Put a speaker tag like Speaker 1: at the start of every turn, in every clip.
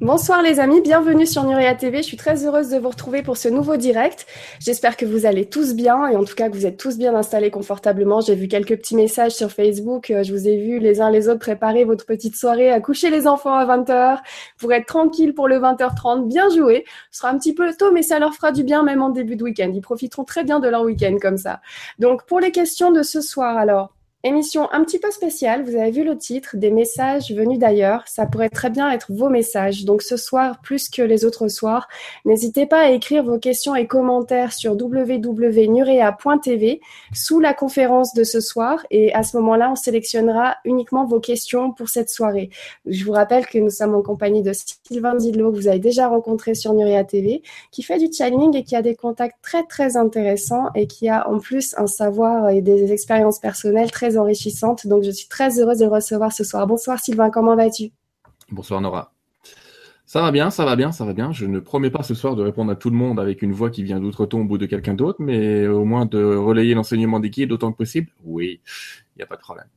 Speaker 1: Bonsoir les amis, bienvenue sur Nuria TV. Je suis très heureuse de vous retrouver pour ce nouveau direct. J'espère que vous allez tous bien et en tout cas que vous êtes tous bien installés confortablement. J'ai vu quelques petits messages sur Facebook. Euh, je vous ai vu les uns les autres préparer votre petite soirée à coucher les enfants à 20h pour être tranquille pour le 20h30. Bien joué. Ce sera un petit peu tôt mais ça leur fera du bien même en début de week-end. Ils profiteront très bien de leur week-end comme ça. Donc pour les questions de ce soir alors, Émission un petit peu spéciale, vous avez vu le titre, des messages venus d'ailleurs. Ça pourrait très bien être vos messages. Donc ce soir, plus que les autres soirs, n'hésitez pas à écrire vos questions et commentaires sur www.nurea.tv sous la conférence de ce soir. Et à ce moment-là, on sélectionnera uniquement vos questions pour cette soirée. Je vous rappelle que nous sommes en compagnie de Sylvain Didlot, que vous avez déjà rencontré sur Nurea TV, qui fait du channeling et qui a des contacts très très intéressants et qui a en plus un savoir et des expériences personnelles très enrichissante. Donc, je suis très heureuse de le recevoir ce soir. Bonsoir Sylvain, comment vas-tu?
Speaker 2: Bonsoir Nora. Ça va bien, ça va bien, ça va bien. Je ne promets pas ce soir de répondre à tout le monde avec une voix qui vient d'outre-tombe ou de quelqu'un d'autre, mais au moins de relayer l'enseignement des guides autant que possible. Oui, il n'y a pas de problème.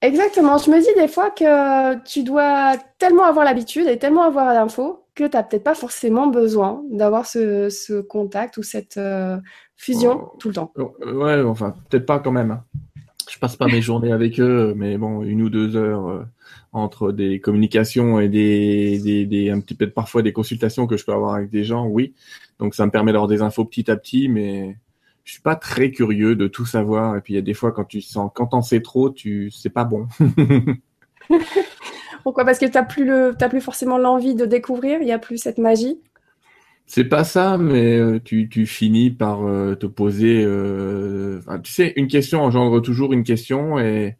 Speaker 1: Exactement. Je me dis des fois que tu dois tellement avoir l'habitude et tellement avoir l'info que tu n'as peut-être pas forcément besoin d'avoir ce, contact ou cette euh, fusion oh. tout le temps.
Speaker 2: Oh, ouais, enfin, peut-être pas quand même. Hein je passe pas mes journées avec eux, mais bon, une ou deux heures euh, entre des communications et des, des, des, un petit peu parfois des consultations que je peux avoir avec des gens, oui. Donc ça me permet d'avoir des infos petit à petit, mais je suis pas très curieux de tout savoir. Et puis il y a des fois quand tu sens, quand t'en sais trop, tu c'est pas bon.
Speaker 1: Pourquoi? Parce que t'as plus le, t'as plus forcément l'envie de découvrir. Il y a plus cette magie?
Speaker 2: C'est pas ça, mais euh, tu, tu finis par euh, te poser. Euh, tu sais, une question engendre toujours une question, et,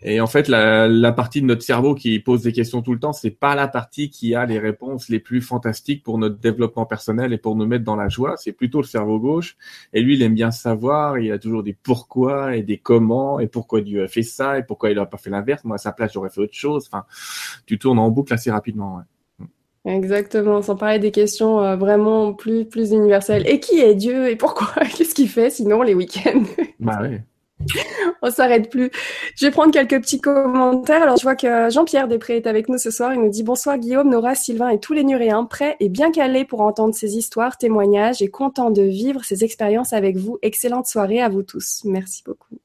Speaker 2: et en fait, la, la partie de notre cerveau qui pose des questions tout le temps, c'est pas la partie qui a les réponses les plus fantastiques pour notre développement personnel et pour nous mettre dans la joie. C'est plutôt le cerveau gauche, et lui, il aime bien savoir. Il a toujours des pourquoi et des comment, et pourquoi Dieu a fait ça, et pourquoi il a pas fait l'inverse. Moi, à sa place, j'aurais fait autre chose. Enfin, tu tournes en boucle assez rapidement. Ouais.
Speaker 1: Exactement, sans parler des questions euh, vraiment plus, plus universelles. Et qui est Dieu et pourquoi? Qu'est-ce qu'il fait sinon les week-ends?
Speaker 2: Bah oui.
Speaker 1: On s'arrête plus. Je vais prendre quelques petits commentaires. Alors, je vois que Jean-Pierre Després est avec nous ce soir. Il nous dit bonsoir Guillaume, Nora, Sylvain et tous les Nuréens, prêts et bien calés pour entendre ces histoires, témoignages et contents de vivre ces expériences avec vous. Excellente soirée à vous tous. Merci beaucoup.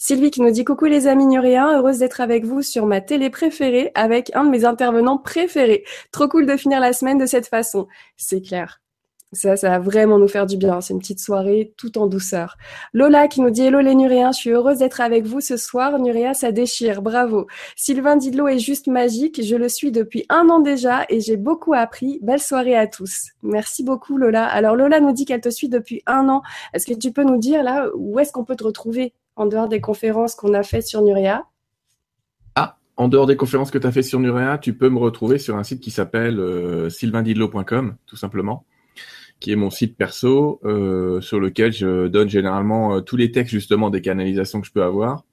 Speaker 1: Sylvie qui nous dit coucou les amis nuréens, heureuse d'être avec vous sur ma télé préférée avec un de mes intervenants préférés. Trop cool de finir la semaine de cette façon. C'est clair. Ça, ça va vraiment nous faire du bien. C'est une petite soirée tout en douceur. Lola qui nous dit Hello les Nuréens, je suis heureuse d'être avec vous ce soir. Nuréa, ça déchire. Bravo. Sylvain Didlot est juste magique. Je le suis depuis un an déjà et j'ai beaucoup appris. Belle soirée à tous. Merci beaucoup Lola. Alors Lola nous dit qu'elle te suit depuis un an. Est-ce que tu peux nous dire là où est-ce qu'on peut te retrouver? En dehors des conférences qu'on a faites sur Nurea.
Speaker 2: Ah, en dehors des conférences que tu as faites sur Nurea, tu peux me retrouver sur un site qui s'appelle euh, sylvaindidlo.com, tout simplement, qui est mon site perso, euh, sur lequel je donne généralement euh, tous les textes justement des canalisations que je peux avoir,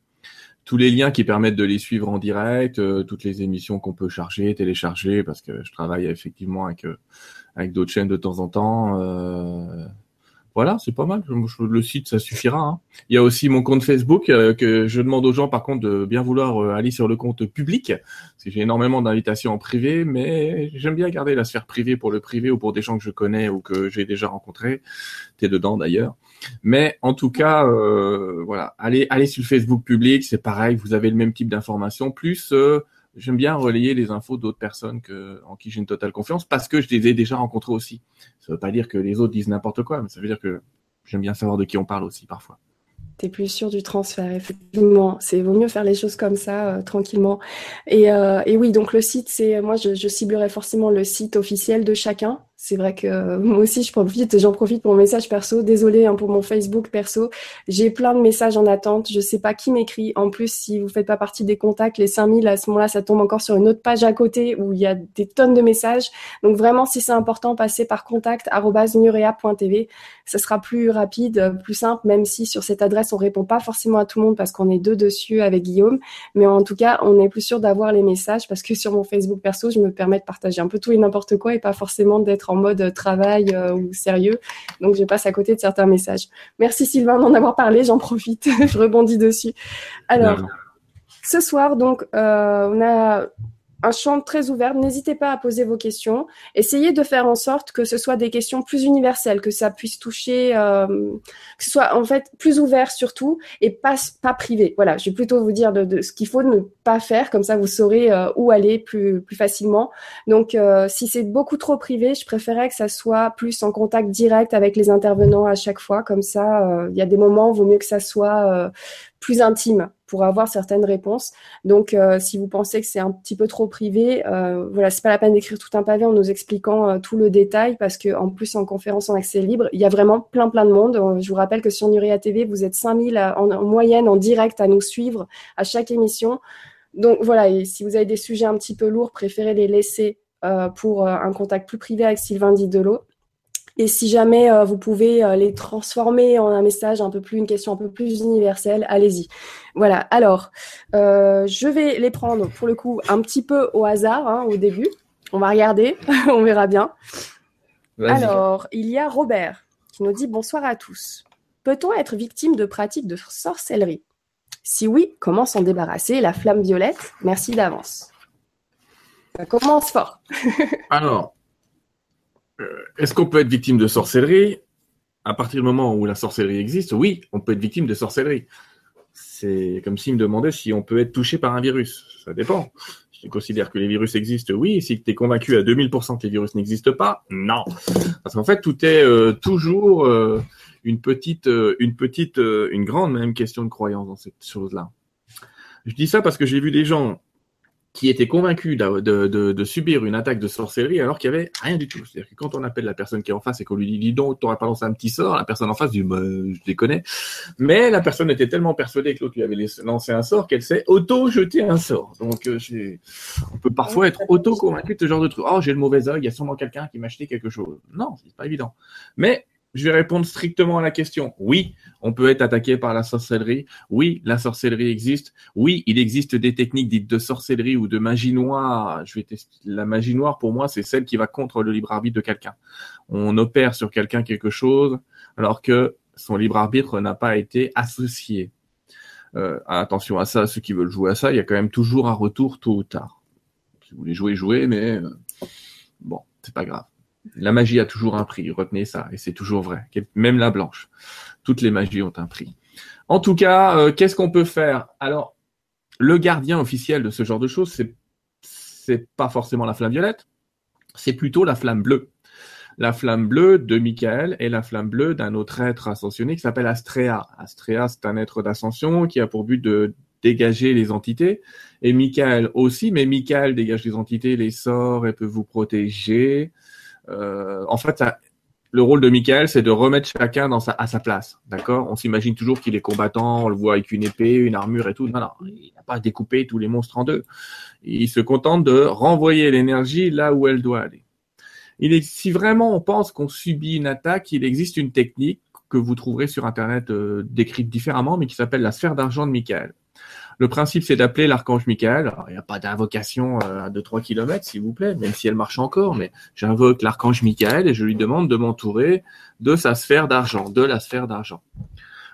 Speaker 2: tous les liens qui permettent de les suivre en direct, euh, toutes les émissions qu'on peut charger, télécharger, parce que je travaille effectivement avec, avec d'autres chaînes de temps en temps voilà, c'est pas mal. Le site, ça suffira. Hein. Il y a aussi mon compte Facebook euh, que je demande aux gens, par contre, de bien vouloir euh, aller sur le compte public. Parce j'ai énormément d'invitations en privé, mais j'aime bien garder la sphère privée pour le privé ou pour des gens que je connais ou que j'ai déjà rencontrés. T'es dedans d'ailleurs. Mais en tout cas, euh, voilà, allez, allez sur le Facebook public, c'est pareil. Vous avez le même type d'informations. Plus j'aime bien relayer les infos d'autres personnes en qui j'ai une totale confiance parce que je les ai déjà rencontrés aussi. Ça veut pas dire que les autres disent n'importe quoi, mais ça veut dire que j'aime bien savoir de qui on parle aussi parfois.
Speaker 1: T'es plus sûr du transfert, effectivement. C'est vaut mieux faire les choses comme ça, euh, tranquillement. Et, euh, et, oui, donc le site, c'est moi, je ciblerai forcément le site officiel de chacun c'est vrai que euh, moi aussi, je profite, j'en profite pour mon message perso. Désolée hein, pour mon Facebook perso. J'ai plein de messages en attente. Je sais pas qui m'écrit. En plus, si vous faites pas partie des contacts, les 5000, à ce moment-là, ça tombe encore sur une autre page à côté où il y a des tonnes de messages. Donc vraiment, si c'est important, passez par contact nurea.tv. Ça sera plus rapide, plus simple, même si sur cette adresse, on répond pas forcément à tout le monde parce qu'on est deux dessus avec Guillaume. Mais en tout cas, on est plus sûr d'avoir les messages parce que sur mon Facebook perso, je me permets de partager un peu tout et n'importe quoi et pas forcément d'être en en mode travail euh, ou sérieux. Donc, je passe à côté de certains messages. Merci Sylvain d'en avoir parlé, j'en profite, je rebondis dessus. Alors, ce soir, donc, euh, on a un champ très ouvert. N'hésitez pas à poser vos questions. Essayez de faire en sorte que ce soit des questions plus universelles, que ça puisse toucher, euh, que ce soit en fait plus ouvert surtout et pas pas privé. Voilà, je vais plutôt vous dire de, ce qu'il faut ne pas faire, comme ça vous saurez euh, où aller plus plus facilement. Donc, euh, si c'est beaucoup trop privé, je préférerais que ça soit plus en contact direct avec les intervenants à chaque fois. Comme ça, il y a des moments, vaut mieux que ça soit plus intime pour avoir certaines réponses. Donc, euh, si vous pensez que c'est un petit peu trop privé, euh, voilà, c'est pas la peine d'écrire tout un pavé en nous expliquant euh, tout le détail, parce que en plus en conférence en accès libre, il y a vraiment plein plein de monde. Je vous rappelle que sur Nuria TV, vous êtes 5000 en, en, moyenne en direct à nous suivre à chaque émission. Donc voilà, si vous avez des sujets un petit peu lourds, préférez les laisser pour un contact plus privé avec Sylvain Didelot. Et si jamais euh, vous pouvez euh, les transformer en un message un peu plus, une question un peu plus universelle, allez-y. Voilà. Alors, euh, je vais les prendre pour le coup un petit peu au hasard hein, au début. On va regarder, on verra bien. Alors, il y a Robert qui nous dit bonsoir à tous. Peut-on être victime de pratiques de sorcellerie? Si oui, comment s'en débarrasser? La flamme violette, merci d'avance. Ça commence fort.
Speaker 2: Alors, est-ce qu'on peut être victime de sorcellerie À partir du moment où la sorcellerie existe, oui, on peut être victime de sorcellerie. C'est comme s'il me demandait si on peut être touché par un virus. Ça dépend. Si tu considères que les virus existent, oui. Si tu es convaincu à 2000% que les virus n'existent pas, non. Parce qu'en fait, tout est euh, toujours euh, une petite, une petite, une grande même question de croyance dans cette chose-là. Je dis ça parce que j'ai vu des gens qui était convaincu de, subir une attaque de sorcellerie alors qu'il y avait rien du tout. C'est-à-dire que quand on appelle la personne qui est en face et qu'on lui dit dis donc t'aurais pas lancé un petit sort, la personne en face dit bah, je connais. Mais la personne était tellement persuadée que l'autre lui avait lancé un sort qu'elle s'est auto jeté un sort. Donc euh, on peut parfois être auto convaincu de ce genre de truc. Oh j'ai le mauvais œil, il y a sûrement quelqu'un qui m'a acheté quelque chose. Non, c'est pas évident. Mais je vais répondre strictement à la question. Oui, on peut être attaqué par la sorcellerie. Oui, la sorcellerie existe. Oui, il existe des techniques dites de sorcellerie ou de magie noire. Je vais tester. La magie noire, pour moi, c'est celle qui va contre le libre arbitre de quelqu'un. On opère sur quelqu'un quelque chose alors que son libre arbitre n'a pas été associé. Euh, attention à ça, ceux qui veulent jouer à ça, il y a quand même toujours un retour tôt ou tard. Si vous voulez jouer, jouez, mais euh, bon, c'est pas grave. La magie a toujours un prix, retenez ça, et c'est toujours vrai. Même la blanche. Toutes les magies ont un prix. En tout cas, euh, qu'est-ce qu'on peut faire? Alors, le gardien officiel de ce genre de choses, c'est c'est pas forcément la flamme violette, c'est plutôt la flamme bleue. La flamme bleue de Michael et la flamme bleue d'un autre être ascensionné qui s'appelle Astrea. Astrea, c'est un être d'ascension qui a pour but de dégager les entités. Et Michael aussi, mais Michael dégage les entités, les sorts, et peut vous protéger. Euh, en fait, le rôle de Michael, c'est de remettre chacun à sa place. D'accord? On s'imagine toujours qu'il est combattant, on le voit avec une épée, une armure et tout. Non, il n'a pas découpé tous les monstres en deux. Il se contente de renvoyer l'énergie là où elle doit aller. Si vraiment on pense qu'on subit une attaque, il existe une technique que vous trouverez sur Internet euh, décrite différemment, mais qui s'appelle la sphère d'argent de Michael. Le principe, c'est d'appeler l'archange Michael. il n'y a pas d'invocation euh, à 2-3 km, s'il vous plaît, même si elle marche encore, mais j'invoque l'archange Michael et je lui demande de m'entourer de sa sphère d'argent, de la sphère d'argent.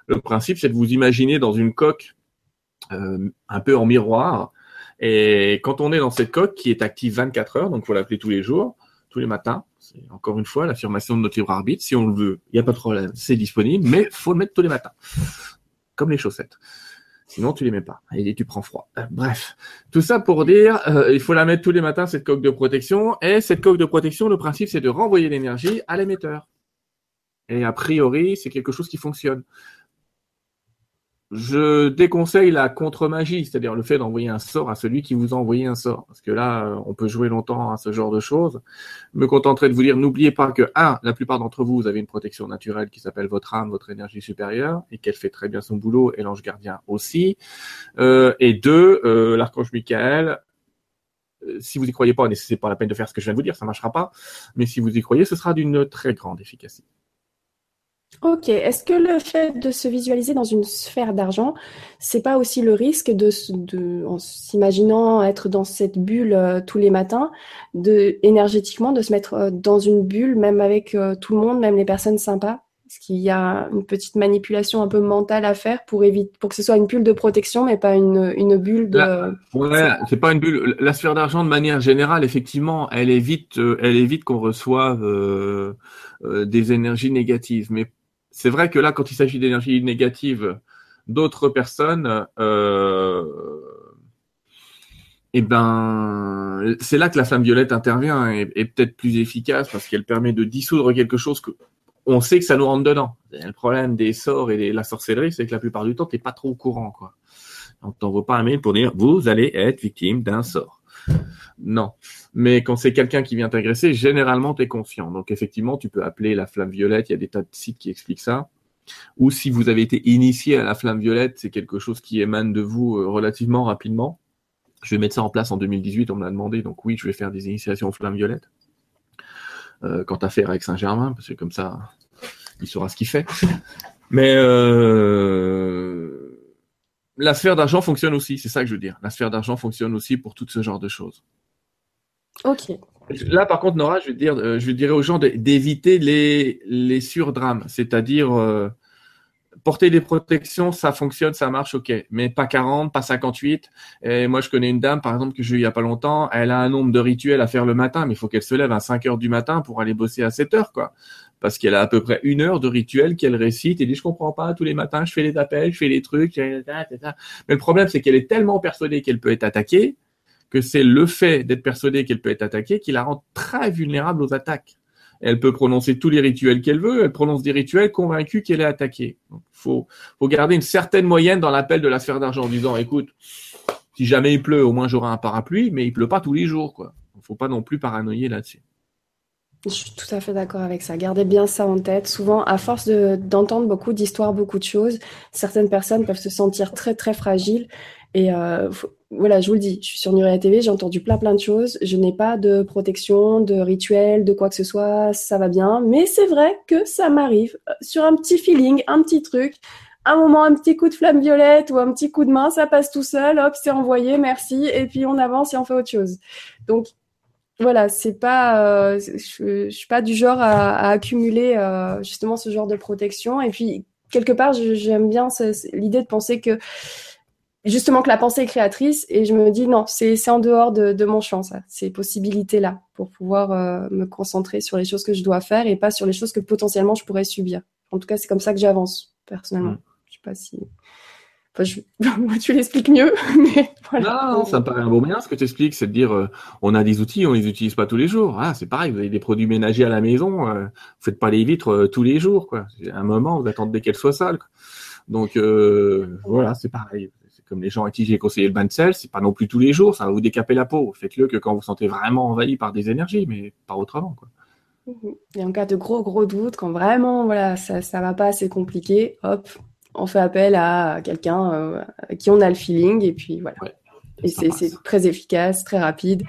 Speaker 2: Le principe, c'est de vous imaginer dans une coque euh, un peu en miroir. Et quand on est dans cette coque qui est active 24 heures, donc faut l'appeler tous les jours, tous les matins, c'est encore une fois l'affirmation de notre libre arbitre. Si on le veut, il n'y a pas de problème, c'est disponible, mais faut le mettre tous les matins, comme les chaussettes. Sinon, tu les mets pas et tu prends froid. Euh, bref, tout ça pour dire, euh, il faut la mettre tous les matins cette coque de protection. Et cette coque de protection, le principe, c'est de renvoyer l'énergie à l'émetteur. Et a priori, c'est quelque chose qui fonctionne. Je déconseille la contre-magie, c'est-à-dire le fait d'envoyer un sort à celui qui vous a envoyé un sort. Parce que là, euh, on peut jouer longtemps à ce genre de choses. Je me contenterai de vous dire, n'oubliez pas que, un, la plupart d'entre vous, vous avez une protection naturelle qui s'appelle votre âme, votre énergie supérieure, et qu'elle fait très bien son boulot, et l'ange gardien aussi. Euh, et deux, euh, l'archange Michael, si vous y croyez pas, c'est pas la peine de faire ce que je viens de vous dire, ça marchera pas. Mais si vous y croyez, ce sera d'une très grande efficacité.
Speaker 1: Ok. Est-ce que le fait de se visualiser dans une sphère d'argent, c'est pas aussi le risque de, de en s'imaginant être dans cette bulle euh, tous les matins, de énergétiquement de se mettre euh, dans une bulle, même avec euh, tout le monde, même les personnes sympas? Est-ce qu'il y a une petite manipulation un peu mentale à faire pour éviter, pour que ce soit une bulle de protection, mais pas une, une bulle de.
Speaker 2: ouais, c'est pas une bulle. La sphère d'argent, de manière générale, effectivement, elle évite, elle évite qu'on reçoive euh, euh, des énergies négatives. Mais c'est vrai que là, quand il s'agit d'énergies négatives d'autres personnes, euh, eh ben, c'est là que la flamme violette intervient et est peut-être plus efficace parce qu'elle permet de dissoudre quelque chose que on sait que ça nous rentre dedans. Le problème des sorts et de la sorcellerie, c'est que la plupart du temps, t'es pas trop au courant, quoi. On t'envoie pas un mail pour dire vous allez être victime d'un sort. Non. Mais quand c'est quelqu'un qui vient t'agresser, généralement t'es conscient. Donc effectivement, tu peux appeler la flamme violette. Il y a des tas de sites qui expliquent ça. Ou si vous avez été initié à la flamme violette, c'est quelque chose qui émane de vous euh, relativement rapidement. Je vais mettre ça en place en 2018, on me l'a demandé, donc oui, je vais faire des initiations aux flammes violettes. Euh, quant à faire avec Saint-Germain, parce que comme ça, il saura ce qu'il fait. Mais euh, la sphère d'argent fonctionne aussi, c'est ça que je veux dire. La sphère d'argent fonctionne aussi pour tout ce genre de choses.
Speaker 1: Ok.
Speaker 2: Là, par contre, Nora, je vais dire, euh, je dirais aux gens d'éviter les, les surdrames, c'est-à-dire euh, porter des protections, ça fonctionne, ça marche, ok, mais pas 40, pas 58. Et moi, je connais une dame, par exemple, que j'ai eu il y a pas longtemps, elle a un nombre de rituels à faire le matin, mais il faut qu'elle se lève à 5 heures du matin pour aller bosser à 7 heures, quoi. Parce qu'elle a à peu près une heure de rituels qu'elle récite et dit, je comprends pas, tous les matins, je fais les appels, je fais les trucs, mais le problème, c'est qu'elle est tellement persuadée qu'elle peut être attaquée, que c'est le fait d'être persuadée qu'elle peut être attaquée qui la rend très vulnérable aux attaques. Elle peut prononcer tous les rituels qu'elle veut. Elle prononce des rituels convaincue qu'elle est attaquée. Il faut, garder une certaine moyenne dans l'appel de la sphère d'argent en disant, écoute, si jamais il pleut, au moins j'aurai un parapluie, mais il pleut pas tous les jours, quoi. Faut pas non plus paranoïer là-dessus.
Speaker 1: Je suis tout à fait d'accord avec ça. Gardez bien ça en tête. Souvent, à force d'entendre beaucoup d'histoires, beaucoup de choses, certaines personnes peuvent se sentir très très fragiles. Et euh, voilà, je vous le dis, je suis sur Nuria TV, j'ai entendu plein plein de choses. Je n'ai pas de protection, de rituel, de quoi que ce soit, ça va bien. Mais c'est vrai que ça m'arrive euh, sur un petit feeling, un petit truc, un moment, un petit coup de flamme violette ou un petit coup de main, ça passe tout seul, hop, c'est envoyé, merci, et puis on avance et on fait autre chose. Donc voilà, c'est pas, euh, je, je, suis pas du genre à, à accumuler euh, justement ce genre de protection. Et puis quelque part, j'aime bien l'idée de penser que justement que la pensée est créatrice et je me dis non, c'est en dehors de, de, mon champ, ça, ces possibilités-là, pour pouvoir euh, me concentrer sur les choses que je dois faire et pas sur les choses que potentiellement je pourrais subir. En tout cas, c'est comme ça que j'avance, personnellement. Mm. Je sais pas si. Enfin, je... tu l'expliques mieux, mais
Speaker 2: voilà. Non, ça me paraît un bon moyen. Ce que tu expliques, c'est de dire euh, on a des outils, on les utilise pas tous les jours. Ah, c'est pareil, vous avez des produits ménagers à la maison, euh, vous faites pas les vitres euh, tous les jours, quoi. À un moment, vous attendez qu'elles soient sales. Quoi. Donc voilà, c'est pareil comme les gens à qui j'ai conseillé le bain de sel, c'est pas non plus tous les jours, ça va vous décaper la peau. Faites-le que quand vous sentez vraiment envahi par des énergies, mais pas autrement. Quoi.
Speaker 1: Mhm. Et en cas de gros gros doutes, quand vraiment voilà ça ça va pas, c'est compliqué, hop, on fait appel à quelqu'un euh, à qui on a le feeling et puis voilà. et c'est très efficace, très rapide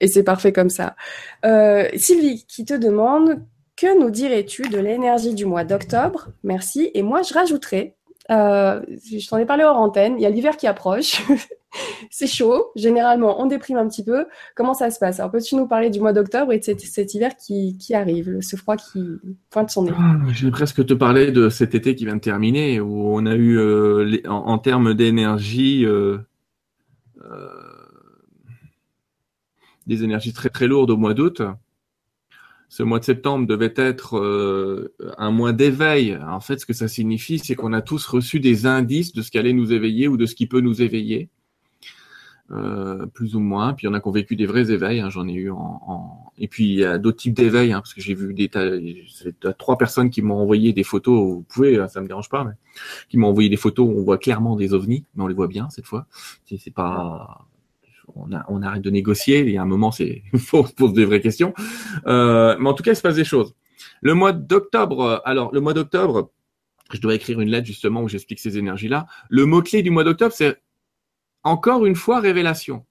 Speaker 1: et c'est parfait comme ça. Euh, Sylvie qui te demande que nous dirais-tu de l'énergie du mois d'octobre? Merci. Et moi, je rajouterai euh, je t'en ai parlé hors antenne. Il y a l'hiver qui approche. c'est chaud. Généralement, on déprime un petit peu. Comment ça se passe? Alors, peux-tu nous parler du mois d'octobre et de cet, hiver qui, qui, arrive, ce froid qui pointe son nez?
Speaker 2: Ah, Je vais presque te parler de cet été qui vient de terminer, où on a eu, euh, en, termes d'énergie, euh, euh, des énergies très très lourdes au mois d'août ce mois de septembre devait être euh, un mois d'éveil. En fait, ce que ça signifie, c'est qu'on a tous reçu des indices de ce qui allait nous éveiller ou de ce qui peut nous éveiller, euh, plus ou moins. Puis il y en a qui ont vécu des vrais éveils. Hein, J'en ai eu en, en, Et puis il y a d'autres types d'éveils, hein, parce que j'ai vu des tas... trois personnes qui m'ont envoyé des photos. Vous pouvez, ça me dérange pas, mais qui m'ont envoyé des photos où on voit clairement des ovnis, mais on les voit bien cette fois. C'est pas on, arrête de négocier. Il y a un moment, c'est faut se poser des vraies questions. Euh, mais en tout cas, il se passe des choses. Le mois d'octobre, alors le mois d'octobre, je dois écrire une lettre justement où j'explique ces énergies-là. Le mot clé du mois d'octobre, c'est encore une fois révélation.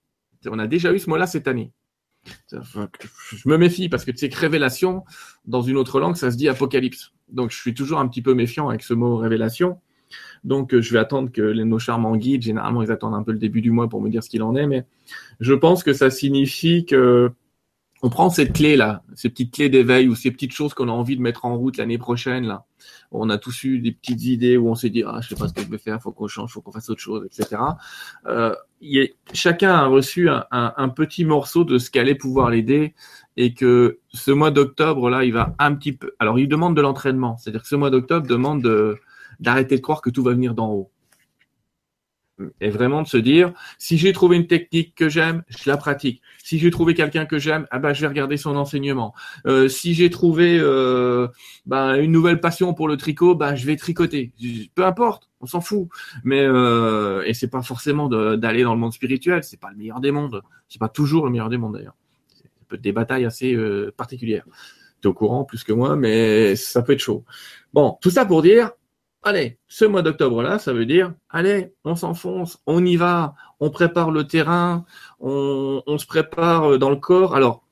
Speaker 2: On a déjà eu ce mot-là cette année. Je me méfie parce que tu sais que révélation, dans une autre langue, ça se dit apocalypse. Donc je suis toujours un petit peu méfiant avec ce mot révélation. Donc, euh, je vais attendre que les, nos charmants guides, généralement, ils attendent un peu le début du mois pour me dire ce qu'il en est, mais je pense que ça signifie que on prend cette clé là, ces petites clés d'éveil ou ces petites choses qu'on a envie de mettre en route l'année prochaine là. On a tous eu des petites idées où on s'est dit ah je sais pas ce que je vais faire, faut qu'on change, faut qu'on fasse autre chose, etc. Euh, y chacun a reçu un, un, petit morceau de ce qu'allait pouvoir l'aider et que ce mois d'octobre là, il va un petit peu. Alors il demande de l'entraînement, c'est-à-dire que ce mois d'octobre demande de d'arrêter de croire que tout va venir d'en haut et vraiment de se dire si j'ai trouvé une technique que j'aime, je la pratique. Si j'ai trouvé quelqu'un que j'aime, ah ben je vais regarder son enseignement. Euh, si j'ai trouvé euh, ben, une nouvelle passion pour le tricot, ben je vais tricoter. Peu importe, on s'en fout. Mais euh, et c'est pas forcément d'aller dans le monde spirituel, c'est pas le meilleur des mondes. C'est pas toujours le meilleur des mondes d'ailleurs. Être des batailles assez euh, particulières. Tu es au courant plus que moi, mais ça peut être chaud. Bon, tout ça pour dire allez, ce mois d'octobre-là, ça veut dire, allez, on s'enfonce, on y va, on prépare le terrain, on, se prépare dans le corps. Alors,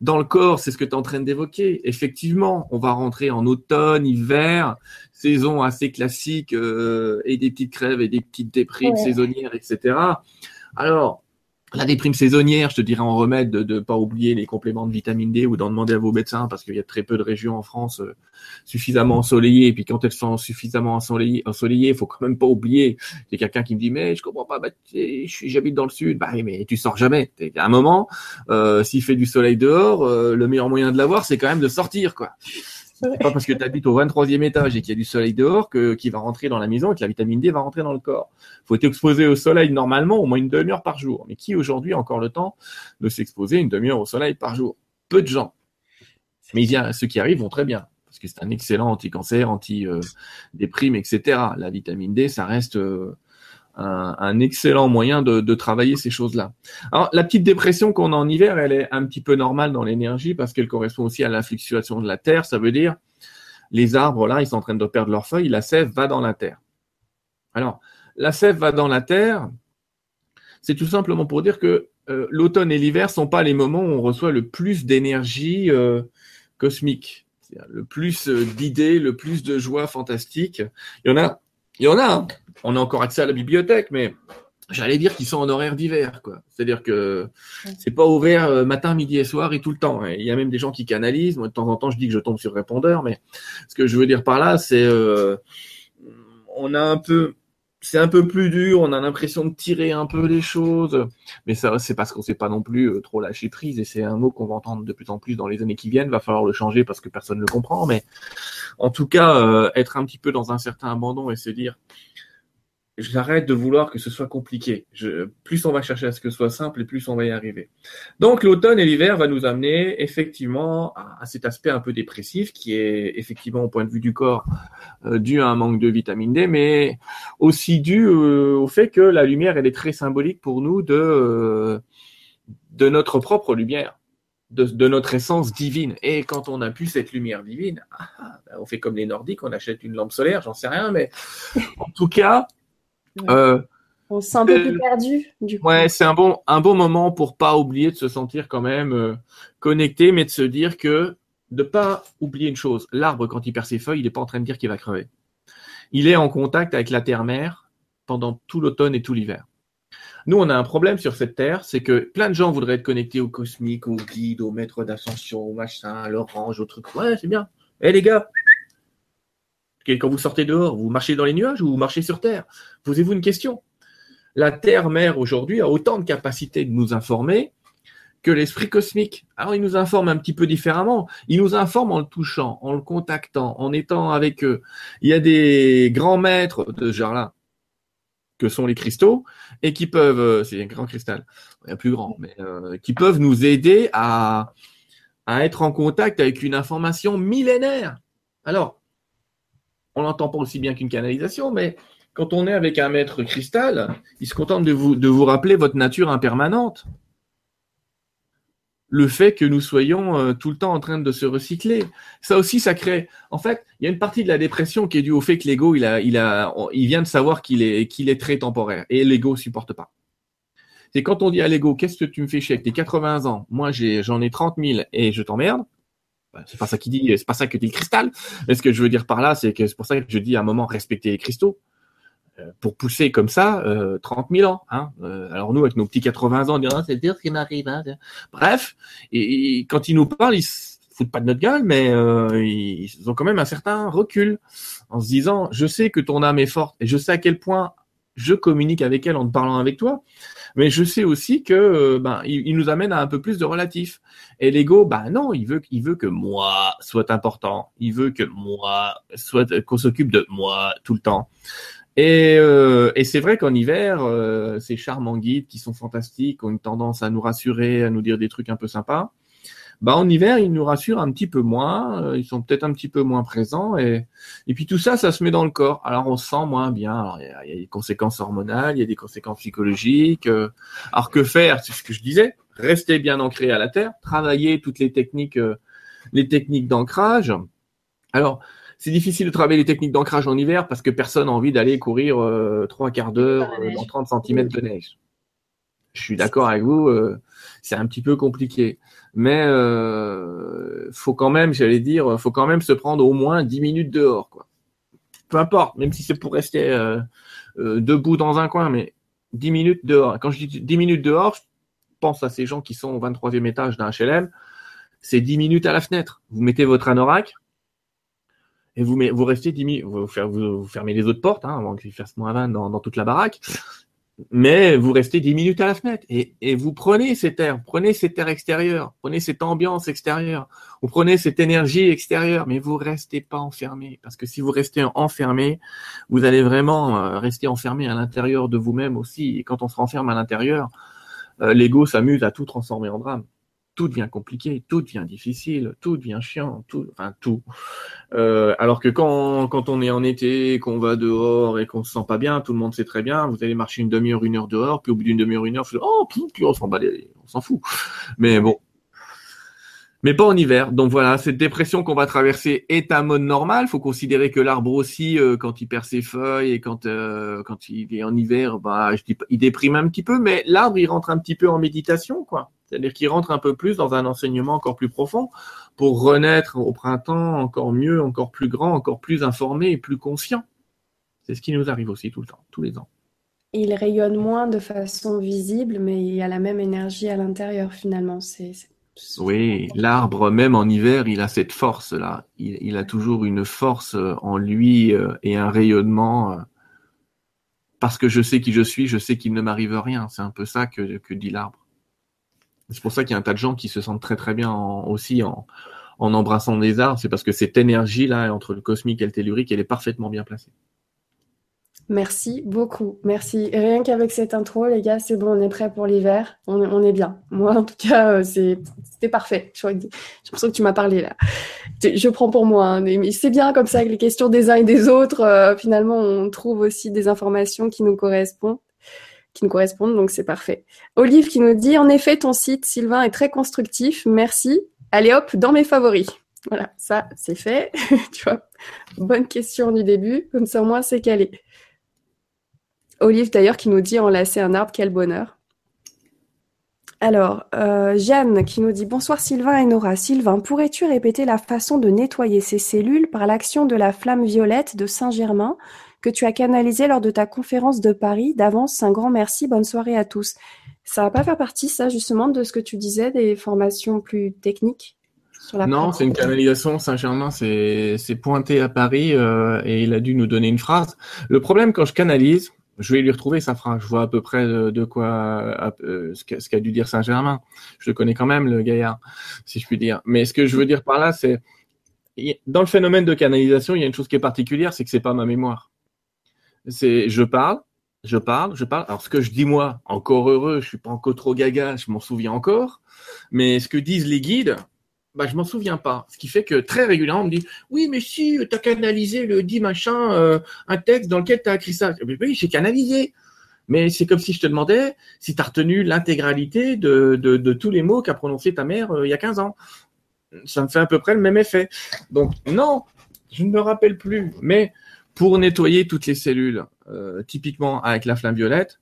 Speaker 2: dans le corps, c'est ce que tu es en train d'évoquer. Effectivement, on va rentrer en automne, hiver, saison assez classique, euh, et des petites crèves et des petites déprimes saisonnières, etc. Alors, la déprime saisonnière, je te dirais en remède de ne pas oublier les compléments de vitamine D ou d'en demander à vos médecins parce qu'il y a très peu de régions en France euh, suffisamment ensoleillées. Et puis quand elles sont suffisamment ensoleillées, ensoleillées, faut quand même pas oublier. Il y a quelqu'un qui me dit mais je comprends pas, bah, j'habite dans le sud. Bah mais tu sors jamais. À un moment, euh, s'il fait du soleil dehors, euh, le meilleur moyen de l'avoir, c'est quand même de sortir quoi. Pas parce que tu habites au 23e étage et qu'il y a du soleil dehors que qui va rentrer dans la maison et que la vitamine D va rentrer dans le corps. Faut être exposé au soleil normalement au moins une demi-heure par jour. Mais qui aujourd'hui a encore le temps de s'exposer une demi-heure au soleil par jour? Peu de gens. Mais y a ceux qui arrivent vont très bien parce que c'est un excellent anti-cancer, anti-déprime, etc. La vitamine D, ça reste euh, un, excellent moyen de, travailler ces choses-là. Alors, la petite dépression qu'on a en hiver, elle est un petit peu normale dans l'énergie parce qu'elle correspond aussi à la fluctuation de la Terre. Ça veut dire, les arbres, là, ils sont en train de perdre leurs feuilles, la sève va dans la Terre. Alors, la sève va dans la Terre, c'est tout simplement pour dire que euh, l'automne et l'hiver sont pas les moments où on reçoit le plus d'énergie euh, cosmique, le plus euh, d'idées, le plus de joie fantastique. Il y en a, il y en a. Hein on a encore accès à la bibliothèque, mais j'allais dire qu'ils sont en horaire d'hiver, quoi. C'est-à-dire que c'est pas ouvert euh, matin, midi et soir et tout le temps. il y a même des gens qui canalisent. Moi, de temps en temps, je dis que je tombe sur répondeur, mais ce que je veux dire par là, c'est euh, on a un peu, c'est un peu plus dur. On a l'impression de tirer un peu les choses, mais ça, c'est parce qu'on sait pas non plus euh, trop lâcher prise. Et c'est un mot qu'on va entendre de plus en plus dans les années qui viennent. Va falloir le changer parce que personne ne le comprend. Mais en tout cas, être un petit peu dans un certain abandon et se dire j'arrête de vouloir que ce soit compliqué. Je, plus on va chercher à ce que ce soit simple et plus on va y arriver. Donc l'automne et l'hiver va nous amener effectivement à, cet aspect un peu dépressif qui est effectivement au point de vue du corps euh, dû à un manque de vitamine D, mais aussi dû euh, au fait que la lumière elle est très symbolique pour nous de euh, de notre propre lumière. De, notre essence divine. Et quand on a pu cette lumière divine, ah, ah, ben, on fait comme les Nordiques, on achète une lampe solaire, j'en sais rien, mais en tout cas,
Speaker 1: euh, on se sent un peu plus perdu. Du
Speaker 2: coup. Ouais, c'est un bon, un bon moment pour pas oublier de se sentir quand même euh, connecté, mais de se dire que de pas oublier une chose. L'arbre, quand il perd ses feuilles, il n'est pas en train de dire qu'il va crever. Il est en contact avec la terre-mère pendant tout l'automne et tout l'hiver. Nous, on a un problème sur cette terre, c'est que plein de gens voudraient être connectés au cosmique, au guide, au maître d'ascension, au machin, à l'orange, au truc. Ouais, c'est bien. Eh les gars, quand vous sortez dehors, vous marchez dans les nuages ou vous marchez sur Terre? Posez-vous une question. La Terre-Mère aujourd'hui a autant de capacité de nous informer que l'esprit cosmique. Alors il nous informe un petit peu différemment. Il nous informe en le touchant, en le contactant, en étant avec eux. Il y a des grands maîtres de ce genre-là, que sont les cristaux, et qui peuvent, euh, c'est un grand cristal, il y a plus grand, mais euh, qui peuvent nous aider à, à être en contact avec une information millénaire. Alors, on l'entend pas aussi bien qu'une canalisation, mais quand on est avec un maître cristal, il se contente de vous, de vous rappeler votre nature impermanente. Le fait que nous soyons euh, tout le temps en train de se recycler. Ça aussi, ça crée. En fait, il y a une partie de la dépression qui est due au fait que l'ego, il a, il a, il vient de savoir qu'il est, qu'il est très temporaire. Et l'ego supporte pas. C'est quand on dit à l'ego, qu'est-ce que tu me fais chier avec tes 80 ans? Moi, j'ai, j'en ai 30 000 et je t'emmerde. Bah, c'est pas ça qui dit, c'est pas ça que dit le cristal. Mais ce que je veux dire par là, c'est que c'est pour ça que je dis à un moment respecter les cristaux. euh, pour pousser comme ça euh, 30 000 ans. Hein. Euh, alors nous, avec nos petits 80 ans, on dirait, c'est dire ce qui m'arrive. Hein. Bref, quand ils nous parlent, ils se foutent pas de notre gueule, mais euh, ils ont quand même un certain recul en se disant, je sais que ton âme est forte et je sais à quel point je communique avec elle en te parlant avec toi, mais je sais aussi que euh, ben il, nous amène à un peu plus de relatif. Et l'ego, ben non, il veut il veut que moi soit important, il veut que moi soit qu'on s'occupe de moi tout le temps. Et, euh, et c'est vrai qu'en hiver, euh, ces charmants guides qui sont fantastiques ont une tendance à nous rassurer, à nous dire des trucs un peu sympas. Bah en hiver, ils nous rassurent un petit peu moins, euh, ils sont peut-être un petit peu moins présents et et puis tout ça, ça se met dans le corps. Alors on se sent moins bien. Alors il y a, il y a des conséquences hormonales, il y a des conséquences psychologiques. Euh. alors que faire C'est ce que je disais. Rester bien ancré à la terre, travailler toutes les techniques, euh, les techniques d'ancrage. Alors c'est difficile de travailler les techniques d'ancrage en hiver parce que personne n'a envie d'aller courir euh, trois quarts d'heure euh, dans 30 cm de neige. Je suis d'accord avec vous, euh, c'est un petit peu compliqué. Mais euh, faut quand même, j'allais dire, faut quand même se prendre au moins 10 minutes dehors. Quoi. Peu importe, même si c'est pour rester euh, euh, debout dans un coin, mais 10 minutes dehors. Quand je dis 10 minutes dehors, je pense à ces gens qui sont au 23e étage d'un HLM. C'est 10 minutes à la fenêtre. Vous mettez votre anorak, et vous, vous restez 10 minutes, vous, fermez les autres portes hein, avant qu'il fasse moins 20 dans, dans, toute la baraque, mais vous restez 10 minutes à la fenêtre et, et vous prenez cet air, prenez cet air extérieur, prenez cette ambiance extérieure, vous prenez cette énergie extérieure, mais vous restez pas enfermé parce que si vous restez enfermé, vous allez vraiment euh, rester enfermé à l'intérieur de vous-même aussi et quand on se renferme à l'intérieur, euh, l'ego s'amuse à tout transformer en drame tout devient compliqué, tout devient difficile, tout devient chiant, tout, enfin tout. Euh, alors que quand, quand on est en été, qu'on va dehors et qu'on se sent pas bien, tout le monde sait très bien, vous allez marcher une demi-heure, une heure dehors, puis au bout d'une demi-heure, une heure, vous oh, puis on s'en bat on s'en fout. Mais bon. Mais pas en hiver. Donc voilà, cette dépression qu'on va traverser est un mode normal. Faut considérer que l'arbre aussi, euh, quand il perd ses feuilles et quand euh, quand il est en hiver, bah je dis, il déprime un petit peu, mais l'arbre il rentre un petit peu en méditation, quoi. C'est-à-dire qu'il rentre un peu plus dans un enseignement encore plus profond pour renaître au printemps encore mieux, encore plus grand, encore plus informé et plus conscient. C'est ce qui nous arrive aussi tout le temps, tous les ans.
Speaker 1: Il rayonne moins de façon visible, mais il y a la même énergie à l'intérieur finalement. C'est,
Speaker 2: oui, l'arbre, même en hiver, il a cette force-là. Il, il, a toujours une force en lui euh, et un rayonnement. Euh, parce que je sais qui je suis, je sais qu'il ne m'arrive rien. C'est un peu ça que, que dit l'arbre. C'est pour ça qu'il y a un tas de gens qui se sentent très très bien en, aussi en, embrassant des arbres. C'est parce que cette énergie-là, entre le cosmique et le tellurique, elle est parfaitement bien placée.
Speaker 1: Merci beaucoup. Merci. rien qu'avec cette intro, les gars, c'est bon, on est prêt pour l'hiver. On, est bien. Moi, en tout cas, euh, c'était parfait. J'ai l'impression que tu m'as parlé là. Je prends pour moi. Hein, c'est bien comme ça, avec les questions des uns et des autres, euh, finalement, on trouve aussi des informations qui nous correspondent qui nous correspondent, donc c'est parfait. Olive qui nous dit, en effet, ton site, Sylvain, est très constructif, merci. Allez hop, dans mes favoris. Voilà, ça, c'est fait. tu vois, bonne question du début, comme ça au moins c'est calé. Olive d'ailleurs qui nous dit enlacer un arbre, quel bonheur. Alors, euh, Jeanne qui nous dit bonsoir Sylvain et Nora. Sylvain, pourrais-tu répéter la façon de nettoyer ces cellules par l'action de la flamme violette de Saint-Germain que tu as canalisé lors de ta conférence de Paris. D'avance, un grand merci. Bonne soirée à tous. Ça va pas faire partie, ça, justement, de ce que tu disais, des formations plus techniques
Speaker 2: sur la Non, c'est une canalisation. Saint-Germain c'est pointé à Paris euh, et il a dû nous donner une phrase. Le problème, quand je canalise, je vais lui retrouver sa phrase. Je vois à peu près de, quoi, euh, ce qu'a dû dire Saint-Germain. Je le connais quand même, le gaillard, si je puis dire. Mais ce que je veux dire par là, c'est dans le phénomène de canalisation, il y a une chose qui est particulière, c'est que c'est pas ma mémoire. C'est, je parle, je parle, je parle. Alors ce que je dis moi, encore heureux, je suis pas encore trop gaga, je m'en souviens encore. Mais ce que disent les guides, bah je m'en souviens pas. Ce qui fait que très régulièrement on me dit oui mais si tu as canalisé le dit machin euh, un texte dans lequel tu as écrit ça. oui j'ai canalisé. Mais c'est comme si je te demandais si tu as retenu l'intégralité de, tous les mots qu'a prononcé ta mère euh, il y a 15 ans. Ça me fait à peu près le même effet. Donc non, je ne me rappelle plus. Mais pour nettoyer toutes les cellules, euh, typiquement avec la flamme violette,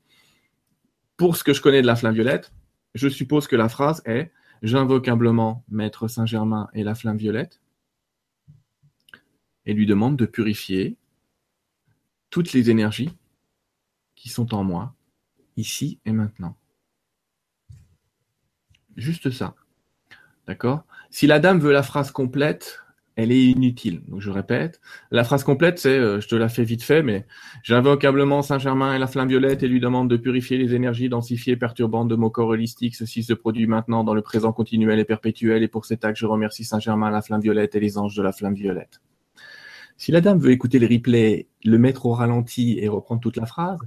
Speaker 2: pour ce que je connais de la flamme violette, je suppose que la phrase est J'invoque humblement Maître Saint-Germain et la flamme violette et lui demande de purifier toutes les énergies qui sont en moi, ici et maintenant. Juste ça. D'accord? Si la dame veut la phrase complète, elle est inutile. Donc je répète, la phrase complète, c'est, euh, je te la fais vite fait, mais j'invoque humblement Saint-Germain et la flamme violette et lui demande de purifier les énergies densifiées perturbantes de mon corps holistique. Ceci se produit maintenant dans le présent continuel et perpétuel. Et pour cet acte, je remercie Saint-Germain, la flamme violette et les anges de la flamme violette. Si la dame veut écouter le replay, le mettre au ralenti et reprendre toute la phrase,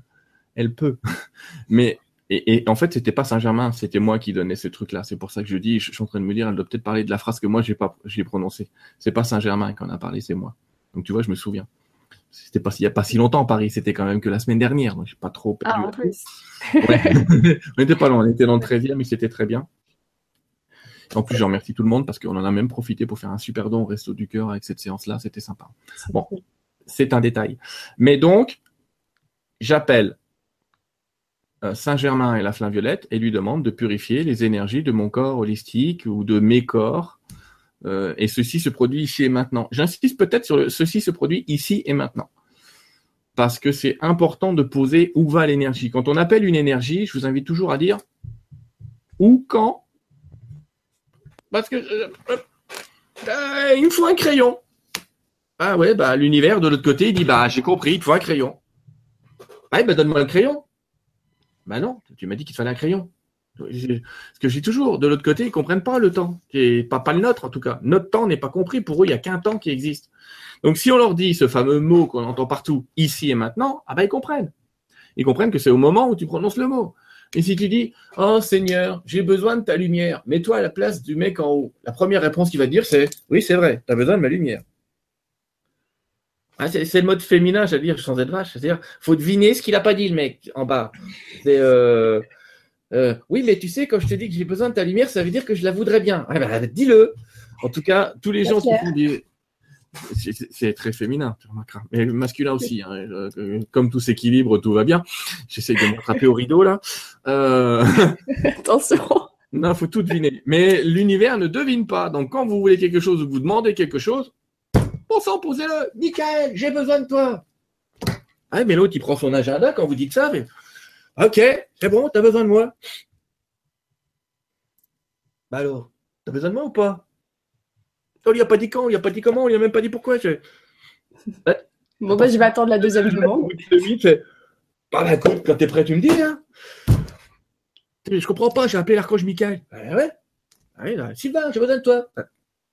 Speaker 2: elle peut. mais et, et, en fait, c'était pas Saint-Germain, c'était moi qui donnais ce truc-là. C'est pour ça que je dis, je, suis en train de me dire, elle doit peut-être parler de la phrase que moi j'ai pas, j'ai prononcée. C'est pas Saint-Germain qui en a parlé, c'est moi. Donc tu vois, je me souviens. C'était pas, il y a pas si longtemps à Paris, c'était quand même que la semaine dernière, donc j'ai pas trop perdu.
Speaker 1: Ah, en plus.
Speaker 2: Ouais. on était pas loin, on était dans le 13e, mais c'était très bien. En plus, je remercie tout le monde parce qu'on en a même profité pour faire un super don au Resto du Cœur avec cette séance-là, c'était sympa. Bon, c'est un détail. Mais donc, j'appelle Saint-Germain et la flamme violette et lui demande de purifier les énergies de mon corps holistique ou de mes corps. Euh, et ceci se produit ici et maintenant. J'insiste peut-être sur le ceci se produit ici et maintenant. Parce que c'est important de poser où va l'énergie. Quand on appelle une énergie, je vous invite toujours à dire où, quand. Parce que euh, il me faut un crayon. Ah ouais, bah l'univers de l'autre côté, il dit bah j'ai compris, il te faut un crayon. Ah bah donne-moi un crayon. Ben non, tu m'as dit qu'il fallait un crayon. Ce que je dis toujours, de l'autre côté, ils comprennent pas le temps, et pas, le nôtre en tout cas. Notre temps n'est pas compris. Pour eux, il n'y a qu'un temps qui existe. Donc si on leur dit ce fameux mot qu'on entend partout, ici et maintenant, ah ben ils comprennent. Ils comprennent que c'est au moment où tu prononces le mot. Et si tu dis, oh Seigneur, j'ai besoin de ta lumière, mets-toi à la place du mec en haut. La première réponse qu'il va dire, c'est, oui, c'est vrai, tu as besoin de ma lumière. Ah, c'est le mode féminin, j'allais dire, sans être vache. C'est-à-dire, faut deviner ce qu'il n'a pas dit, le mec, en bas. Euh, euh, oui, mais tu sais, quand je te dis que j'ai besoin de ta lumière, ça veut dire que je la voudrais bien. Ah, ben, dis-le. En tout cas, tous les gens qui font des. C'est très féminin, tu remarqueras. Mais masculin aussi. Hein. Euh, comme tout s'équilibre, tout va bien. J'essaie de m'attraper au rideau, là.
Speaker 1: Attention.
Speaker 2: Non, faut tout deviner. Mais l'univers ne devine pas. Donc, quand vous voulez quelque chose ou vous demandez quelque chose, Bon sang, posez-le. Michael, j'ai besoin de toi. Ah, mais l'autre, il prend son agenda quand vous dites ça. Mais... Ok, c'est bon, t'as besoin de moi. Bah alors, t'as besoin de moi ou pas? On lui a pas dit quand, il a pas dit comment, on lui a même pas dit pourquoi.
Speaker 1: Bon, bah, je vais attendre la deuxième demande.
Speaker 2: Bah, bah, écoute, quand t'es prêt, tu me dis. Hein. Je comprends pas, j'ai appelé l'archange Michael. Ah ouais. Ah, ouais Sylvain, j'ai besoin de toi.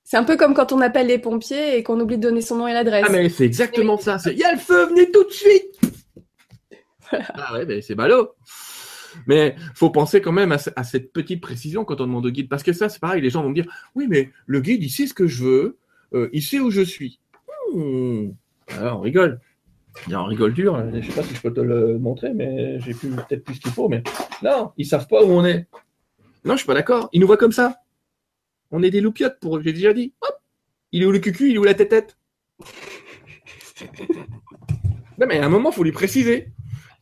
Speaker 1: C'est un peu comme quand on appelle les pompiers et qu'on oublie de donner son nom et l'adresse.
Speaker 2: Ah mais c'est exactement ça. Il y a le feu, venez tout de suite. Ah ouais, ben c'est ballot. Mais faut penser quand même à, cette petite précision quand on demande au guide, parce que ça c'est pareil. Les gens vont me dire, oui mais le guide il sait ce que je veux, euh, il sait où je suis. Hmm. Alors on rigole. on rigole dur. Hein. Je sais pas si je peux te le montrer, mais j'ai peut-être plus ce qu'il faut. Mais non, ils savent pas où on est. Non, je suis pas d'accord. Ils nous voient comme ça. On est des loupiottes pour eux, j'ai déjà dit. Hop il est où le cucu, il est où la tête Non, mais à un moment, il faut lui préciser.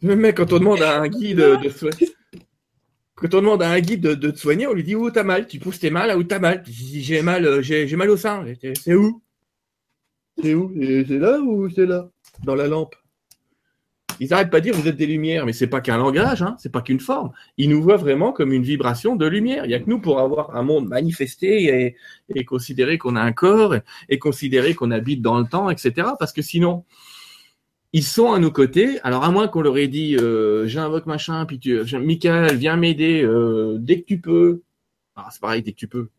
Speaker 2: Même mec, quand on demande à un guide de soigner, quand on demande à un guide de, te soigner, on lui dit où t'as mal? Tu pousses tes mal, où t'as mal? J'ai mal, euh, j'ai mal au sein. C'est où? C'est où? C'est là ou c'est là? Dans la lampe. Ils n'arrêtent pas de dire vous êtes des lumières, mais c'est pas qu'un langage, hein, c'est pas qu'une forme. Ils nous voient vraiment comme une vibration de lumière. Il n'y a que nous pour avoir un monde manifesté et, considérer qu'on a un corps et, considérer qu'on habite dans le temps, etc. Parce que sinon, ils sont à nos côtés. Alors à moins qu'on leur ait dit euh, j'invoque machin, puis tu, Michael, viens m'aider euh, dès que tu peux. Ah, c'est pareil, dès que tu peux.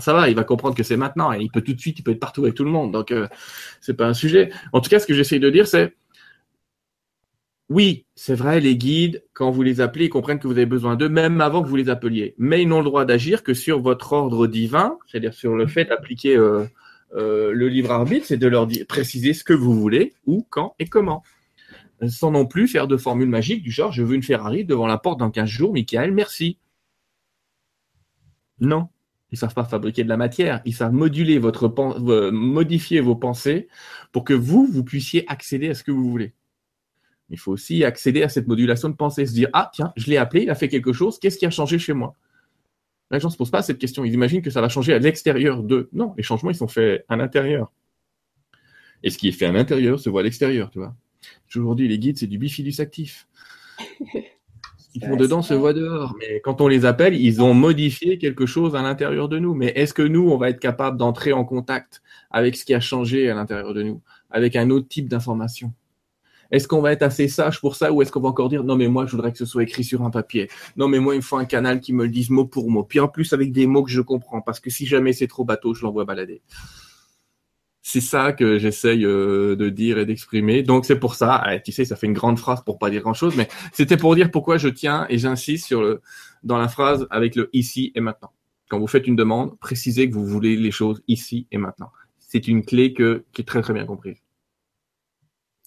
Speaker 2: ça va, il va comprendre que c'est maintenant et il peut tout de suite, il peut être partout avec tout le monde. Donc euh, c'est pas un sujet. En tout cas, ce que j'essaie de dire, c'est oui, c'est vrai, les guides, quand vous les appelez, ils comprennent que vous avez besoin d'eux, même avant que vous les appeliez. Mais ils n'ont le droit d'agir que sur votre ordre divin, c'est-à-dire sur le fait d'appliquer euh, euh, le libre arbitre, c'est de leur dire, préciser ce que vous voulez, où, quand et comment. Sans non plus faire de formules magiques du genre, je veux une Ferrari devant la porte dans 15 jours, Michael, merci. Non, ils savent pas fabriquer de la matière, ils savent moduler votre, modifier vos pensées pour que vous, vous puissiez accéder à ce que vous voulez. Il faut aussi accéder à cette modulation de pensée, se dire ah tiens, je l'ai appelé, il a fait quelque chose, qu'est-ce qui a changé chez moi? Les gens ne se posent pas cette question, ils imaginent que ça va changer à l'extérieur d'eux. Non, les changements ils sont faits à l'intérieur. Et ce qui est fait à l'intérieur se voit à l'extérieur, tu vois. Aujourd'hui, les guides, c'est du bifidus actif. Ils font dedans se voient dehors. Mais quand on les appelle, ils ont modifié quelque chose à l'intérieur de nous. Mais est-ce que nous, on va être capable d'entrer en contact avec ce qui a changé à l'intérieur de nous, avec un autre type d'information? Est-ce qu'on va être assez sage pour ça ou est-ce qu'on va encore dire non mais moi je voudrais que ce soit écrit sur un papier Non mais moi il me faut un canal qui me le dise mot pour mot. Puis en plus avec des mots que je comprends parce que si jamais c'est trop bateau, je l'envoie balader. C'est ça que j'essaye euh, de dire et d'exprimer. Donc c'est pour ça, tu sais, ça fait une grande phrase pour pas dire grand-chose, mais c'était pour dire pourquoi je tiens et j'insiste sur le dans la phrase avec le ici et maintenant. Quand vous faites une demande, précisez que vous voulez les choses ici et maintenant. C'est une clé que, qui est très très bien comprise.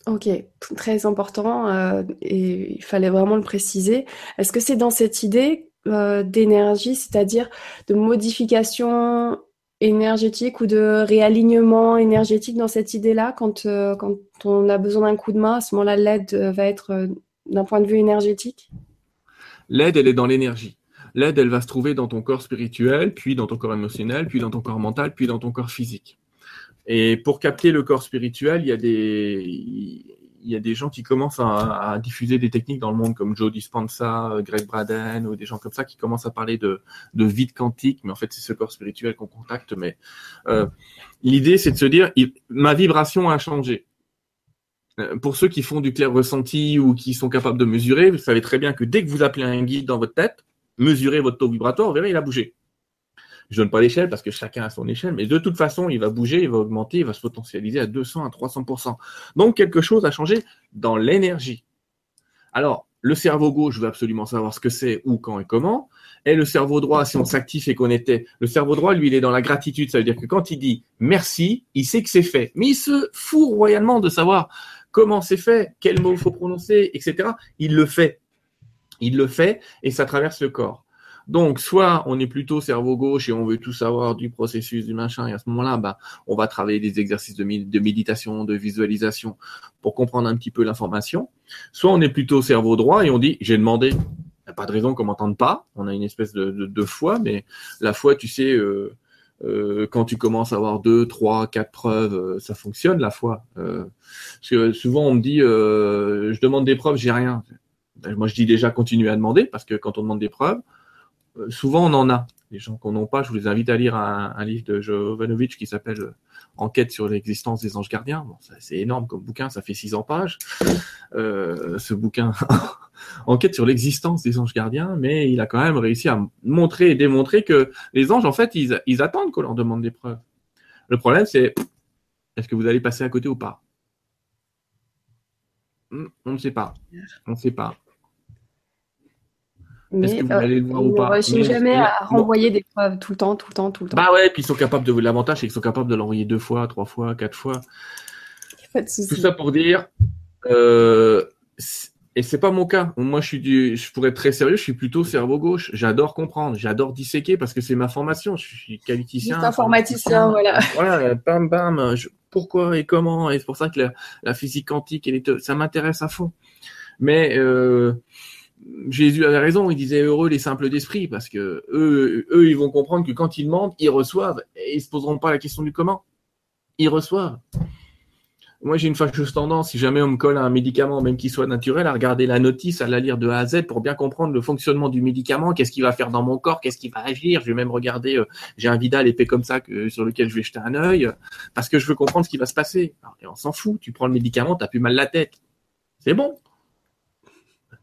Speaker 1: Ok, très important euh, et il fallait vraiment le préciser. Est-ce que c'est dans cette idée euh, d'énergie, c'est-à-dire de modification énergétique ou de réalignement énergétique dans cette idée-là quand, euh, quand on a besoin d'un coup de main, à ce moment-là, l'aide va être d'un point de vue énergétique?
Speaker 2: L'aide, elle est dans l'énergie. L'aide, elle va se trouver dans ton corps spirituel, puis dans ton corps émotionnel, puis dans ton corps mental, puis dans ton corps physique. Et pour capter le corps spirituel, il y a des, il y a des gens qui commencent à, diffuser des techniques dans le monde comme Joe Dispenza, Greg Braden ou des gens comme ça qui commencent à parler de, de vide quantique, mais en fait c'est ce corps spirituel qu'on contacte. Mais euh, l'idée c'est de se dire, ma vibration a changé. Euh, pour ceux qui font du clair ressenti ou qui sont capables de mesurer, vous savez très bien que dès que vous appelez un guide dans votre tête, mesurez votre taux vibratoire, vous verrez, il a bougé. Je donne pas l'échelle parce que chacun a son échelle, mais de toute façon, il va bouger, il va augmenter, il va se potentialiser à 200, à 300%. Donc, quelque chose a changé dans l'énergie. Alors, le cerveau gauche veut absolument savoir ce que c'est, où, quand et comment. Et le cerveau droit, si on s'active et qu'on était, le cerveau droit, lui, il est dans la gratitude. Ça veut dire que quand il dit merci, il sait que c'est fait. Mais il se fout royalement de savoir comment c'est fait, quel mot il faut prononcer, etc. Il le fait. Il le fait et ça traverse le corps. Donc, soit on est plutôt cerveau gauche et on veut tout savoir du processus, du machin, et à ce moment-là, bah, on va travailler des exercices de, méditation, de visualisation pour comprendre un petit peu l'information. Soit on est plutôt cerveau droit et on dit, j'ai demandé, a pas de raison qu'on m'entende pas. On a une espèce de, de, foi, mais la foi, tu sais, euh, euh, quand tu commences à avoir deux, trois, quatre preuves, euh, ça fonctionne la foi. parce que souvent on me dit, je demande des preuves, j'ai rien. Moi je dis déjà continuer à demander parce que quand on demande des preuves, souvent on en a. Les gens qu'on n'ont pas, je vous les invite à lire un, livre de Jovanovic qui s'appelle euh, Enquête sur l'existence des anges gardiens. Bon, c'est énorme comme bouquin, ça fait 600 pages. Euh, ce bouquin, Enquête sur l'existence des anges gardiens, mais il a quand même réussi à montrer et démontrer que les anges, en fait, ils, ils attendent qu'on leur demande des preuves. Le problème, c'est est-ce que vous allez passer à côté ou pas? Hmm, On ne sait pas. On ne sait pas.
Speaker 1: Mais vous allez le voir ou pas ne jamais à renvoyer des preuves tout le temps, tout le temps, tout le temps.
Speaker 2: Bah ouais, puis ils sont capables de l'avantage, c'est qu'ils sont capables de l'envoyer deux fois, trois fois, quatre fois. Pas de Tout ça pour dire, euh, et c'est pas mon cas. Moi, je suis du, je pourrais être très sérieux. Je suis plutôt cerveau gauche. J'adore comprendre, j'adore disséquer parce que c'est ma formation. Je suis qualiticien.
Speaker 1: informaticien, voilà.
Speaker 2: Voilà, bam, bam. pourquoi et comment? Et c'est pour ça que la, la physique quantique, elle est, ça m'intéresse à fond. Mais euh, Jésus avait raison, il disait heureux les simples d'esprit, parce que eux, eux, ils vont comprendre que quand ils demandent, ils reçoivent, et ils se poseront pas la question du comment. Ils reçoivent. Moi, j'ai une fâcheuse tendance, si jamais on me colle un médicament, même qu'il soit naturel, à regarder la notice, à la lire de A à Z pour bien comprendre le fonctionnement du médicament, qu'est-ce qu'il va faire dans mon corps, qu'est-ce qu'il va agir. Je vais même regarder, euh, j'ai un Vidal épais comme ça que, sur lequel je vais jeter un œil, parce que je veux comprendre ce qui va se passer. on s'en fout, tu prends le médicament, t'as plus mal la tête. C'est bon.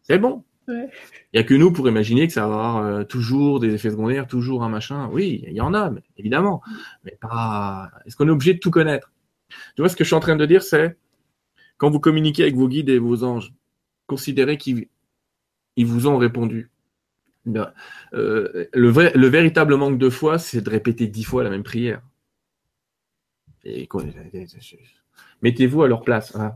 Speaker 2: C'est bon. Il n'y a que nous pour imaginer que ça va avoir euh, toujours des effets secondaires, toujours un machin. Oui, il y en a, évidemment. Mais pas. Est-ce qu'on est obligé de tout connaître? Tu vois, ce que je suis en train de dire, c'est quand vous communiquez avec vos guides et vos anges, considérez qu'ils vous ont répondu. Euh, le, vrai, le véritable manque de foi, c'est de répéter dix fois la même prière. Mettez-vous à leur place. Hein.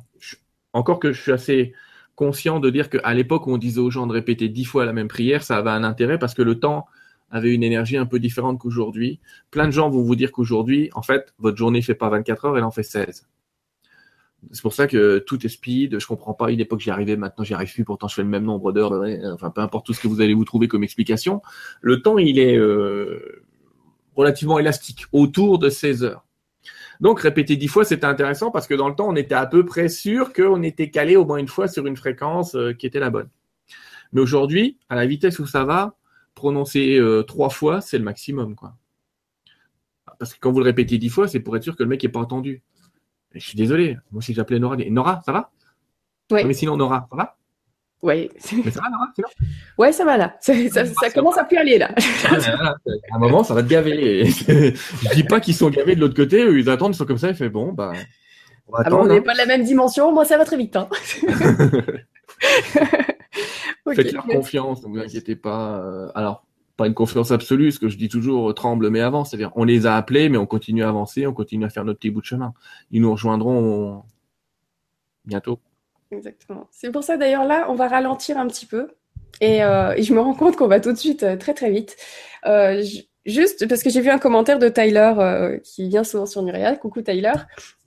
Speaker 2: Encore que je suis assez conscient de dire qu'à l'époque où on disait aux gens de répéter dix fois la même prière, ça avait un intérêt parce que le temps avait une énergie un peu différente qu'aujourd'hui. Plein de gens vont vous dire qu'aujourd'hui, en fait, votre journée fait pas 24 heures, elle en fait 16. C'est pour ça que tout est speed. Je comprends pas. Une époque, j'y arrivais. Maintenant, j'y arrive plus. Pourtant, je fais le même nombre d'heures. Enfin, peu importe tout ce que vous allez vous trouver comme explication. Le temps, il est euh, relativement élastique, autour de 16 heures. Donc répéter dix fois, c'était intéressant parce que dans le temps, on était à peu près sûr qu'on était calé au moins une fois sur une fréquence euh, qui était la bonne. Mais aujourd'hui, à la vitesse où ça va, prononcer euh, trois fois, c'est le maximum, quoi. Parce que quand vous le répétez dix fois, c'est pour être sûr que le mec n'est pas entendu. je suis désolé, moi si j'appelais Nora, Nora, ça va?
Speaker 1: Oui.
Speaker 2: Mais sinon, Nora, ça va?
Speaker 1: Oui.
Speaker 2: Ça va, Nora
Speaker 1: Ouais, ça va là. Ça, commence à plus aller là.
Speaker 2: à un moment, ça va te gaver. je dis pas qu'ils sont gavés de l'autre côté, ils attendent, ils sont comme ça, ils font bon, bah.
Speaker 1: On, va ah on n'est hein. pas de la même dimension, moi ça va très vite. Hein.
Speaker 2: Faites-leur confiance, ne vous inquiétez pas. Euh, alors, pas une confiance absolue, ce que je dis toujours, tremble mais avance. C'est-à-dire, on les a appelés, mais on continue à avancer, on continue à faire notre petit bout de chemin. Ils nous rejoindront bientôt.
Speaker 1: Exactement. C'est pour ça d'ailleurs là, on va ralentir un petit peu. Et, euh, je me rends compte qu'on va tout de suite euh, très très vite. Euh, juste parce que j'ai vu un commentaire de Tyler qui vient souvent sur Nuria. Coucou Tyler.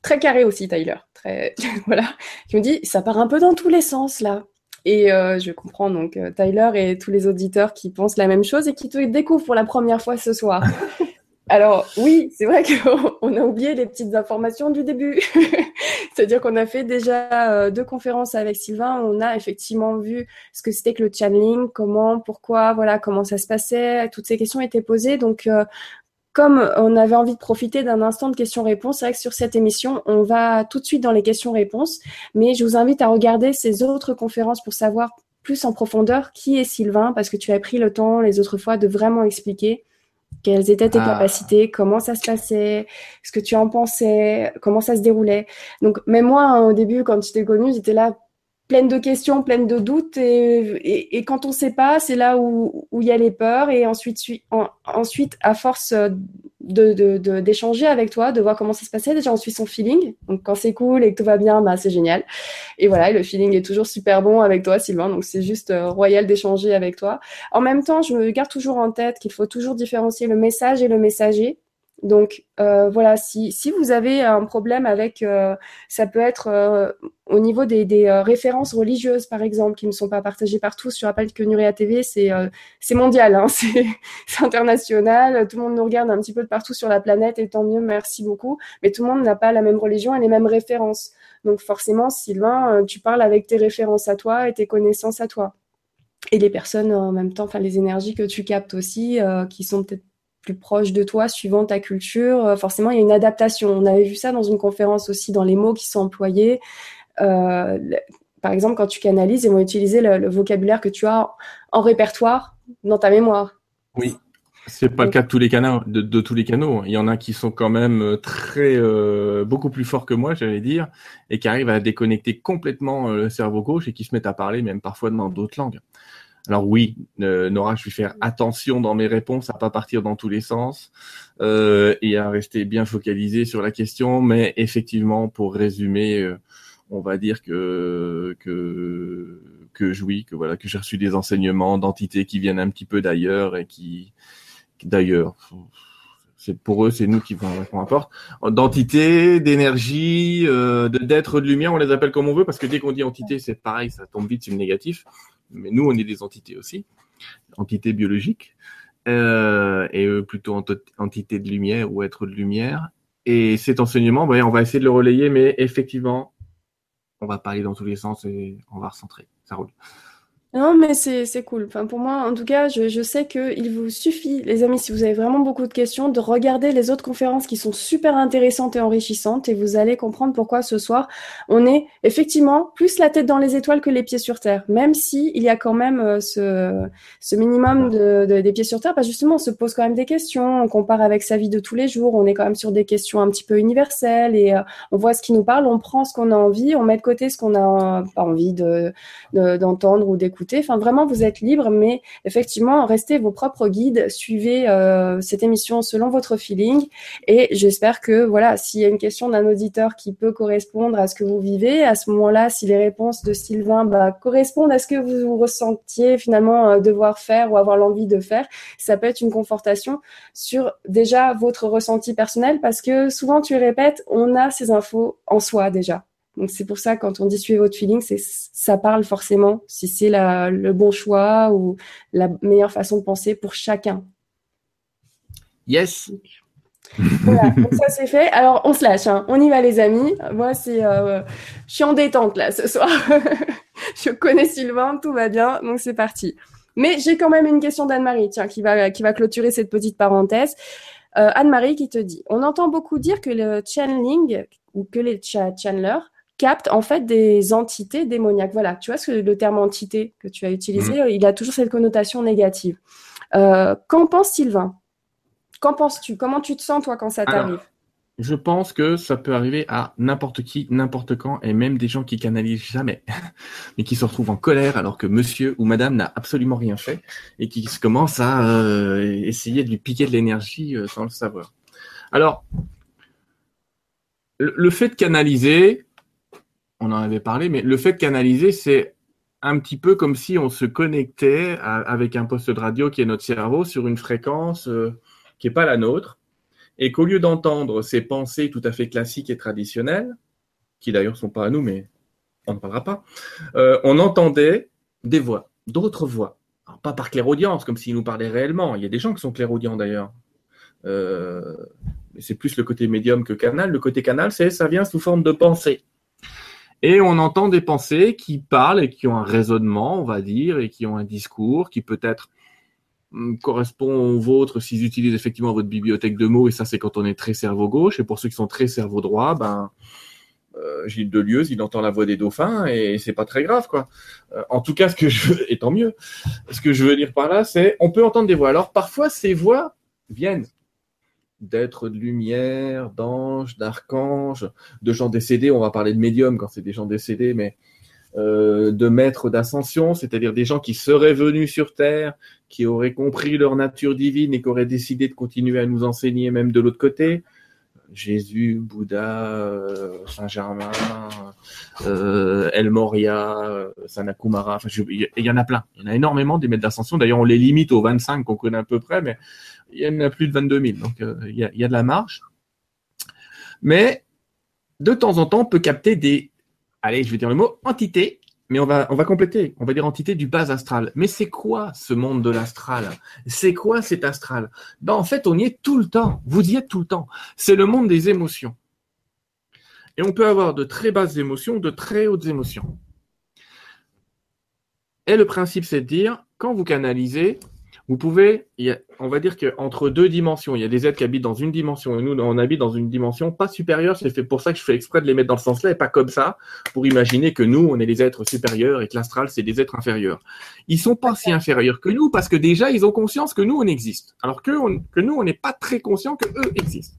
Speaker 1: Très carré aussi Tyler. Très voilà. Qui me dit ça part un peu dans tous les sens là. Et je comprends donc Tyler et tous les auditeurs qui pensent la même chose et qui te découvrent pour la première fois ce soir. Alors oui, c'est vrai qu'on a oublié les petites informations du début. C'est-à-dire qu'on a fait déjà euh, deux conférences avec Sylvain. On a effectivement vu ce que c'était que le channeling, comment, pourquoi, voilà, comment ça se passait. Toutes ces questions étaient posées. Donc euh, comme on avait envie de profiter d'un instant de questions-réponses, c'est vrai que sur cette émission, on va tout de suite dans les questions-réponses. Mais je vous invite à regarder ces autres conférences pour savoir plus en profondeur qui est Sylvain, parce que tu as pris le temps les autres fois de vraiment expliquer quelles étaient tes ah. capacités, comment ça se passait, ce que tu en pensais, comment ça se déroulait? Donc, même moi, hein, au début, quand tu t'es connue, j'étais là pleine de questions, pleine de doutes. Et, et, quand on ne sait pas, c'est là où, il y a les peurs. Et ensuite, ensuite à force de, d'échanger avec toi, de voir comment ça se passait. Déjà, on suit son feeling. Donc, quand c'est cool et que tout va bien, bah, c'est génial. Et voilà, le feeling est toujours super bon avec toi, Sylvain. Donc, c'est juste euh, royal d'échanger avec toi. En même temps, je me garde toujours en tête qu'il faut toujours différencier le message et le messager. Donc euh, voilà, si, vous avez un problème avec, euh, ça peut être euh, au niveau des, références religieuses par exemple, qui ne sont pas partagées partout. Je rappelle que Nuria TV, c'est c'est mondial, hein, c'est international. Tout le monde nous regarde un petit peu de partout sur la planète et tant mieux, merci beaucoup. Mais tout le monde n'a pas la même religion et les mêmes références. Donc forcément, Sylvain, tu parles avec tes références à toi et tes connaissances à toi. Et les personnes en même temps, enfin les énergies que tu captes aussi, qui sont peut-être plus proche de toi suivant ta culture. Euh, forcément, il y a une adaptation. On avait vu ça dans une conférence aussi, dans les mots qui sont employés. Euh, par exemple, quand tu canalises, ils vont utiliser le, vocabulaire que tu as en répertoire dans ta mémoire.
Speaker 2: Oui, c'est pas le cas de tous les canaux. De, tous les canaux, il y en a qui sont quand même euh, très beaucoup plus forts que moi, j'allais dire, et qui arrivent à déconnecter complètement le cerveau gauche et qui se mettent à parler même parfois dans d'autres langues. Alors oui, euh, Nora, je vais faire attention dans mes réponses à pas partir dans tous les sens euh, et à rester bien focalisé sur la question. Mais effectivement, pour résumer, euh, on va dire que que que oui, que voilà, que j'ai reçu des enseignements d'entités qui viennent un petit peu d'ailleurs et qui d'ailleurs. C'est pour eux, c'est nous qui vont, importe. D'entité, d'énergie, euh, d'être de lumière, on les appelle comme on veut parce que dès qu'on dit entité, c'est pareil, ça tombe vite sur le négatif mais nous, on est des entités aussi, entités biologiques, euh, et eux plutôt entités de lumière ou être de lumière. Et cet enseignement, ben, on va essayer de le relayer, mais effectivement, on va parler dans tous les sens et on va recentrer. Ça roule.
Speaker 1: Non, mais c'est cool. Enfin, pour moi, en tout cas, je, je sais qu'il vous suffit, les amis, si vous avez vraiment beaucoup de questions, de regarder les autres conférences qui sont super intéressantes et enrichissantes et vous allez comprendre pourquoi ce soir, on est effectivement plus la tête dans les étoiles que les pieds sur terre, même si il y a quand même euh, ce, ce minimum de, de, des pieds sur terre, parce que justement, on se pose quand même des questions, on compare avec sa vie de tous les jours, on est quand même sur des questions un petit peu universelles et euh, on voit ce qui nous parle, on prend ce qu'on a envie, on met de côté ce qu'on a pas envie de d'entendre ou d'écouter Vraiment, vous êtes libre, mais effectivement, restez vos propres guides, suivez euh, cette émission selon votre feeling. Et j'espère que, voilà, s'il y a une question d'un auditeur qui peut correspondre à ce que vous vivez, à ce moment-là, si les réponses de Sylvain bah, correspondent à ce que vous, vous ressentiez finalement euh, devoir faire ou avoir l'envie de faire, ça peut être une confortation sur déjà votre ressenti personnel parce que souvent, tu répètes, on a ces infos en soi déjà. Donc c'est pour ça quand on dit suivez votre feeling, c'est ça parle forcément si c'est le bon choix ou la meilleure façon de penser pour chacun.
Speaker 2: Yes.
Speaker 1: voilà, donc ça c'est fait. Alors on se lâche, hein. on y va les amis. Moi c'est, euh, je suis en détente là ce soir. je connais Sylvain, tout va bien, donc c'est parti. Mais j'ai quand même une question d'Anne-Marie, tiens, qui va qui va clôturer cette petite parenthèse. Euh, Anne-Marie qui te dit, on entend beaucoup dire que le channeling ou que les channelers captent en fait des entités démoniaques. Voilà, tu vois ce que le terme entité que tu as utilisé, mmh. il a toujours cette connotation négative. Euh, qu'en pense Sylvain? Qu'en penses-tu? Comment tu te sens, toi, quand ça t'arrive?
Speaker 2: Je pense que ça peut arriver à n'importe qui, n'importe quand, et même des gens qui canalisent jamais, mais qui se retrouvent en colère alors que monsieur ou madame n'a absolument rien fait, et qui commencent à euh, essayer de lui piquer de l'énergie euh, sans le savoir. Alors, le fait de canaliser, on en avait parlé, mais le fait de canaliser, c'est un petit peu comme si on se connectait avec un poste de radio qui est notre cerveau sur une fréquence euh, qui n'est pas la nôtre, et qu'au lieu d'entendre ces pensées tout à fait classiques et traditionnelles, qui d'ailleurs sont pas à nous, mais on ne parlera pas, euh, on entendait des voix, d'autres voix. pas par clairaudience, comme s'ils nous parlaient réellement. Il y a des gens qui sont clairaudients d'ailleurs. Euh, c'est plus le côté médium que canal. Le côté canal, c'est ça vient sous forme de pensée. Et on entend des pensées qui parlent et qui ont un raisonnement, on va dire, et qui ont un discours qui peut-être hum, correspond au vôtre s'ils utilisent effectivement votre bibliothèque de mots, et ça c'est quand on est très cerveau gauche, et pour ceux qui sont très cerveau droit, ben euh, Gilles Delieuse, il entend la voix des dauphins et c'est pas très grave quoi. Euh, en tout cas, ce que je veux, et tant mieux, ce que je veux dire par là, c'est on peut entendre des voix. Alors parfois ces voix viennent d'êtres de lumière, d'anges, d'archanges, de gens décédés. On va parler de médiums quand c'est des gens décédés, mais euh, de maîtres d'ascension, c'est-à-dire des gens qui seraient venus sur Terre, qui auraient compris leur nature divine et qui auraient décidé de continuer à nous enseigner même de l'autre côté. Jésus, Bouddha, euh, Saint Germain, euh, El Moria, Sanakumara, enfin, il y, en a plein. Il y en a énormément des maîtres d'ascension. D'ailleurs, on les limite aux 25 qu'on connaît à peu près, mais il y en a plus de 22 000, donc euh, il, y a, de la marge. Mais de temps en temps, on peut capter des, allez, je vais dire le mot, entités, mais on va, on va compléter, on va dire entité du bas astral. Mais c'est quoi ce monde de l'astral? C'est quoi cet astral? Ben, En fait, on y est tout le temps, vous y êtes tout le temps. C'est le monde des émotions. Et on peut avoir de très basses émotions, de très hautes émotions. Et le principe, c'est de dire, quand vous canalisez, vous pouvez, on va dire qu'entre deux dimensions, il y a des êtres qui habitent dans une dimension et nous, on habite dans une dimension pas supérieure. C'est fait pour ça que je fais exprès de les mettre dans ce sens-là et pas comme ça, pour imaginer que nous, on est les êtres supérieurs et que l'astral, c'est des êtres inférieurs. Ils sont pas si inférieurs que nous parce que déjà, ils ont conscience que nous, on existe. Alors que, que nous, on n'est pas très conscient que eux existent.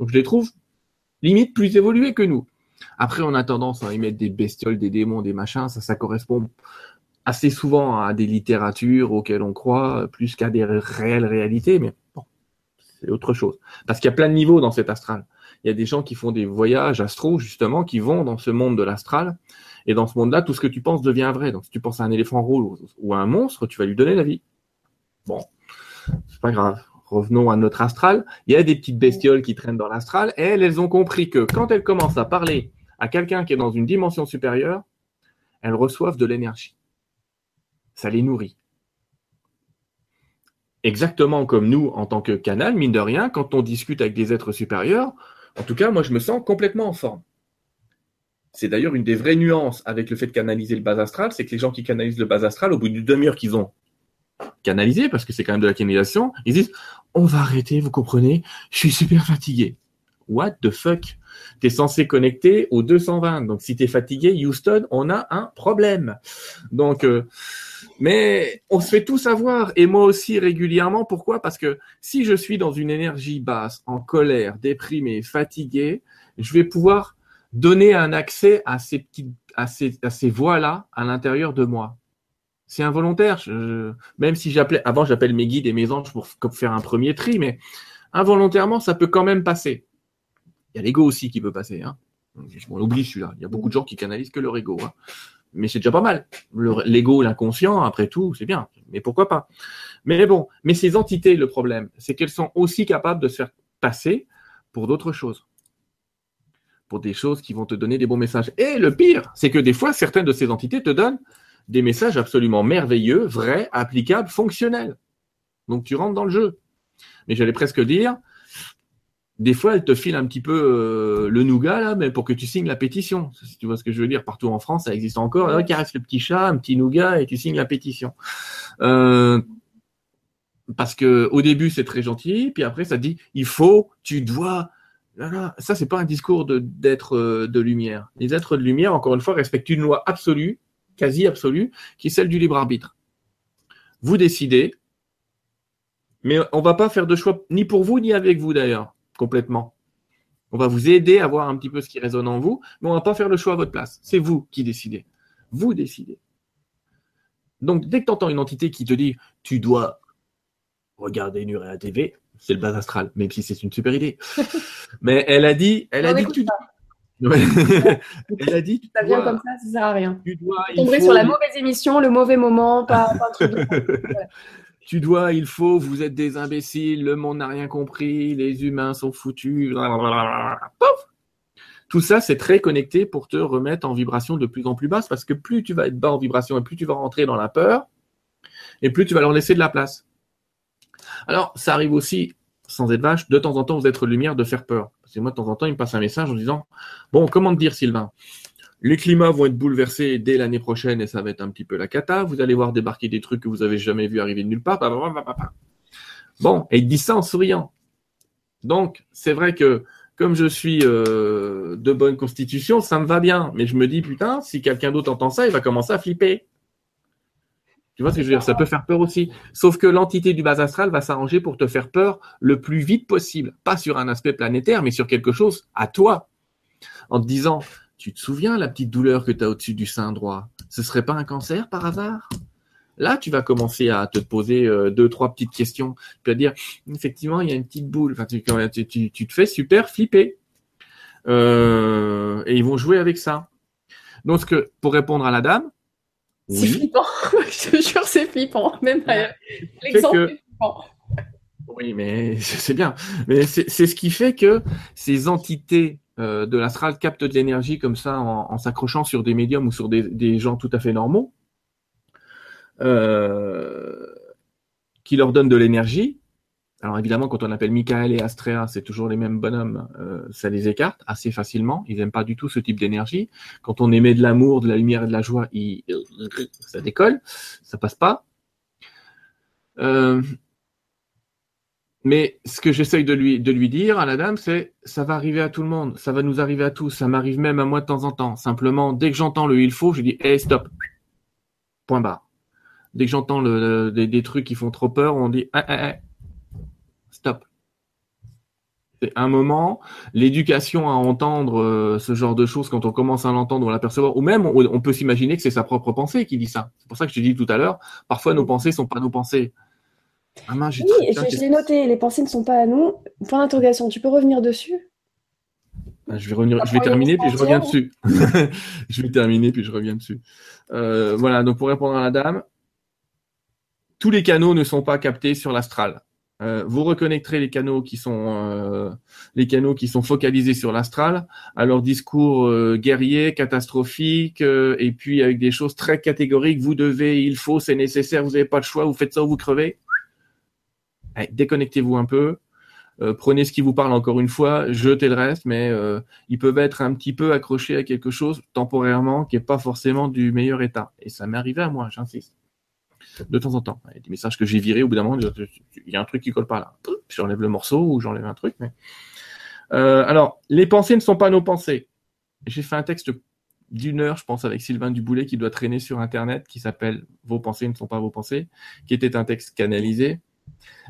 Speaker 2: Donc, je les trouve limite plus évolués que nous. Après, on a tendance à y mettre des bestioles, des démons, des machins. Ça, ça correspond assez souvent à des littératures auxquelles on croit, plus qu'à des réelles réalités, mais bon, c'est autre chose. Parce qu'il y a plein de niveaux dans cet astral. Il y a des gens qui font des voyages astro, justement, qui vont dans ce monde de l'astral. Et dans ce monde-là, tout ce que tu penses devient vrai. Donc, si tu penses à un éléphant rouge ou à un monstre, tu vas lui donner la vie. Bon, c'est pas grave. Revenons à notre astral. Il y a des petites bestioles qui traînent dans l'astral elles, elles ont compris que quand elles commencent à parler à quelqu'un qui est dans une dimension supérieure, elles reçoivent de l'énergie ça les nourrit. Exactement comme nous, en tant que canal, mine de rien, quand on discute avec des êtres supérieurs, en tout cas, moi, je me sens complètement en forme. C'est d'ailleurs une des vraies nuances avec le fait de canaliser le bas astral, c'est que les gens qui canalisent le bas astral, au bout d'une demi-heure qu'ils ont canalisé, parce que c'est quand même de la canalisation, ils disent On va arrêter, vous comprenez, je suis super fatigué. What the fuck? Tu es censé connecter au 220. Donc si tu es fatigué, Houston, on a un problème. Donc euh, mais on se fait tout savoir, et moi aussi régulièrement. Pourquoi? Parce que si je suis dans une énergie basse, en colère, déprimé, fatigué, je vais pouvoir donner un accès à ces petites, à ces, à ces voix-là à l'intérieur de moi. C'est involontaire. même si j'appelais, avant j'appelle mes guides et mes anges pour faire un premier tri, mais involontairement ça peut quand même passer. Il y a l'ego aussi qui peut passer. Hein. On oublie celui-là. Il y a beaucoup de gens qui canalisent que leur ego. Hein mais c'est déjà pas mal. L'ego, l'inconscient, après tout, c'est bien. Mais pourquoi pas? Mais bon, mais ces entités, le problème, c'est qu'elles sont aussi capables de se faire passer pour d'autres choses. Pour des choses qui vont te donner des bons messages. Et le pire, c'est que des fois, certaines de ces entités te donnent des messages absolument merveilleux, vrais, applicables, fonctionnels. Donc tu rentres dans le jeu. Mais j'allais presque dire, des fois, elle te file un petit peu euh, le nougat là, mais pour que tu signes la pétition. Si tu vois ce que je veux dire, partout en France, ça existe encore. Là, caresse le petit chat, un petit nougat et tu signes la pétition. Euh, parce que au début c'est très gentil, puis après ça dit il faut, tu dois. Là, là, ça c'est pas un discours de d'être euh, de lumière. Les êtres de lumière, encore une fois, respectent une loi absolue, quasi absolue, qui est celle du libre arbitre. Vous décidez, mais on va pas faire de choix ni pour vous ni avec vous d'ailleurs complètement. On va vous aider à voir un petit peu ce qui résonne en vous, mais on va pas faire le choix à votre place. C'est vous qui décidez. Vous décidez. Donc, dès que tu entends une entité qui te dit tu dois regarder Nurea TV, c'est le bas astral, même si c'est une super idée. mais elle a dit, elle a dit tu
Speaker 1: elle a dit. Ça vient comme ça, ça sert à rien. Tu dois. Tomber sur la mauvaise émission, le mauvais moment, pas, pas un truc de
Speaker 2: tu dois, il faut, vous êtes des imbéciles, le monde n'a rien compris, les humains sont foutus. Tout ça, c'est très connecté pour te remettre en vibration de plus en plus basse, parce que plus tu vas être bas en vibration et plus tu vas rentrer dans la peur, et plus tu vas leur laisser de la place. Alors, ça arrive aussi, sans être vache, de temps en temps, vous êtes lumière de faire peur. Parce que moi, de temps en temps, il me passe un message en disant, bon, comment te dire, Sylvain? Les climats vont être bouleversés dès l'année prochaine et ça va être un petit peu la cata. Vous allez voir débarquer des trucs que vous avez jamais vu arriver de nulle part. Bon, et il dit ça en souriant. Donc, c'est vrai que comme je suis euh, de bonne constitution, ça me va bien. Mais je me dis, putain, si quelqu'un d'autre entend ça, il va commencer à flipper. Tu vois ce que je veux dire? Ça peut faire peur aussi. Sauf que l'entité du bas astral va s'arranger pour te faire peur le plus vite possible. Pas sur un aspect planétaire, mais sur quelque chose à toi. En te disant, tu te souviens la petite douleur que tu as au-dessus du sein droit? Ce serait pas un cancer par hasard? Là, tu vas commencer à te poser euh, deux, trois petites questions. Tu vas dire, effectivement, il y a une petite boule. Enfin, tu, te fais super flipper. Euh, et ils vont jouer avec ça. Donc, que, pour répondre à la dame,
Speaker 1: c'est flippant. Je te jure, c'est flippant. Même l'exemple est flippant.
Speaker 2: Oui, mais c'est bien. Mais c'est ce qui fait que ces entités euh, de l'astral capte de l'énergie comme ça en, s'accrochant sur des médiums ou sur des, gens tout à fait normaux, euh, qui leur donnent de l'énergie. Alors évidemment, quand on appelle Michael et Astrea, c'est toujours les mêmes bonhommes, euh, ça les écarte assez facilement. Ils n'aiment pas du tout ce type d'énergie. Quand on émet de l'amour, de la lumière et de la joie, ça décolle, ça passe pas. Mais ce que j'essaye de lui, de lui dire à la dame, c'est ça va arriver à tout le monde, ça va nous arriver à tous, ça m'arrive même à moi de temps en temps. Simplement, dès que j'entends le il faut, je dis hey, stop. Point barre. Dès que j'entends des, trucs qui font trop peur, on dit hey, hey, stop. C'est un moment, l'éducation à entendre euh, ce genre de choses, quand on commence à l'entendre ou à l'apercevoir, ou même on, on peut s'imaginer que c'est sa propre pensée qui dit ça. C'est pour ça que je te dis tout à l'heure, parfois nos pensées sont pas nos pensées.
Speaker 1: Ah, oui, je, l'ai noté, les pensées ne sont pas à nous. Point d'interrogation, tu peux revenir dessus?
Speaker 2: Ah, je vais, revenir, je vais terminer puis je reviens dessus. je vais terminer puis je reviens dessus. Euh, voilà, donc pour répondre à la dame, tous les canaux ne sont pas captés sur l'astral. Euh, vous reconnecterez les canaux qui sont euh, les canaux qui sont focalisés sur l'astral à leur discours guerrier, catastrophique, et puis avec des choses très catégoriques. Vous devez, il faut, c'est nécessaire, vous n'avez pas de choix, vous faites ça ou vous crevez déconnectez-vous un peu. Euh, prenez ce qui vous parle encore une fois, jetez le reste, mais euh, ils peuvent être un petit peu accrochés à quelque chose temporairement qui n'est pas forcément du meilleur état. Et ça m'est arrivé à moi, j'insiste. De temps en temps. Il y a des messages que j'ai virés au bout d'un moment, il y a un truc qui colle pas là. J'enlève le morceau ou j'enlève un truc. Euh, alors, les pensées ne sont pas nos pensées. J'ai fait un texte d'une heure, je pense, avec Sylvain Duboulet qui doit traîner sur Internet, qui s'appelle Vos pensées ne sont pas vos pensées, qui était un texte canalisé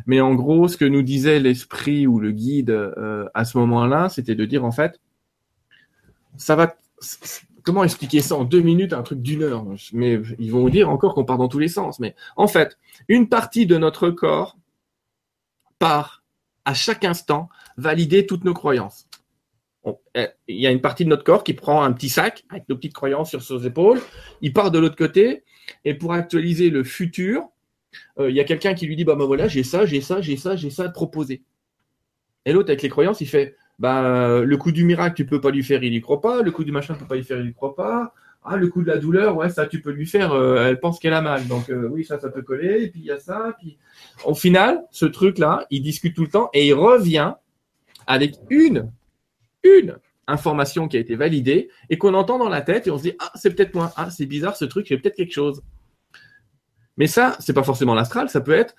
Speaker 2: mais en gros, ce que nous disait l'esprit ou le guide euh, à ce moment-là, c'était de dire en fait, ça va. Comment expliquer ça en deux minutes, un truc d'une heure? Mais ils vont vous dire encore qu'on part dans tous les sens. Mais en fait, une partie de notre corps part à chaque instant valider toutes nos croyances. Eh, il y a une partie de notre corps qui prend un petit sac avec nos petites croyances sur ses épaules. Il part de l'autre côté et pour actualiser le futur, euh, il y a quelqu'un qui lui dit bah, voilà j'ai ça j'ai ça j'ai ça j'ai ça à proposer. Et l'autre avec les croyances il fait bah le coup du miracle tu peux pas lui faire il y croit pas. Le coup du machin tu peux pas lui faire il y croit pas. Ah le coup de la douleur ouais ça tu peux lui faire euh, elle pense qu'elle a mal. Donc euh, oui ça ça peut coller. Et puis il y a ça. Puis au final ce truc là il discute tout le temps et il revient avec une, une information qui a été validée et qu'on entend dans la tête et on se dit ah c'est peut-être moi, ah c'est bizarre ce truc, j'ai peut-être quelque chose. Mais ça, c'est pas forcément l'astral, ça peut être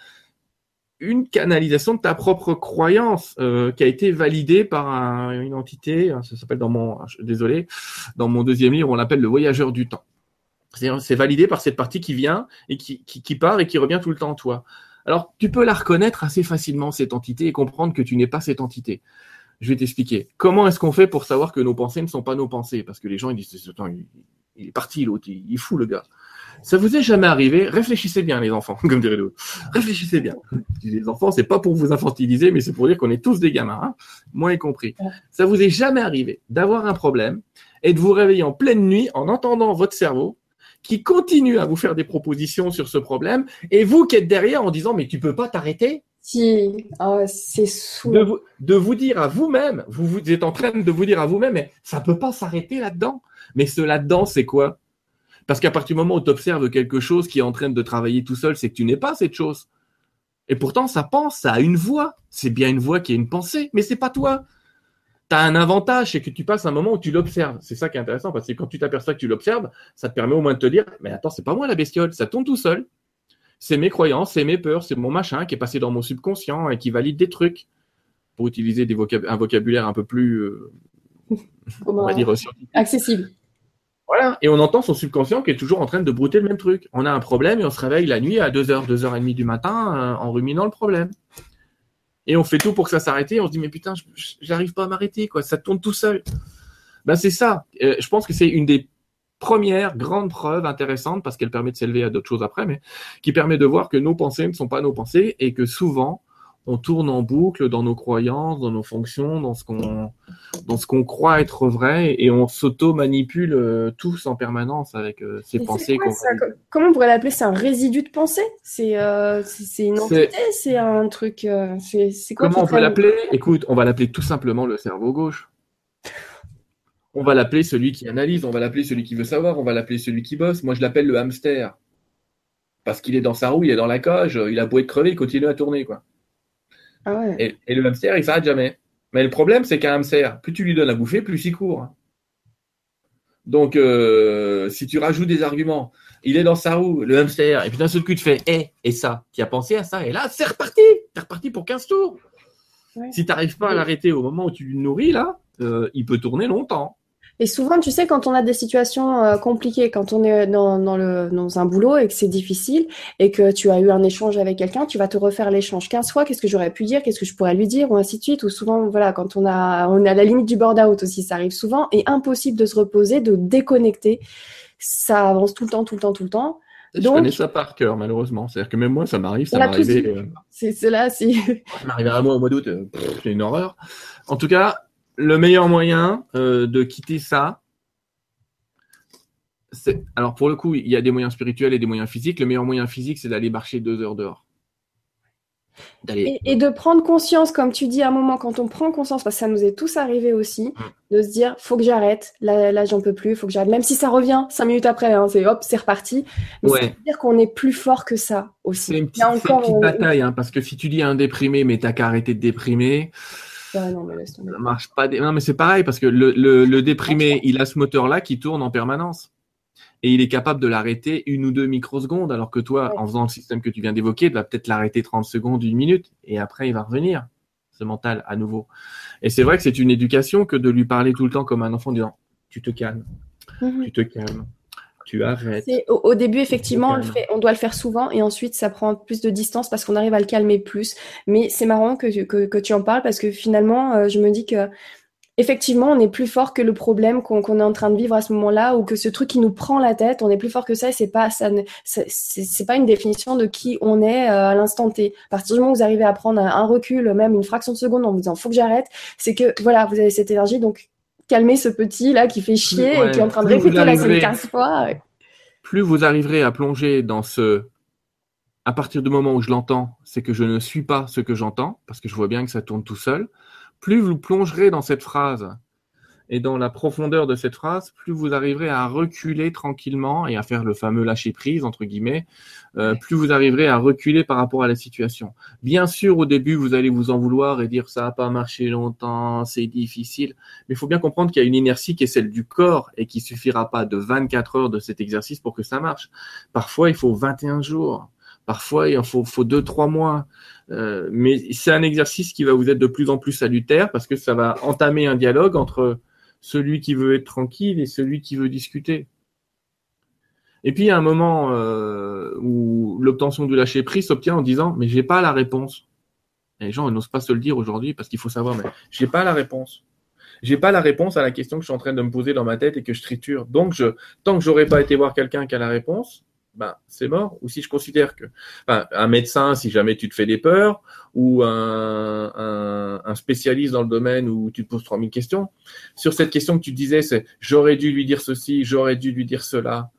Speaker 2: une canalisation de ta propre croyance euh, qui a été validée par une entité, hein, ça s'appelle dans mon, désolé, dans mon deuxième livre, on l'appelle le voyageur du temps. C'est validé par cette partie qui vient et qui, qui, part et qui revient tout le temps en toi. Alors, tu peux la reconnaître assez facilement, cette entité, et comprendre que tu n'es pas cette entité. Je vais t'expliquer. Comment est-ce qu'on fait pour savoir que nos pensées ne sont pas nos pensées? Parce que les gens, ils disent, il, il est parti, l'autre, il, il est fou, le gars. Ça vous est jamais arrivé? Réfléchissez bien, les enfants, comme dirait l'autre. Réfléchissez bien. Les enfants, c'est pas pour vous infantiliser, mais c'est pour dire qu'on est tous des gamins, hein moi y compris. Ça vous est jamais arrivé d'avoir un problème et de vous réveiller en pleine nuit en entendant votre cerveau qui continue à vous faire des propositions sur ce problème et vous qui êtes derrière en disant mais tu peux pas t'arrêter?
Speaker 1: Si, oh, c'est
Speaker 2: de vous, de vous dire à vous-même, vous, vous êtes en train de vous dire à vous-même, mais ça peut pas s'arrêter là-dedans. Mais ce là-dedans, c'est quoi? Parce qu'à partir du moment où tu observes quelque chose qui est en train de travailler tout seul, c'est que tu n'es pas cette chose. Et pourtant, ça pense, ça a une voix. C'est bien une voix qui a une pensée, mais c'est pas toi. Tu as un avantage, c'est que tu passes un moment où tu l'observes. C'est ça qui est intéressant, parce que quand tu t'aperçois que tu l'observes, ça te permet au moins de te dire, mais attends, c'est pas moi la bestiole, ça tourne tout seul. C'est mes croyances, c'est mes peurs, c'est mon machin qui est passé dans mon subconscient et qui valide des trucs. Pour utiliser des un vocabulaire un peu plus, euh,
Speaker 1: on va dire, accessible.
Speaker 2: Voilà. Et on entend son subconscient qui est toujours en train de brouter le même truc. On a un problème et on se réveille la nuit à 2h, 2h30 du matin euh, en ruminant le problème. Et on fait tout pour que ça s'arrête. On se dit, mais putain, j'arrive pas à m'arrêter, quoi. Ça tourne tout seul. Ben, c'est ça. Euh, je pense que c'est une des premières grandes preuves intéressantes parce qu'elle permet de s'élever à d'autres choses après, mais qui permet de voir que nos pensées ne sont pas nos pensées et que souvent, on tourne en boucle dans nos croyances, dans nos fonctions, dans ce qu'on dans ce qu'on croit être vrai et on s'auto-manipule euh, tous en permanence avec euh, ces pensées.
Speaker 1: comment on pourrait l'appeler? C'est un résidu de pensée? C'est euh, c'est une entité? C'est un truc C'est
Speaker 2: quoi Comment on peut l'appeler? Écoute, on va l'appeler tout simplement le cerveau gauche. On va l'appeler celui qui analyse, on va l'appeler celui qui veut savoir, on va l'appeler celui qui bosse. Moi, je l'appelle le hamster. Parce qu'il est dans sa roue, il est dans la cage, il a beau être crevé, il continue à tourner, quoi.
Speaker 1: Ah
Speaker 2: et, le hamster, il s'arrête jamais. Mais le problème, c'est qu'un hamster, plus tu lui donnes à bouffer, plus il court. Donc, euh, si tu rajoutes des arguments, il est dans sa roue, le hamster, et puis d'un seul coup, tu fais Eh, et ça, qui a pensé à ça, et là, c'est reparti C'est reparti pour 15 tours Si tu n'arrives pas à l'arrêter au moment où tu le nourris, là, euh, il peut tourner longtemps.
Speaker 1: Et souvent, tu sais, quand on a des situations euh, compliquées, quand on est dans, dans, le, dans un boulot et que c'est difficile et que tu as eu un échange avec quelqu'un, tu vas te refaire l'échange 15 fois. Qu'est-ce que j'aurais pu dire Qu'est-ce que je pourrais lui dire Ou ainsi de suite. Ou souvent, voilà, quand on a, on est à la limite du burn-out aussi, ça arrive souvent. Et impossible de se reposer, de déconnecter. Ça avance tout le temps, tout le temps, tout le temps.
Speaker 2: Je connais ça par cœur, malheureusement. C'est-à-dire que même moi, ça m'arrive, ça arrivé.
Speaker 1: Euh, c'est là, c'est.
Speaker 2: ça arrivé à moi au mois d'août, euh, c'est une horreur. En tout cas, le meilleur moyen euh, de quitter ça, alors pour le coup, il y a des moyens spirituels et des moyens physiques. Le meilleur moyen physique, c'est d'aller marcher deux heures dehors.
Speaker 1: Et, de prendre conscience, comme tu dis à un moment, quand on prend conscience, parce que ça nous est tous arrivé aussi, mm. de se dire, faut que j'arrête, là, là j'en peux plus, faut que j'arrête, même si ça revient cinq minutes après, hein, c'est hop, c'est reparti. Mais ouais. dire qu'on est plus fort que ça aussi.
Speaker 2: C'est une petite, encore, bataille, hein, parce que si tu dis à un déprimé, mais t'as qu'à arrêter de déprimer,
Speaker 1: non, mais
Speaker 2: ça marche pas. Non, mais c'est pareil, parce que le, le déprimé, il a ce moteur-là qui tourne en permanence et il est capable de l'arrêter une ou deux microsecondes, alors que toi, en faisant le système que tu viens d'évoquer, tu vas peut-être l'arrêter 30 secondes, une minute, et après il va revenir, ce mental, à nouveau. Et c'est vrai que c'est une éducation que de lui parler tout le temps comme un enfant, disant tu te calmes, mhm. tu te calmes, tu arrêtes.
Speaker 1: Au, au, début, effectivement, on, fait, on, doit le faire souvent, et ensuite ça prend plus de distance parce qu'on arrive à le calmer plus. Mais c'est marrant que, que, que, tu en parles parce que finalement, euh, je me dis que effectivement, on est plus fort que le problème qu'on est en train de vivre à ce moment-là, ou que ce truc qui nous prend la tête, on est plus fort que ça. Et c'est pas ça, c'est pas une définition de qui on est euh, à l'instant T. À partir du moment où vous arrivez à prendre un, recul, même une fraction de seconde, en vous disant faut que j'arrête, c'est que voilà, vous avez cette énergie. Donc calmez ce petit là qui fait chier et qui est en train de répéter la scène 15 fois.
Speaker 2: Plus vous arriverez à plonger dans ce à partir du moment où je l'entends, c'est que je ne suis pas ce que j'entends, parce que je vois bien que ça tourne tout seul plus vous plongerez dans cette phrase et dans la profondeur de cette phrase, plus vous arriverez à reculer tranquillement et à faire le fameux lâcher prise entre guillemets, euh, plus vous arriverez à reculer par rapport à la situation. Bien sûr, au début, vous allez vous en vouloir et dire ça n'a pas marché longtemps, c'est difficile, mais il faut bien comprendre qu'il y a une inertie qui est celle du corps et qui suffira pas de 24 heures de cet exercice pour que ça marche. Parfois, il faut 21 jours. Parfois, il faut, faut deux, trois mois. Euh, mais c'est un exercice qui va vous être de plus en plus salutaire parce que ça va entamer un dialogue entre celui qui veut être tranquille et celui qui veut discuter. Et puis il y a un moment euh, où l'obtention du lâcher prise s'obtient en disant mais j'ai pas la réponse. Et les gens n'osent pas se le dire aujourd'hui parce qu'il faut savoir mais j'ai pas la réponse. J'ai pas la réponse à la question que je suis en train de me poser dans ma tête et que je triture. Donc je tant que j'aurais pas été voir quelqu'un qui a la réponse, ben, c'est mort. Ou si je considère que un médecin, si jamais tu te fais des peurs, ou un, spécialiste dans le domaine où tu te poses 3000 questions, sur cette question que tu disais, c'est j'aurais dû lui dire ceci, j'aurais dû lui dire cela.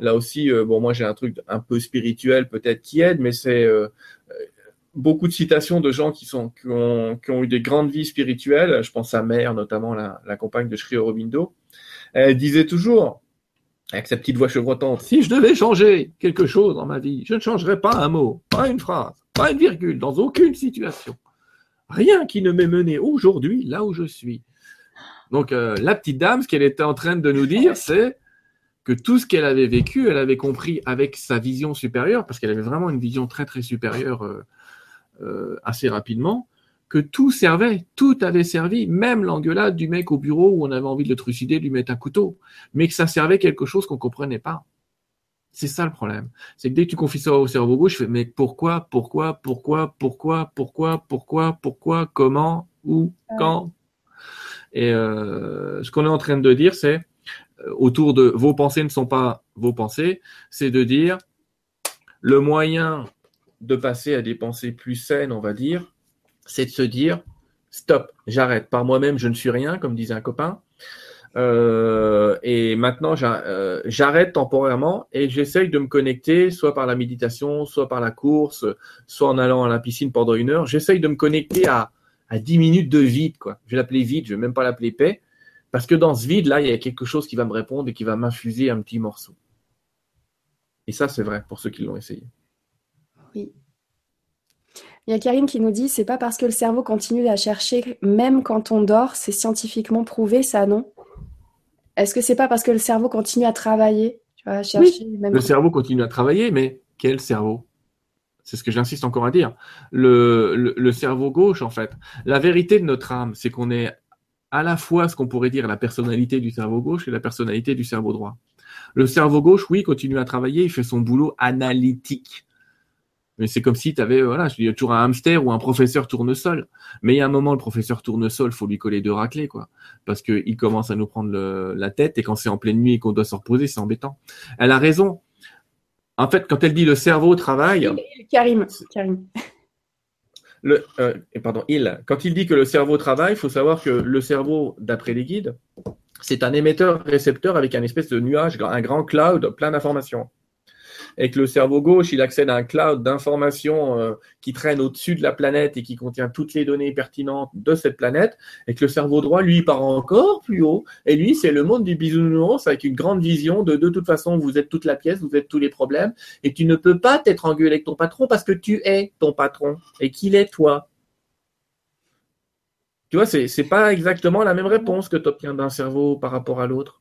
Speaker 2: Là aussi, euh, bon, moi j'ai un truc un peu spirituel peut-être qui aide, mais c'est euh, beaucoup de citations de gens qui ont, eu des grandes vies spirituelles. Je pense à Mère, notamment la, la compagne de Sri Aurobindo. Elle disait toujours avec sa petite voix chevrotante, si je devais changer quelque chose dans ma vie, je ne changerais pas un mot, pas une phrase, pas une virgule, dans aucune situation. Rien qui ne m'ait mené aujourd'hui là où je suis. Donc euh, la petite dame, ce qu'elle était en train de nous dire, c'est que tout ce qu'elle avait vécu, elle avait compris avec sa vision supérieure, parce qu'elle avait vraiment une vision très très supérieure euh, euh, assez rapidement, que tout servait, tout avait servi, même l'engueulade du mec au bureau où on avait envie de le trucider, de lui mettre un couteau, mais que ça servait quelque chose qu'on comprenait pas. C'est ça le problème. C'est que dès que tu confies ça au cerveau gauche, je fais, mais pourquoi, pourquoi, pourquoi, pourquoi, pourquoi, pourquoi, pourquoi, comment, où, quand? Et euh, ce qu'on est en train de dire, c'est euh, autour de vos pensées ne sont pas vos pensées, c'est de dire le moyen de passer à des pensées plus saines, on va dire, c'est de se dire stop, j'arrête. Par moi-même, je ne suis rien, comme disait un copain. Euh, et maintenant, euh, j'arrête temporairement et j'essaye de me connecter, soit par la méditation, soit par la course, soit en allant à la piscine pendant une heure. J'essaye de me connecter à, à 10 minutes de vide, quoi. Je vais l'appeler vide, je vais même pas l'appeler paix. Parce que dans ce vide-là, il y a quelque chose qui va me répondre et qui va m'infuser un petit morceau. Et ça, c'est vrai pour ceux qui l'ont essayé.
Speaker 1: Il y a Karim qui nous dit c'est pas parce que le cerveau continue à chercher même quand on dort, c'est scientifiquement prouvé ça, non? Est-ce que c'est pas parce que le cerveau continue à travailler tu vois, chercher
Speaker 2: oui, Le cerveau continue à travailler, mais quel cerveau? C'est ce que j'insiste encore à dire. Le, le, le, cerveau gauche, en fait. La vérité de notre âme, c'est qu'on est à la fois ce qu'on pourrait dire la personnalité du cerveau gauche et la personnalité du cerveau droit. Le cerveau gauche, oui, continue à travailler, il fait son boulot analytique mais c'est comme si tu avais, voilà, je dis toujours un hamster ou un professeur tournesol. Mais il y a un moment, le professeur tournesol, faut lui coller deux raclés, quoi. Parce qu'il commence à nous prendre la tête et quand c'est en pleine nuit et qu'on doit se reposer, c'est embêtant. Elle a raison. En fait, quand elle dit le cerveau travaille.
Speaker 1: Karim, Karim.
Speaker 2: Le, euh, pardon, il. Quand il dit que le cerveau travaille, il faut savoir que le cerveau, d'après les guides, c'est un émetteur-récepteur avec un espèce de nuage, un grand cloud plein d'informations et que le cerveau gauche, il accède à un cloud d'informations euh, qui traîne au-dessus de la planète et qui contient toutes les données pertinentes de cette planète, et que le cerveau droit, lui, part encore plus haut, et lui, c'est le monde du bisounours avec une grande vision de de toute façon, vous êtes toute la pièce, vous êtes tous les problèmes, et tu ne peux pas t'être engueulé avec ton patron parce que tu es ton patron, et qu'il est toi. Tu vois, c'est, c'est pas exactement la même réponse que tu obtiens d'un cerveau par rapport à l'autre.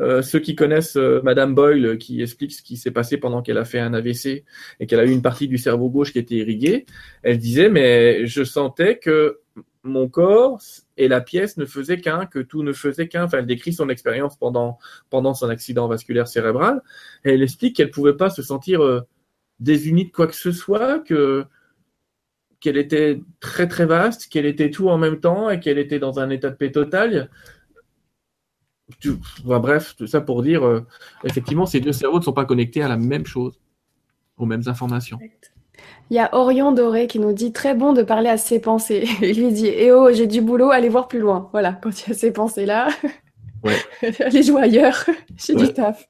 Speaker 2: Euh, ceux qui connaissent euh, Madame Boyle, qui explique ce qui s'est passé pendant qu'elle a fait un AVC et qu'elle a eu une partie du cerveau gauche qui était irriguée, elle disait mais je sentais que mon corps et la pièce ne faisaient qu'un, que tout ne faisait qu'un. Enfin, elle décrit son expérience pendant pendant son accident vasculaire cérébral. Et elle explique qu'elle pouvait pas se sentir euh, désunie de quoi que ce soit, que qu'elle était très très vaste, qu'elle était tout en même temps et qu'elle était dans un état de paix total bref, tout ça pour dire, euh, effectivement, ces deux cerveaux ne sont pas connectés à la même chose, aux mêmes informations.
Speaker 1: Il y a Orion Doré qui nous dit très bon de parler à ses pensées. Il lui dit Eh oh, j'ai du boulot, allez voir plus loin. Voilà, quand il y a ces pensées-là, ouais. allez jouer ailleurs, j'ai du taf.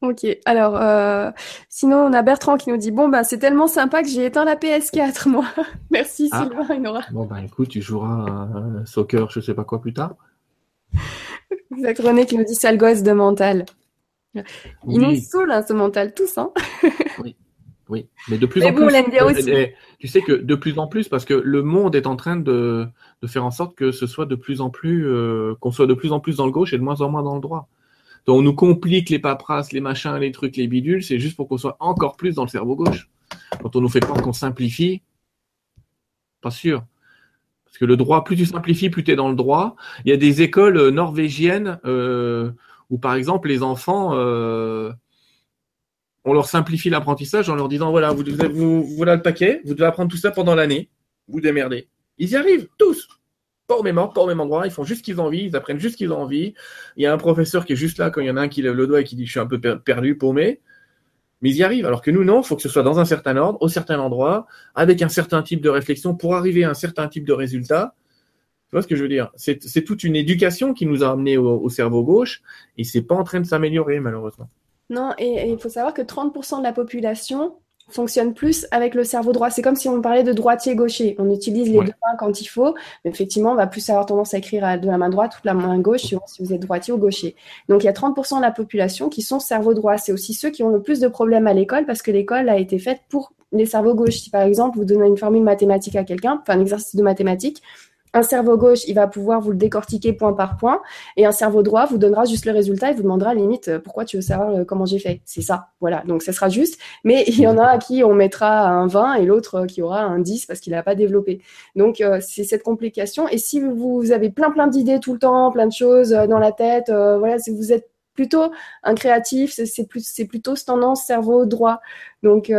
Speaker 1: Ok, alors euh, sinon on a Bertrand qui nous dit bon bah c'est tellement sympa que j'ai éteint la PS4 moi. Merci ah. Sylvain et Nora.
Speaker 2: Bon bah écoute tu joueras à soccer je sais pas quoi plus tard.
Speaker 1: Exact, René qui nous dit sale gosse de mental. Ils nous saoulent, hein, ce mental, tous. Hein
Speaker 2: oui. Oui, mais de plus en plus. Euh, tu sais que de plus en plus, parce que le monde est en train de, de faire en sorte que ce soit de plus en plus, euh, qu'on soit de plus en plus dans le gauche et de moins en moins dans le droit. Donc on nous complique les paperasses, les machins, les trucs, les bidules, c'est juste pour qu'on soit encore plus dans le cerveau gauche. Quand on nous fait croire qu'on simplifie, pas sûr. Que le droit, plus tu simplifies, plus tu es dans le droit. Il y a des écoles euh, norvégiennes euh, où, par exemple, les enfants, euh, on leur simplifie l'apprentissage en leur disant voilà, vous, vous, voilà le paquet, vous devez apprendre tout ça pendant l'année, vous démerdez. Ils y arrivent, tous pas au même ordre, pas au même endroit, ils font juste ce qu'ils ont envie, ils apprennent juste ce qu'ils ont envie. Il y a un professeur qui est juste là quand il y en a un qui lève le doigt et qui dit je suis un peu perdu, paumé. Mais ils y arrivent. Alors que nous, non, il faut que ce soit dans un certain ordre, au certain endroit, avec un certain type de réflexion pour arriver à un certain type de résultat. Tu vois ce que je veux dire? C'est toute une éducation qui nous a amené au, cerveau gauche et c'est pas en train de s'améliorer malheureusement.
Speaker 1: Non, et il faut savoir que 30% de la population fonctionne plus avec le cerveau droit. C'est comme si on parlait de droitier-gaucher. On utilise les deux mains quand il faut, mais effectivement, on va plus avoir tendance à écrire de la main droite ou de la main gauche si vous êtes droitier ou gaucher. Donc il y a 30% de la population qui sont cerveau droit. C'est aussi ceux qui ont le plus de problèmes à l'école parce que l'école a été faite pour les cerveaux gauches. Si par exemple vous donnez une formule mathématique à quelqu'un, enfin un exercice de mathématiques, un cerveau gauche, il va pouvoir vous le décortiquer point par point, et un cerveau droit vous donnera juste le résultat et vous demandera limite euh, pourquoi tu veux savoir euh, comment j'ai fait. C'est ça, voilà. Donc ça sera juste. Mais il y en a à qui on mettra un 20 et l'autre euh, qui aura un 10 parce qu'il n'a pas développé. Donc c'est cette complication. Et si vous avez plein plein d'idées tout le temps, plein de choses dans la tête, voilà, si vous êtes plutôt un créatif, c'est plus c'est plutôt ce tendance cerveau droit. Donc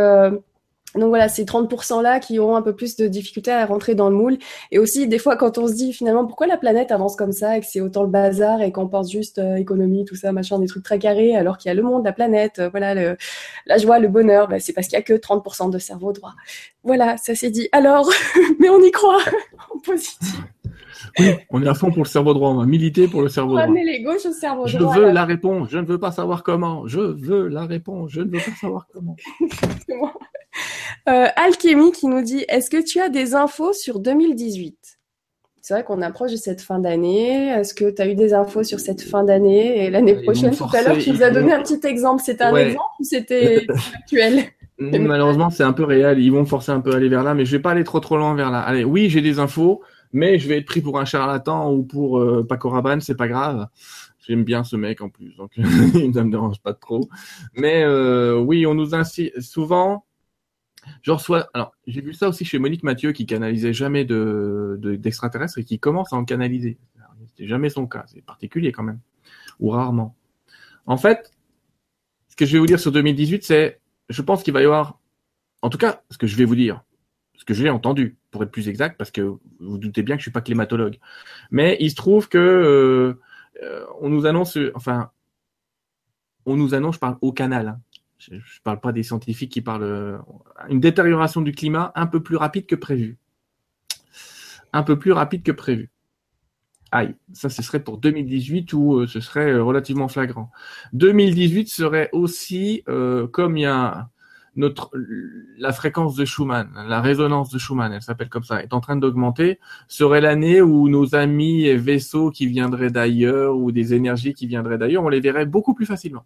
Speaker 1: donc voilà, ces 30%-là qui auront un peu plus de difficultés à rentrer dans le moule. Et aussi, des fois, quand on se dit finalement pourquoi la planète avance comme ça et que c'est autant le bazar et qu'on pense juste euh, économie, tout ça, machin, des trucs très carrés, alors qu'il y a le monde, la planète, euh, voilà, le, la joie, le bonheur, bah, c'est parce qu'il y a que 30% de cerveau droit. Voilà, ça s'est dit. Alors, mais on y croit en positif.
Speaker 2: Oui, on est à fond pour le cerveau droit, on va militer pour le cerveau droit.
Speaker 1: les gauches au cerveau
Speaker 2: je droit. Je veux la réponse, je ne veux pas savoir comment. Je veux la réponse, je ne veux pas savoir comment.
Speaker 1: Euh, Alchemy qui nous dit Est-ce que tu as des infos sur 2018 C'est vrai qu'on approche de cette fin d'année. Est-ce que tu as eu des infos sur cette fin d'année et l'année prochaine? Tout à l'heure, tu nous as donné un petit exemple. C'était un exemple ou c'était actuel?
Speaker 2: Malheureusement, c'est un peu réel. Ils vont me forcer un peu à aller vers là, mais je vais pas aller trop trop loin vers là. Allez, oui, j'ai des infos, mais je vais être pris pour un charlatan ou pour euh, Paco Rabanne, c'est pas grave. J'aime bien ce mec en plus, donc ça me dérange pas trop. Mais euh, oui, on nous incite souvent je reçois. Alors, j'ai vu ça aussi chez Monique Mathieu qui canalisait jamais de d'extraterrestres et qui commence à en canaliser. C'est jamais son cas. C'est particulier quand même, ou rarement. En fait, ce que je vais vous dire sur 2018, c'est, je pense qu'il va y avoir, en tout cas, ce que je vais vous dire, ce que j'ai entendu, pour être plus exact, parce que vous, doutez bien que je suis pas climatologue. Mais il se trouve que euh, euh, on nous annonce, enfin, on nous annonce, je parle au canal, hein, je ne parle pas des scientifiques qui parlent euh, une détérioration du climat un peu plus rapide que prévu. Un peu plus rapide que prévu. Aïe, ça ce serait pour 2018 où euh, ce serait relativement flagrant. 2018 serait aussi, comme il y a notre la fréquence de Schumann, la résonance de Schumann, elle s'appelle comme ça, est en train d'augmenter, serait l'année où nos amis et vaisseaux qui viendraient d'ailleurs ou des énergies qui viendraient d'ailleurs, on les verrait beaucoup plus facilement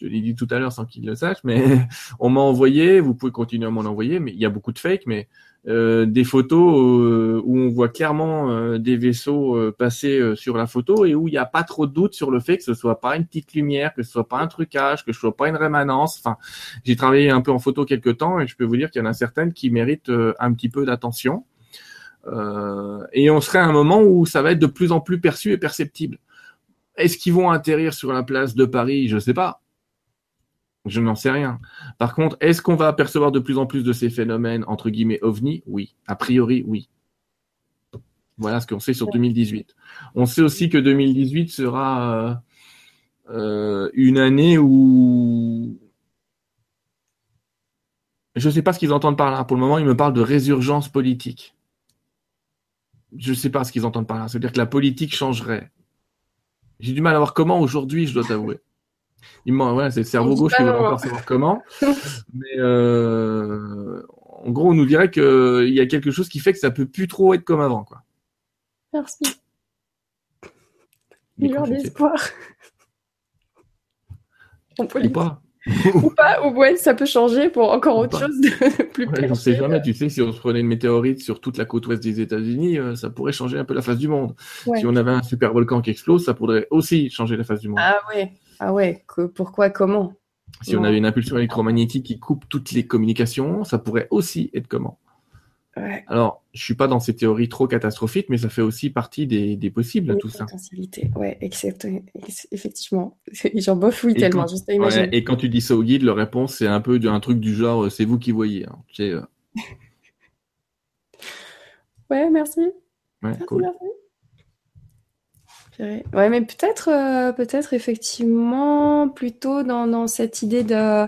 Speaker 2: je l'ai dit tout à l'heure sans qu'il le sache, mais on m'a envoyé, vous pouvez continuer à m'en envoyer, mais il y a beaucoup de fake, mais euh, des photos euh, où on voit clairement euh, des vaisseaux passer sur la photo et où il n'y a pas trop de doute sur le fait que ce soit pas une petite lumière, que ce soit pas un trucage, que ce soit pas une rémanence. Enfin, j'ai travaillé un peu en photo quelques temps et je peux vous dire qu'il y en a certaines qui méritent un petit peu d'attention. et on serait à un moment où ça va être de plus en plus perçu et perceptible. Est-ce qu'ils vont atterrir sur la place de Paris? Je ne sais pas. Je n'en sais rien. Par contre, est-ce qu'on va apercevoir de plus en plus de ces phénomènes, entre guillemets, ovni Oui. A priori, oui. Voilà ce qu'on sait sur 2018. On sait aussi que 2018 sera euh, euh, une année où... Je ne sais pas ce qu'ils entendent par là. Pour le moment, ils me parlent de résurgence politique. Je ne sais pas ce qu'ils entendent par là. C'est-à-dire que la politique changerait. J'ai du mal à voir comment aujourd'hui, je dois t'avouer. Il ouais, c'est le cerveau gauche qui va encore savoir comment. Mais euh, en gros, on nous dirait qu'il y a quelque chose qui fait que ça peut plus trop être comme avant, quoi.
Speaker 1: Merci. Lueur d'espoir.
Speaker 2: On peut Ou pas.
Speaker 1: ou pas, ou ouais, ça peut changer pour encore autre chose de plus
Speaker 2: ouais, On sait jamais, tu sais, si on se prenait une météorite sur toute la côte ouest des États-Unis, euh, ça pourrait changer un peu la face du monde. Si on avait un super volcan qui explose, ça pourrait aussi changer la face du monde.
Speaker 1: Ah ouais, ah ouais, pourquoi, comment?
Speaker 2: Si on avait une impulsion électromagnétique qui coupe toutes les communications, ça pourrait aussi être comment? Alors, je suis pas dans ces théories trop catastrophiques, mais ça fait aussi partie des, possibles, tout ça.
Speaker 1: Ouais, effectivement. J'en bafouille tellement, juste à imaginer.
Speaker 2: et quand tu dis ça au guide, la réponse, c'est un peu un truc du genre, euh, c'est vous qui voyez. Hein. Euh.
Speaker 1: ouais, merci.
Speaker 2: Ouais, cool.
Speaker 1: Ouais, mais peut-être, euh, peut-être effectivement, plutôt dans, dans cette idée de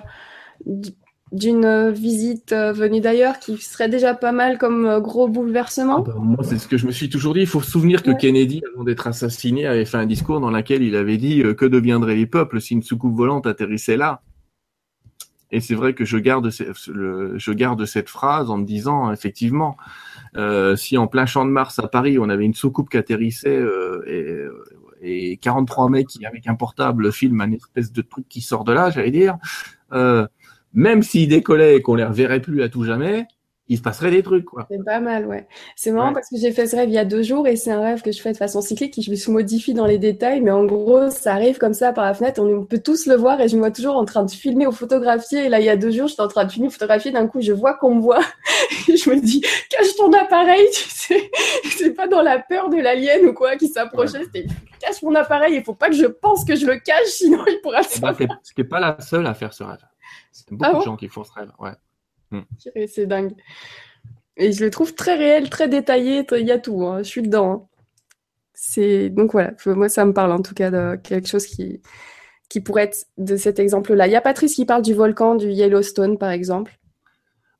Speaker 1: d'une visite euh, venue d'ailleurs qui serait déjà pas mal comme euh, gros bouleversement ah
Speaker 2: bah, Moi, c'est ce que je me suis toujours dit. Il faut se souvenir que Kennedy, avant d'être assassiné, avait fait un discours dans lequel il avait dit euh, que deviendraient les peuples si une soucoupe volante atterrissait là? Et c'est vrai que je garde, je garde cette phrase en me disant, effectivement, si en plein champ de Mars à Paris, on avait une soucoupe qui atterrissait et, et 43 mecs qui, avec un portable, filment un espèce de truc qui sort de là, j'allais dire, euh, même s'il décollait et qu'on les reverrait plus à tout jamais, il se passerait des trucs, quoi.
Speaker 1: C'est pas mal, ouais. C'est marrant parce que j'ai fait ce rêve il y a deux jours et c'est un rêve que je fais de façon cyclique qui je me suis modifie dans les détails, mais en gros, ça arrive comme ça par la fenêtre, on peut tous le voir et je me vois toujours en train de filmer ou photographier. Et là, il y a deux jours, j'étais en train de filmer, photographier, d'un coup, je vois qu'on me voit et je me dis, cache ton appareil, tu sais. C'est pas dans la peur de l'alien ou quoi qui s'approchait, c'était cache mon appareil, il faut pas que je pense que je le cache, sinon il pourra
Speaker 2: se. Eh ben, c'est pas la seule à faire ce rêve. C'est beaucoup ah de gens qui font ce rêve, ouais.
Speaker 1: Hmm. C'est dingue. Et je le trouve très réel, très détaillé, il y a tout, hein. je suis dedans. Hein. C'est donc voilà, moi ça me parle en tout cas de quelque chose qui qui pourrait être de cet exemple-là. Il y a Patrice qui parle du volcan du Yellowstone par exemple.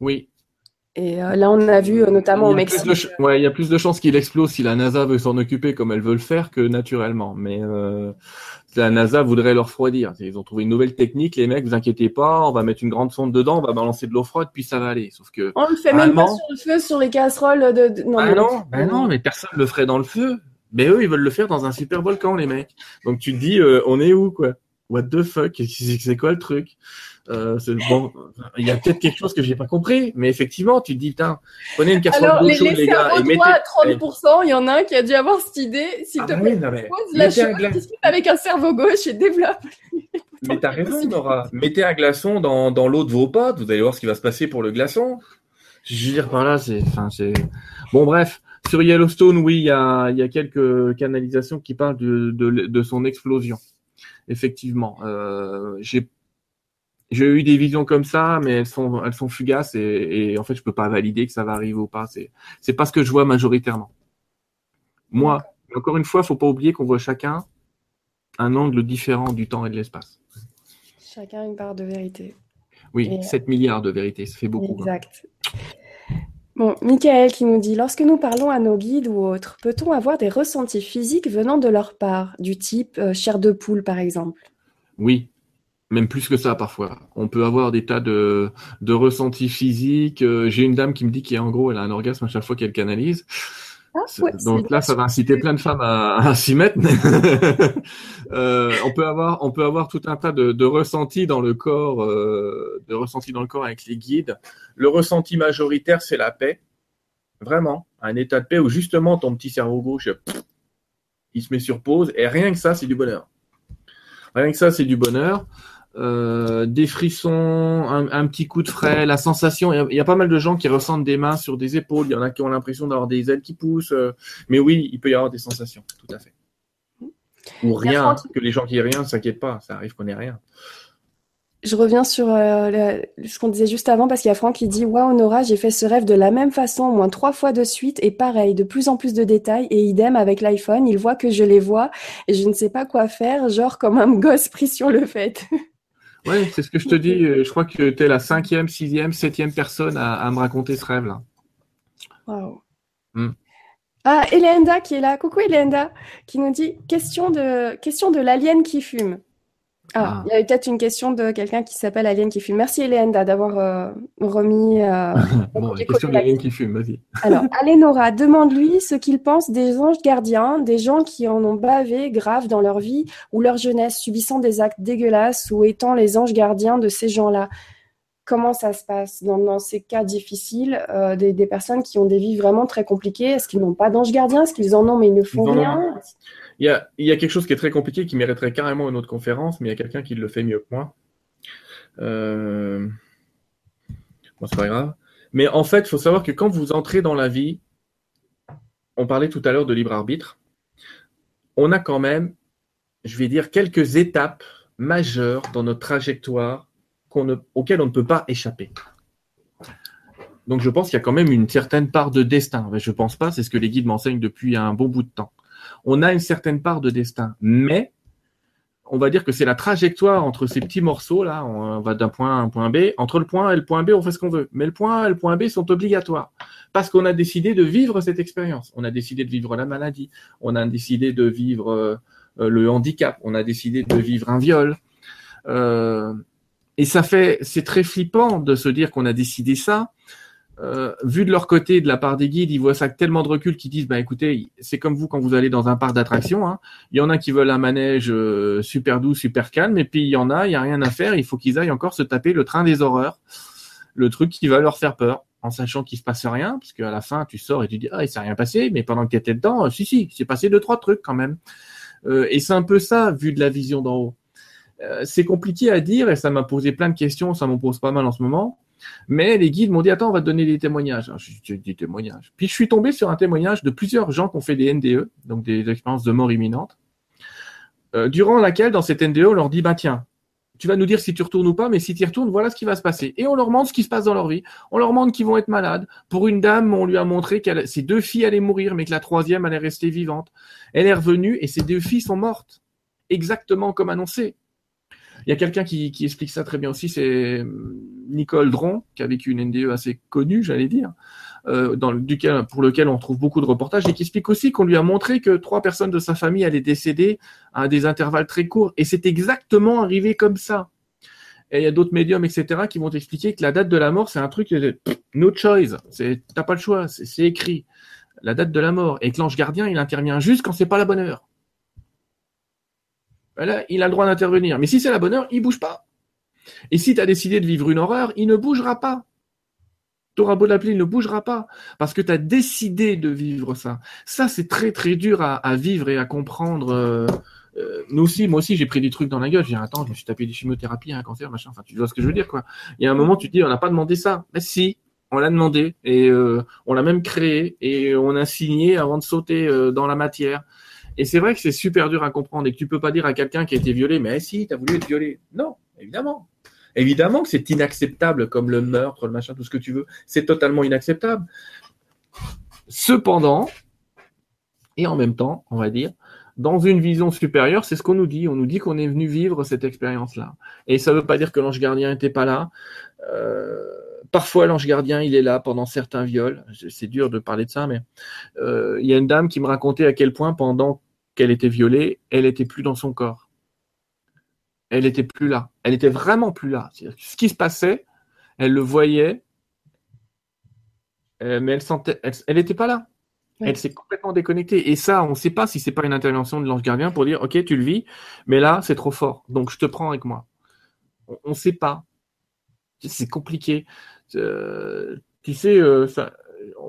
Speaker 2: Oui.
Speaker 1: Et euh, là on a vu euh, notamment au Mexique.
Speaker 2: Ouais, il y a plus de chances qu'il explose si la NASA veut s'en occuper comme elle veut le faire que naturellement. Mais euh, la NASA voudrait leur refroidir. Ils ont trouvé une nouvelle technique, les mecs, vous inquiétez pas, on va mettre une grande sonde dedans, on va balancer de l'eau froide, puis ça va aller. Sauf que
Speaker 1: on le fait même pas sur le feu, sur les casseroles de.
Speaker 2: Non, ah non, ben non, mais personne le ferait dans le feu. Mais eux, ils veulent le faire dans un super volcan, les mecs. Donc tu te dis, euh, on est où, quoi? What the fuck? C'est quoi le truc? Euh, bon, il y a peut-être quelque chose que j'ai pas compris, mais effectivement, tu te dis, putain, prenez une casserole d'eau chaude, les, gars,
Speaker 1: et mettez... à 30%, il y en a un qui a dû avoir cette idée. S'il ah te plaît, pose la chose, discute avec un cerveau gauche et développe.
Speaker 2: Mais t'as raison, Nora. Mettez un glaçon dans, dans l'eau de vos potes, vous allez voir ce qui va se passer pour le glaçon. Je veux dire par là, c'est, enfin, c'est, bon, bref. Sur Yellowstone, oui, il y a, y a quelques canalisations qui parlent de, de, de son explosion. Effectivement, euh, j'ai j'ai eu des visions comme ça, mais elles sont, elles sont fugaces et, et, en fait, je peux pas valider que ça va arriver ou pas. C'est, c'est pas ce que je vois majoritairement. Moi, encore une fois, faut pas oublier qu'on voit chacun un angle différent du temps et de l'espace.
Speaker 1: Chacun une part de vérité.
Speaker 2: Oui, 7 milliards de vérité, ça fait beaucoup.
Speaker 1: Exact. Bon, Michael qui nous dit Lorsque nous parlons à nos guides ou autres, peut-on avoir des ressentis physiques venant de leur part, du type euh, chair de poule par exemple?
Speaker 2: Oui, même plus que ça parfois. On peut avoir des tas de, de ressentis physiques. Euh, j'ai une dame qui me dit qu'en gros, elle a un orgasme à chaque fois qu'elle canalise. Ah, Donc là, ça va inciter plein de femmes à, s'y mettre. euh, on peut avoir, on peut avoir tout un tas de, de ressentis dans le corps, euh, de ressentis dans le corps avec les guides. Le ressenti majoritaire, c'est la paix, vraiment, un état de paix où justement ton petit cerveau gauche, il se met sur pause et rien que ça, c'est du bonheur. Rien que ça, c'est du bonheur. Euh, des frissons, un, petit coup de frais, la sensation. Il y, a, pas mal de gens qui ressentent des mains sur des épaules. Il y en a qui ont l'impression d'avoir des ailes qui poussent. Euh, mais oui, il peut y avoir des sensations, tout à fait. Ou rien, que les gens qui aient rien ne s'inquiètent pas. Ça arrive qu'on ait rien.
Speaker 1: Je reviens sur euh, ce qu'on disait juste avant parce qu'il y a Franck qui dit Waouh, Nora, j'ai fait ce rêve de la même façon au moins trois fois de suite et pareil, de plus en plus de détails et idem avec l'iPhone. Il voit que je les vois et je ne sais pas quoi faire, genre comme un gosse pris sur le fait.
Speaker 2: Ouais, c'est ce que je te dis. Euh, je crois que tu es la cinquième, sixième, septième personne à, me raconter ce rêve-là.
Speaker 1: Waouh. Hmm. Ah, Elenda qui est là. Coucou Elenda, qui nous dit question de, question de l'alien qui fume. Ah, il y avait peut-être une question de quelqu'un qui s'appelle Alien qui fume. Merci Hélène d'avoir euh, remis. Euh,
Speaker 2: bon, la question d'Alien qui fume, vas-y.
Speaker 1: Alors, Alénora, demande-lui ce qu'il pense des anges gardiens, des gens qui en ont bavé grave dans leur vie ou leur jeunesse, subissant des actes dégueulasses ou étant les anges gardiens de ces gens-là. Comment ça se passe dans, ces cas difficiles euh, des, personnes qui ont des vies vraiment très compliquées? Est-ce qu'ils n'ont pas d'anges gardiens? Est-ce qu'ils en ont mais ils ne font rien?
Speaker 2: Il y, a, quelque chose qui est très compliqué qui mériterait carrément une autre conférence, mais il y a quelqu'un qui le fait mieux que moi. Euh... Bon, c'est pas grave. Mais en fait, il faut savoir que quand vous entrez dans la vie, on parlait tout à l'heure de libre arbitre, on a quand même, je vais dire, quelques étapes majeures dans notre trajectoire auxquelles on ne peut pas échapper. Donc je pense qu'il y a quand même une certaine part de destin. Je ne pense pas, c'est ce que les guides m'enseignent depuis un bon bout de temps on a une certaine part de destin. Mais on va dire que c'est la trajectoire entre ces petits morceaux là, on va d'un point A à un point B. Entre le point A et le point B, on fait ce qu'on veut. Mais le point A et le point B sont obligatoires parce qu'on a décidé de vivre cette expérience. On a décidé de vivre la maladie, on a décidé de vivre euh, le handicap, on a décidé de vivre un viol. Euh, et ça fait, c'est très flippant de se dire qu'on a décidé ça euh, vu de leur côté, de la part des guides, ils voient ça avec tellement de recul qu'ils disent, bah écoutez, c'est comme vous quand vous allez dans un parc d'attractions. Hein. Il y en a qui veulent un manège euh, super doux, super calme, et puis il y en a, il y a rien à faire. Il faut qu'ils aillent encore se taper le train des horreurs, le truc qui va leur faire peur, en sachant qu'il se passe rien, parce qu'à la fin, tu sors et tu dis, ah, il s'est rien passé, mais pendant que tu étais dedans, euh, si si, c'est passé deux trois trucs quand même. et c'est un peu ça, vu de la vision d'en haut. c'est compliqué à dire et ça m'a posé plein de questions, ça m'en pose pas mal en ce moment. Mais les guides m'ont dit, attends, on va te donner des témoignages. J'ai des témoignages. Puis je suis tombé sur un témoignage de plusieurs gens qui ont fait des NDE, donc des expériences de mort imminente, euh, durant laquelle, dans cette NDE, on leur dit, bah tiens, tu vas nous dire si tu retournes ou pas, mais si tu retournes, voilà ce qui va se passer. Et on leur demande ce qui se passe dans leur vie. On leur demande qu'ils vont être malades. Pour une dame, on lui a montré que ses deux filles allaient mourir, mais que la troisième allait rester vivante. Elle est revenue et ses deux filles sont mortes. Exactement comme annoncé. Il y a quelqu'un qui, explique ça très bien aussi, c'est hum, Nicole Dron, qui a vécu une NDE assez connue, j'allais dire, euh, dans duquel, pour lequel on trouve beaucoup de reportages, et qui explique aussi qu'on lui a montré que trois personnes de sa famille allaient décéder à des intervalles très courts, et c'est exactement arrivé comme ça. Et il y a d'autres médiums, etc., qui vont expliquer que la date de la mort, c'est un truc, no choice, c'est, t'as pas le choix, c'est écrit. La date de la mort. Et que l'ange gardien, il intervient juste quand c'est pas la bonne heure. Il a le droit d'intervenir. Mais si c'est la bonne heure, il bouge pas. Et si tu as décidé de vivre une horreur, il ne bougera pas. auras beau l'appeler, il ne bougera pas. Parce que tu as décidé de vivre ça. Ça, c'est très très dur à, vivre et à comprendre. Euh, euh, nous aussi, moi aussi, j'ai pris des trucs dans la gueule. J'ai dit, attends, je me suis tapé des chimiothérapies, un cancer, machin. Enfin, tu vois ce que je veux dire, quoi. Il y a un moment, tu te dis, on n'a pas demandé ça. Mais si, on l'a demandé et euh, on l'a même créé et on a signé avant de sauter dans la matière. Et c'est vrai que c'est super dur à comprendre et que tu peux pas dire à quelqu'un qui a été violé, mais si, tu as voulu être violé. Non, évidemment. Évidemment que c'est inacceptable comme le meurtre, le machin, tout ce que tu veux. C'est totalement inacceptable. Cependant, et en même temps, on va dire, dans une vision supérieure, c'est ce qu'on nous dit. On nous dit qu'on est venu vivre cette expérience-là. Et ça ne veut pas dire que l'ange gardien n'était pas là. Euh, parfois, l'ange gardien, il est là pendant certains viols. C'est dur de parler de ça, mais euh, il y a une dame qui me racontait à quel point pendant qu'elle était violée, elle était plus dans son corps. Elle était plus là. Elle était vraiment plus là. Ce qui se passait, elle le voyait, euh, mais elle sentait, elle n'était pas là. Elle s'est complètement déconnectée. Et ça, on ne sait pas si c'est pas une intervention de l'ange gardien pour dire, ok, tu le vis, mais là, c'est trop fort. Donc, je te prends avec moi. On ne sait pas. C'est compliqué. Euh, tu sais, euh, ça,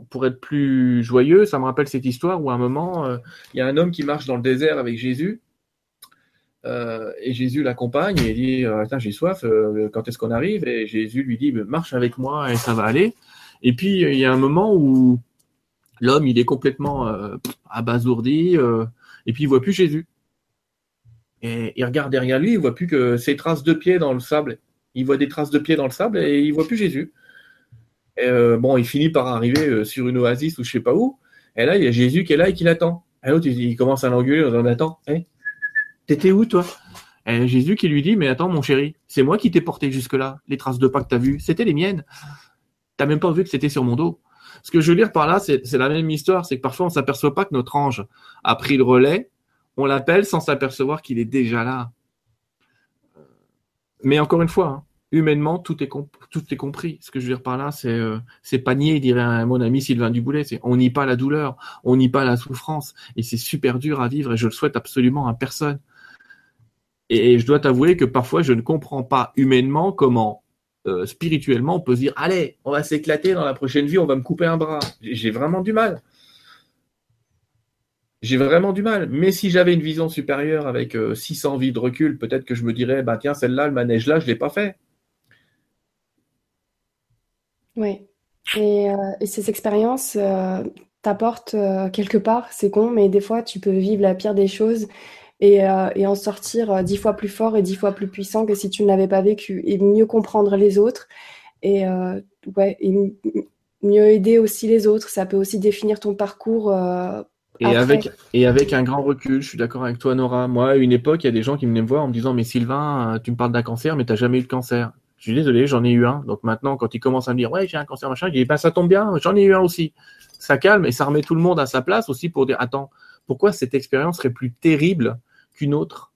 Speaker 2: pour être plus joyeux, ça me rappelle cette histoire où à un moment, euh, il y a un homme qui marche dans le désert avec Jésus. Et Jésus l'accompagne et dit Attends, j'ai soif, quand est-ce qu'on arrive? Et Jésus lui dit Marche avec moi et ça va aller. Et puis il y a un moment où l'homme il est complètement abasourdi et puis il voit plus Jésus. Et il regarde derrière lui, il voit plus que ses traces de pieds dans le sable. Il voit des traces de pieds dans le sable et il voit plus Jésus. Euh, bon, il finit par arriver euh, sur une oasis ou je sais pas où. Et là, il y a Jésus qui est là et qui l'attend. Et l'autre, il, commence à l'engueuler en disant, attends, hein, t'étais où toi? Et Jésus qui lui dit, mais attends mon chéri, c'est moi qui t'ai porté jusque-là. Les traces de pas que t'as vues, c'était les miennes. T'as même pas vu que c'était sur mon dos. Ce que je veux dire par là, c'est la même histoire, c'est que parfois on s'aperçoit pas que notre ange a pris le relais, on l'appelle sans s'apercevoir qu'il est déjà là. mais encore une fois, hein, humainement, tout est, compris. Ce que je veux dire par là, c'est euh, pas nier, dirait mon ami Sylvain Duboulet. On nie pas la douleur, on nie pas la souffrance, et c'est super dur à vivre. Et je le souhaite absolument à personne. Et, je dois t'avouer que parfois, je ne comprends pas humainement comment euh, spirituellement on peut se dire allez, on va s'éclater dans la prochaine vie, on va me couper un bras. J'ai vraiment du mal. J'ai vraiment du mal. Mais si j'avais une vision supérieure avec 600 euh, vies de recul, peut-être que je me dirais, bah tiens, celle-là, le manège là, je l'ai pas fait.
Speaker 1: Oui. Et, euh, ces expériences euh, t'apportent quelque part, c'est con, mais des fois, tu peux vivre la pire des choses et, en sortir dix fois plus fort et dix fois plus puissant que si tu ne l'avais pas vécu. Et mieux comprendre les autres et, ouais, et mieux aider aussi les autres. Ça peut aussi définir ton parcours
Speaker 2: et avec, et avec un grand recul, je suis d'accord avec toi, Nora. Moi, à une époque, il y a des gens qui venaient me voir en me disant Mais Sylvain, euh, tu me parles d'un cancer, mais tu n'as jamais eu de cancer. Je suis désolé, j'en ai eu un. Donc maintenant, quand ils commencent à me dire Ouais, j'ai un cancer, machin, je dis bah, Ça tombe bien, j'en ai eu un aussi. Ça calme et ça remet tout le monde à sa place aussi pour dire Attends, pourquoi cette expérience serait plus terrible qu'une autre?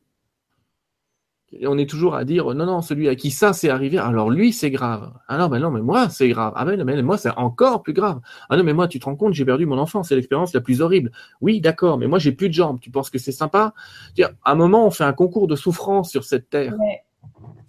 Speaker 2: Et on est toujours à dire non, non, celui à qui ça s'est arrivé, alors lui c'est grave. Ah non, mais non, mais moi c'est grave. Ah ben mais moi c'est encore plus grave. Ah non, mais moi tu te rends compte, j'ai perdu mon enfant, c'est l'expérience la plus horrible. Oui, d'accord, mais moi j'ai plus de jambes. Tu penses que c'est sympa? À un moment, on fait un concours de souffrance sur cette terre.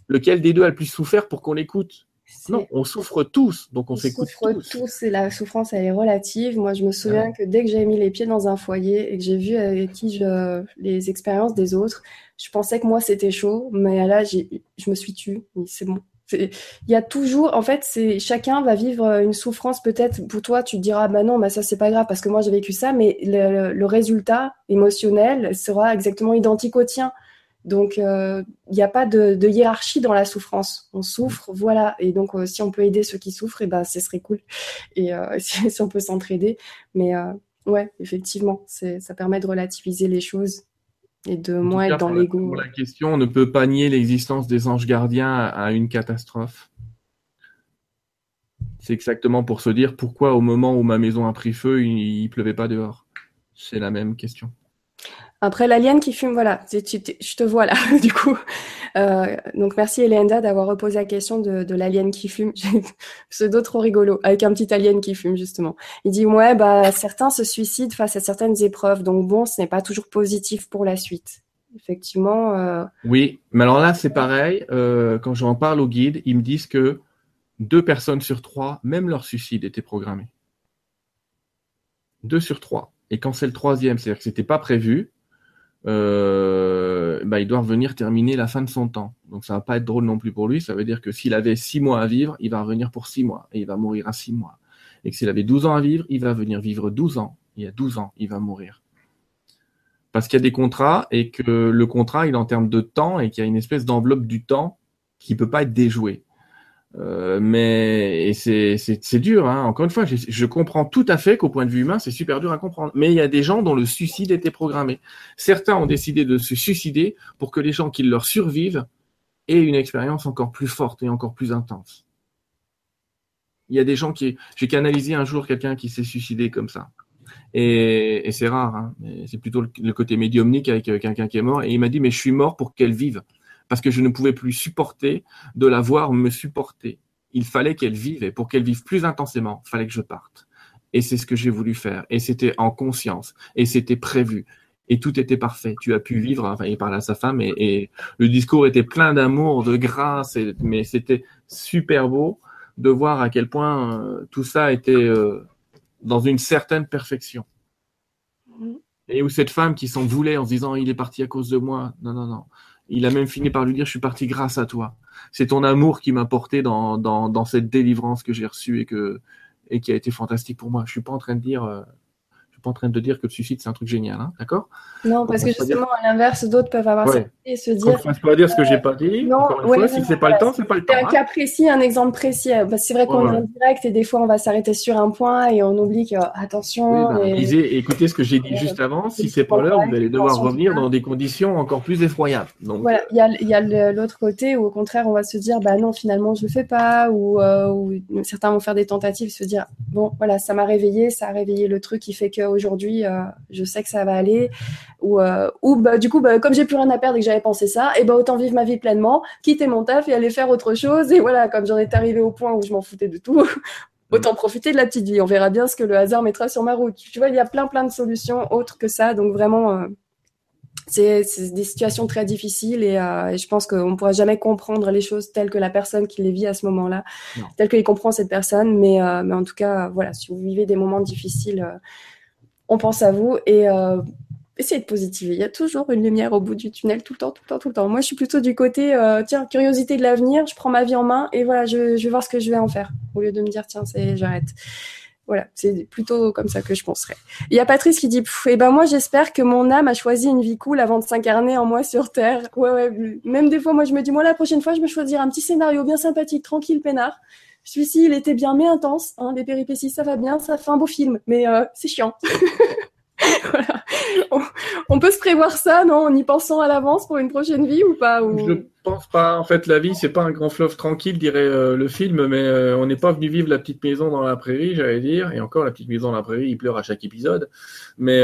Speaker 2: Lequel des deux a le plus souffert pour qu'on l'écoute? Non, on souffre tous, donc on, s'écoute tous. On
Speaker 1: souffre tous et la souffrance, elle est relative. Moi, je me souviens que dès que j'ai mis les pieds dans un foyer et que j'ai vu avec qui je, les expériences des autres, je pensais que moi, c'était chaud, mais là, je me suis tue. C'est bon. Il y a toujours, en fait, c'est chacun va vivre une souffrance. Peut-être pour toi, tu te diras, bah non, bah ça c'est pas grave parce que moi j'ai vécu ça, mais le résultat émotionnel sera exactement identique au tien. Donc, euh, il n'y a pas de, hiérarchie dans la souffrance. On souffre, voilà. Et donc, euh, si on peut aider ceux qui souffrent, et eh ben, ce serait cool. Et euh, si, on peut s'entraider. Mais ouais, effectivement, ça permet de relativiser les choses et de moins être dans l'ego.
Speaker 2: La question, on ne peut pas nier l'existence des anges gardiens à une catastrophe. C'est exactement pour se dire pourquoi au moment où ma maison a pris feu, il, ne pleuvait pas dehors. C'est la même question.
Speaker 1: Après, l'alien qui fume, voilà, je te vois là, du coup. Euh, donc, merci Elenda d'avoir reposé la question de, l'alien qui fume. Pseudo trop rigolo, avec un petit alien qui fume, justement. Il dit, ouais, bah, certains se suicident face à certaines épreuves, donc bon, ce n'est pas toujours positif pour la suite. Effectivement. Euh,
Speaker 2: oui, mais alors là, c'est pareil. Euh, quand j'en parle au guide, ils me disent que deux personnes sur trois, même leur suicide était programmé. Deux sur trois. Et quand c'est le troisième, c'est-à-dire que c'était pas prévu, euh, bah, il doit revenir terminer la fin de son temps. Donc ça va pas être drôle non plus pour lui. Ça veut dire que s'il avait six mois à vivre, il va revenir pour six mois et il va mourir à six mois. Et que s'il avait 12 ans à vivre, il va venir vivre 12 ans. Il y a 12 ans, il va mourir. Parce qu'il y a des contrats et que le contrat, est en termes de temps et qu'il y a une espèce d'enveloppe du temps qui peut pas être déjouée. Euh, mais c'est dur. Hein. Encore une fois, je, comprends tout à fait qu'au point de vue humain, c'est super dur à comprendre. Mais il y a des gens dont le suicide était programmé. Certains ont décidé de se suicider pour que les gens qui leur survivent aient une expérience encore plus forte et encore plus intense. Il y a des gens qui... J'ai canalisé un jour quelqu'un qui s'est suicidé comme ça. Et, c'est rare. Hein. C'est plutôt le, le, côté médiumnique avec euh, quelqu'un qui est mort. Et il m'a dit, mais je suis mort pour qu'elle vive parce que je ne pouvais plus supporter de la voir me supporter. Il fallait qu'elle vive et pour qu'elle vive plus intensément, il fallait que je parte. Et c'est ce que j'ai voulu faire. Et c'était en conscience. Et c'était prévu. Et tout était parfait. Tu as pu vivre, enfin, il parlait à sa femme et, le discours était plein d'amour, de grâce, mais c'était super beau de voir à quel point euh, tout ça était euh, dans une certaine perfection. Mm. Et où cette femme qui s'en voulait en se disant il est parti à cause de moi. Non, non, non. Il a même fini par lui dire, je suis parti grâce à toi. C'est ton amour qui m'a porté dans, cette délivrance que j'ai reçue et, qui a été fantastique pour moi. Je suis pas en train de dire, euh, en train de dire que le suicide c'est un truc génial, hein, d'accord?
Speaker 1: Non, parce que justement, à l'inverse, d'autres peuvent avoir ça et se dire.
Speaker 2: ne pas dire ce que j'ai pas dit. Non, Encore une fois, si c'est pas le temps, c'est pas le temps.
Speaker 1: un hein. cas précis, un exemple précis. Bah, c'est vrai qu'on est en direct et des fois on va s'arrêter sur un point et on oublie que attention.
Speaker 2: Bah, écoutez ce que j'ai dit juste avant. Si c'est pas l'heure, vous allez devoir revenir dans des conditions encore plus effroyables.
Speaker 1: Donc voilà, il y a, l'autre côté où au contraire on va se dire bah non finalement je le fais pas euh, ou certains vont faire des tentatives se dire bon voilà ça m'a réveillé, ça a réveillé le truc qui fait que aujourd'hui, je sais que ça va aller. Ou, ou bah, du coup, bah, comme j'ai plus rien à perdre et que j'avais pensé ça, et ben autant vivre ma vie pleinement, quitter mon taf et aller faire autre chose. Et voilà, comme j'en étais arrivé au point où je m'en foutais de tout, autant profiter de la petite vie. On verra bien ce que le hasard mettra sur ma route. Tu vois, il y a plein plein de solutions autres que ça. Donc vraiment c'est des situations très difficiles et, euh, je pense qu'on ne pourra jamais comprendre les choses telles que la personne qui les vit à ce moment-là, telle qu'il comprend cette personne. Mais, euh, mais en tout cas, voilà, si vous vivez des moments difficiles, euh, on pense à vous et euh, essayez de positiver. Il y a toujours une lumière au bout du tunnel, tout le temps, tout le temps, tout le temps. Moi, je suis plutôt du côté, euh, tiens, curiosité de l'avenir, je prends ma vie en main et voilà, je, vais voir ce que je vais en faire, au lieu de me dire, tiens, j'arrête. Voilà, c'est plutôt comme ça que je penserais. Il y a Patrice qui dit Eh ben moi j'espère que mon âme a choisi une vie cool avant de s'incarner en moi sur Terre. Ouais ouais, même des fois moi je me dis moi la prochaine fois je me choisir un petit scénario bien sympathique, tranquille, peinard. Celui-ci il était bien mais intense, hein, les péripéties ça va bien, ça fait un beau film, mais euh, c'est chiant. On, peut se prévoir ça, non, en y pensant à l'avance pour une prochaine vie ou pas ou...
Speaker 2: Je pense pas. En fait, la vie, c'est pas un grand fleuve tranquille, dirait euh, le film, mais euh, on n'est pas venu vivre la petite maison dans la prairie, j'allais dire. Et encore, la petite maison dans la prairie, il pleure à chaque épisode. Mais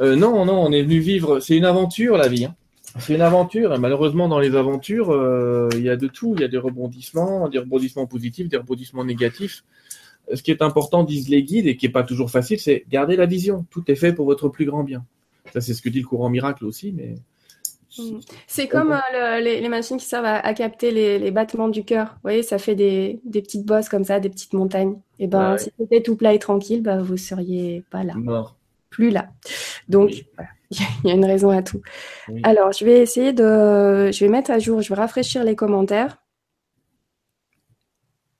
Speaker 2: non, non, on est venu vivre. C'est une aventure, la vie. Hein. C'est une aventure, et malheureusement, dans les aventures, il y a de tout. Il y a des rebondissements, des rebondissements positifs, des rebondissements négatifs ce qui est important, disent les guides, et qui est pas toujours facile, c'est garder la vision. Tout est fait pour votre plus grand bien. Ça, c'est ce que dit le courant miracle aussi, mais.
Speaker 1: Hmm. C'est comme euh, les, machines qui servent à, capter les, battements du cœur. Vous voyez, ça fait des, petites bosses comme ça, des petites montagnes. Et ben, si c'était tout plat et tranquille, ben, vous seriez pas là.
Speaker 2: Mort.
Speaker 1: Plus là. Donc, il y a une raison à tout. Alors, je vais essayer de. Je vais mettre à jour, je vais rafraîchir les commentaires.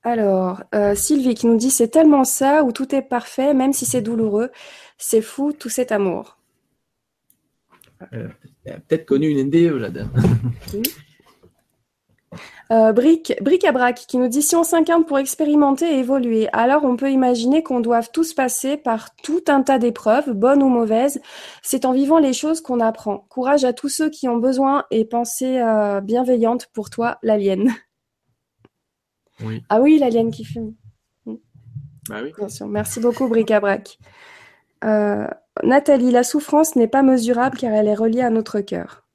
Speaker 1: Alors, euh, Sylvie qui nous dit c'est tellement ça où tout est parfait, même si c'est douloureux. C'est fou tout cet amour.
Speaker 2: Elle a peut-être connu une NDE, la dame.
Speaker 1: Euh, Bric, Bric à Brac qui nous dit si on s'incarne pour expérimenter et évoluer, alors on peut imaginer qu'on doive tous passer par tout un tas d'épreuves, bonnes ou mauvaises. C'est en vivant les choses qu'on apprend. Courage à tous ceux qui ont besoin et pensée euh, bienveillante pour toi, l'alien. Ah oui, l'alien qui fume.
Speaker 2: Bah oui.
Speaker 1: Merci beaucoup, Bric-à-Brac. Euh, Nathalie, la souffrance n'est pas mesurable car elle est reliée à notre cœur.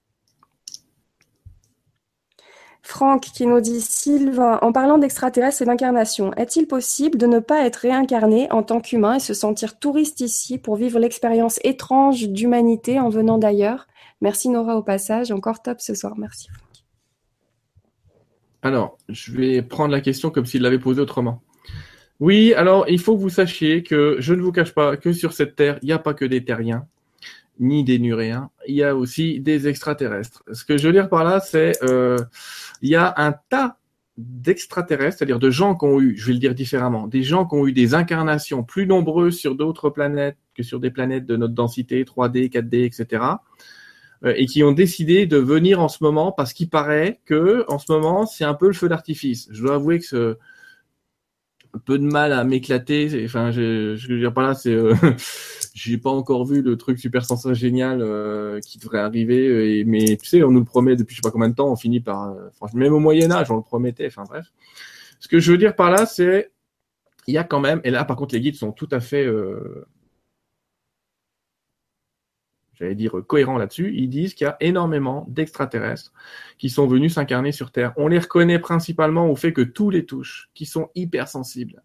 Speaker 1: Franck qui nous dit Sylvain, en parlant d'extraterrestres et d'incarnation, est-il possible de ne pas être réincarné en tant qu'humain et se sentir touriste ici pour vivre l'expérience étrange d'humanité en venant d'ailleurs? Merci Nora au passage, encore top ce soir, merci.
Speaker 2: Alors, je vais prendre la question comme s'il l'avait posée autrement. Oui, alors il faut que vous sachiez que je ne vous cache pas que sur cette Terre, il n'y a pas que des terriens, ni des nuréens, il y a aussi des extraterrestres. Ce que je veux dire par là, c'est euh, il y a un tas d'extraterrestres, c'est-à-dire de gens qui ont eu, je vais le dire différemment, des gens qui ont eu des incarnations plus nombreuses sur d'autres planètes que sur des planètes de notre densité 3D, 4D, etc. Et qui ont décidé de venir en ce moment parce qu'il paraît que en ce moment c'est un peu le feu d'artifice. Je dois avouer que ce peu de mal à m'éclater. Enfin, je, je veux dire pas là, c'est, euh, j'ai pas encore vu le truc super sensationnel génial euh, qui devrait arriver. Et, mais tu sais, on nous le promet depuis je sais pas combien de temps. On finit par, euh, franchement, même au Moyen Âge, on le promettait. Enfin bref. Ce que je veux dire par là, c'est, il y a quand même, et là par contre les guides sont tout à fait j'allais dire, cohérent là-dessus, ils disent qu'il y a énormément d'extraterrestres qui sont venus s'incarner sur Terre. On les reconnaît principalement au fait que tous les touchent, qui sont hypersensibles.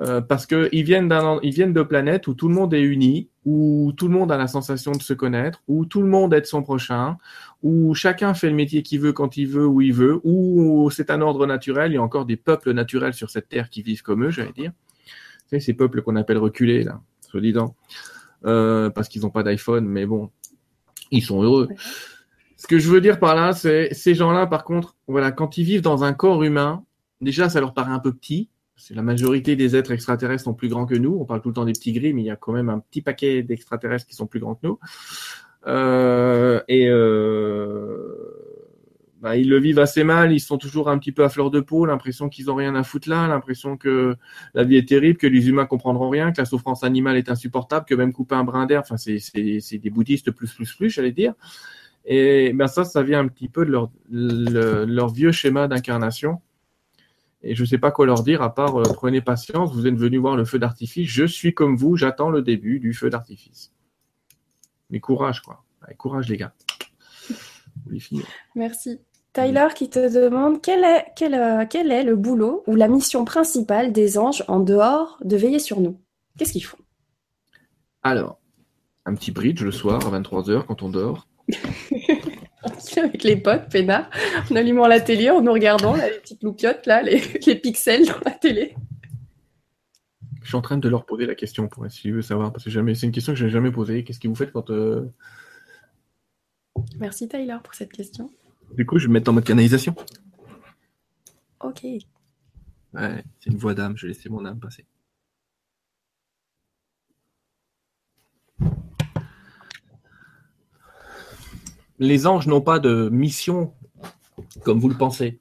Speaker 2: Euh, parce qu'ils viennent, d'un, ils viennent de planètes où tout le monde est uni, où tout le monde a la sensation de se connaître, où tout le monde aide son prochain, où chacun fait le métier qu'il veut quand il veut, où il veut, où c'est un ordre naturel. Il y a encore des peuples naturels sur cette terre qui vivent comme eux, j'allais dire. Ces peuples qu'on appelle reculés, là, soit disant. Euh, parce qu'ils n'ont pas d'iPhone, mais bon, ils sont heureux. Ce que je veux dire par là, c'est ces gens-là, par contre, voilà, quand ils vivent dans un corps humain, déjà, ça leur paraît un peu petit. C'est la majorité des êtres extraterrestres sont plus grands que nous. On parle tout le temps des petits gris, mais il y a quand même un petit paquet d'extraterrestres qui sont plus grands que nous. Euh, et euh, bah, ils le vivent assez mal, ils sont toujours un petit peu à fleur de peau, l'impression qu'ils ont rien à foutre là, l'impression que la vie est terrible, que les humains comprendront rien, que la souffrance animale est insupportable, que même couper un brin d'air, c'est des bouddhistes plus plus plus, j'allais dire. Et ben ça, ça vient un petit peu de leur vieux schéma d'incarnation. Et je ne sais pas quoi leur dire à part euh, prenez patience, vous êtes venus voir le feu d'artifice, je suis comme vous, j'attends le début du feu d'artifice. Mais courage, quoi. courage, les gars.
Speaker 1: Merci. Tyler qui te demande quel est, quel, euh, quel est le boulot ou la mission principale des anges en dehors de veiller sur nous? Qu'est-ce qu'ils font?
Speaker 2: Alors, un petit bridge le soir à 23h quand on dort.
Speaker 1: avec les potes, peinard, en allumant la télé, en nous regardant, les petites loupiottes, là, les, pixels dans la télé.
Speaker 2: Je suis en train de leur poser la question pour essayer de savoir, parce que c'est une question que je n'ai jamais posée. Qu'est-ce que vous faites quand... Euh,
Speaker 1: Merci Tyler pour cette question.
Speaker 2: Du coup, je vais me mettre en mode canalisation.
Speaker 1: Ok.
Speaker 2: Ouais, c'est une voix d'âme, je vais laisser mon âme passer. les anges n'ont pas de mission comme vous le pensez.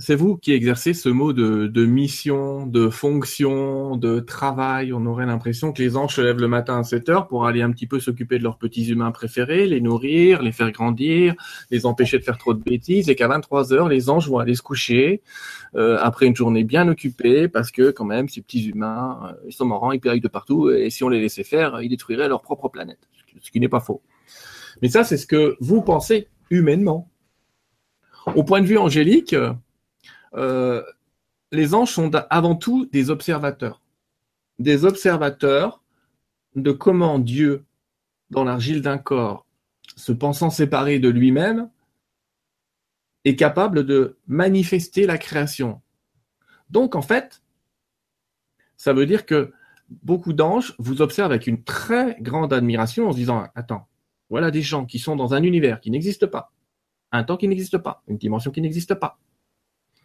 Speaker 2: C'est vous qui exercez ce mot de, mission, de fonction, de travail. On aurait l'impression que les anges se lèvent le matin à 7 heures pour aller un petit peu s'occuper de leurs petits humains préférés, les nourrir, les faire grandir, les empêcher de faire trop de bêtises et qu'à 23 heures, les anges vont aller se coucher euh, après une journée bien occupée parce que quand même, ces petits humains, euh, ils sont marrants, ils périllent de partout et si on les laissait faire, ils détruiraient leur propre planète. Ce qui n'est pas faux. Mais ça, c'est ce que vous pensez humainement. Au point de vue angélique, euh, les anges sont avant tout des observateurs. Des observateurs de comment Dieu, dans l'argile d'un corps, se pensant séparé de lui-même, est capable de manifester la création. Donc, en fait, ça veut dire que beaucoup d'anges vous observent avec une très grande admiration en se disant, attends, voilà des gens qui sont dans un univers qui n'existe pas, un temps qui n'existe pas, une dimension qui n'existe pas.